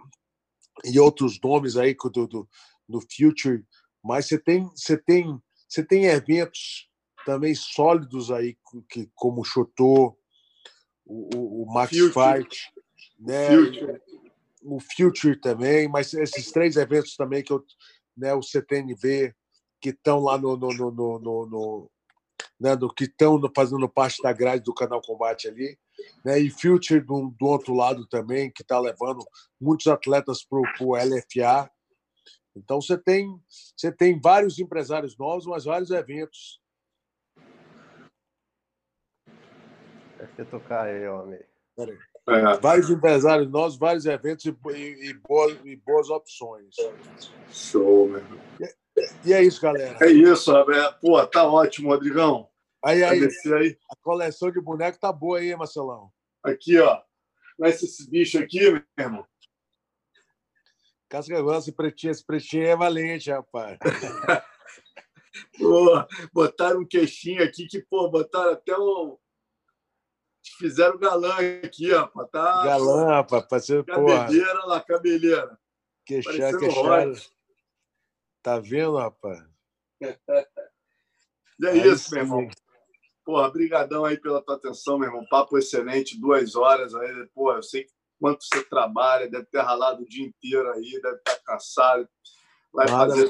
e outros nomes aí do, do, do Future, mas você tem, você tem, você tem eventos também sólidos aí, que, como o Chotô, o, o Max Future. Fight, né? Future. o Future também, mas esses três eventos também que eu, né, o CTNV, que estão lá no, no, no, no, no né, do que estão fazendo parte da grade do canal Combate ali, né, e Future do, do outro lado também, que está levando muitos atletas para o LFA. Então você tem, você tem vários empresários novos, mas vários eventos. Ter tocar aí, homem. É. Vários empresários novos, vários eventos e, e, e, boas, e boas opções. Show, meu. E é isso, galera. É isso, Roberto. Pô, tá ótimo, Rodrigão. Aí, aí, aí, a coleção de boneco tá boa aí, Marcelão. Aqui, ó. Conhece esse bicho aqui, meu irmão? Casca grossa, pretinho. Esse pretinho é valente, rapaz. pô, botaram um queixinho aqui que, pô, botaram até um. Fizeram galã aqui, ó. Tá... Galã, rapaz. Parceiro, cabeleira lá, cabeleira. Queixar, queixar. Tá vendo, rapaz? e é aí isso, sim. meu irmão. Porra, brigadão aí pela tua atenção, meu irmão. Papo excelente, duas horas aí. Porra, eu sei quanto você trabalha, deve ter ralado o dia inteiro aí, deve estar cansado. Vai fazer,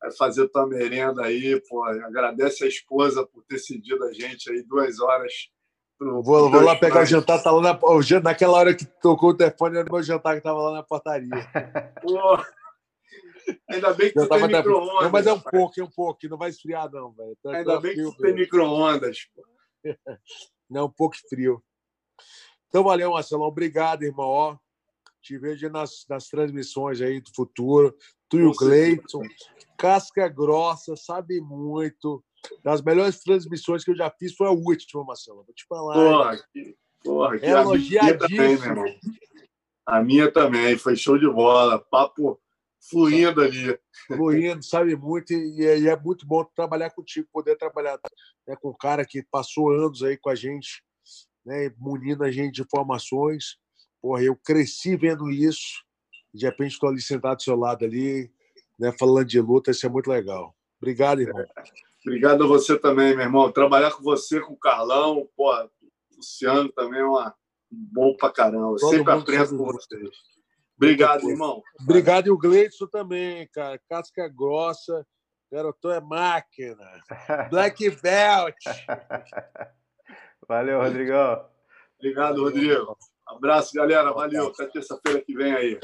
vai fazer tua merenda aí, pô. Agradece a esposa por ter cedido a gente aí duas horas. Pro, vou, vou lá pegar o jantar, tá lá na, naquela hora que tocou o telefone, era o meu jantar que estava lá na portaria. Ainda bem que tu tem micro-ondas. Mas é um pouco, é um pouco, não vai esfriar, não, velho. Tá, Ainda bem frio, que tu tem micro-ondas. Não, é um pouco frio. Então, valeu, Marcelão. Obrigado, irmão. Ó, te vejo nas, nas transmissões aí do futuro. Tu e o Gleison. Casca grossa, sabe muito. Das melhores transmissões que eu já fiz foi a última, Marcelo. Vou te falar. Porra, que, porra, que é elogiadíssimo. A minha também, foi show de bola. Papo fluindo ali. Fluindo, sabe muito, e é, e é, muito bom trabalhar contigo, poder trabalhar né, com um cara que passou anos aí com a gente, né, munindo a gente de informações. Porra, eu cresci vendo isso, de repente estou ali sentado do seu lado ali, né, falando de luta, isso é muito legal. Obrigado, irmão. É. Obrigado a você também, meu irmão. Trabalhar com você, com o Carlão, porra, Luciano também é uma bom pra caramba. Eu sempre aprendo com vocês. Obrigado, irmão. Obrigado, e o Gleison também, cara. Casca grossa, garotão é máquina. Black Belt. Valeu, Rodrigão. Obrigado, Rodrigo. Abraço, galera. Valeu. Até terça-feira que vem aí.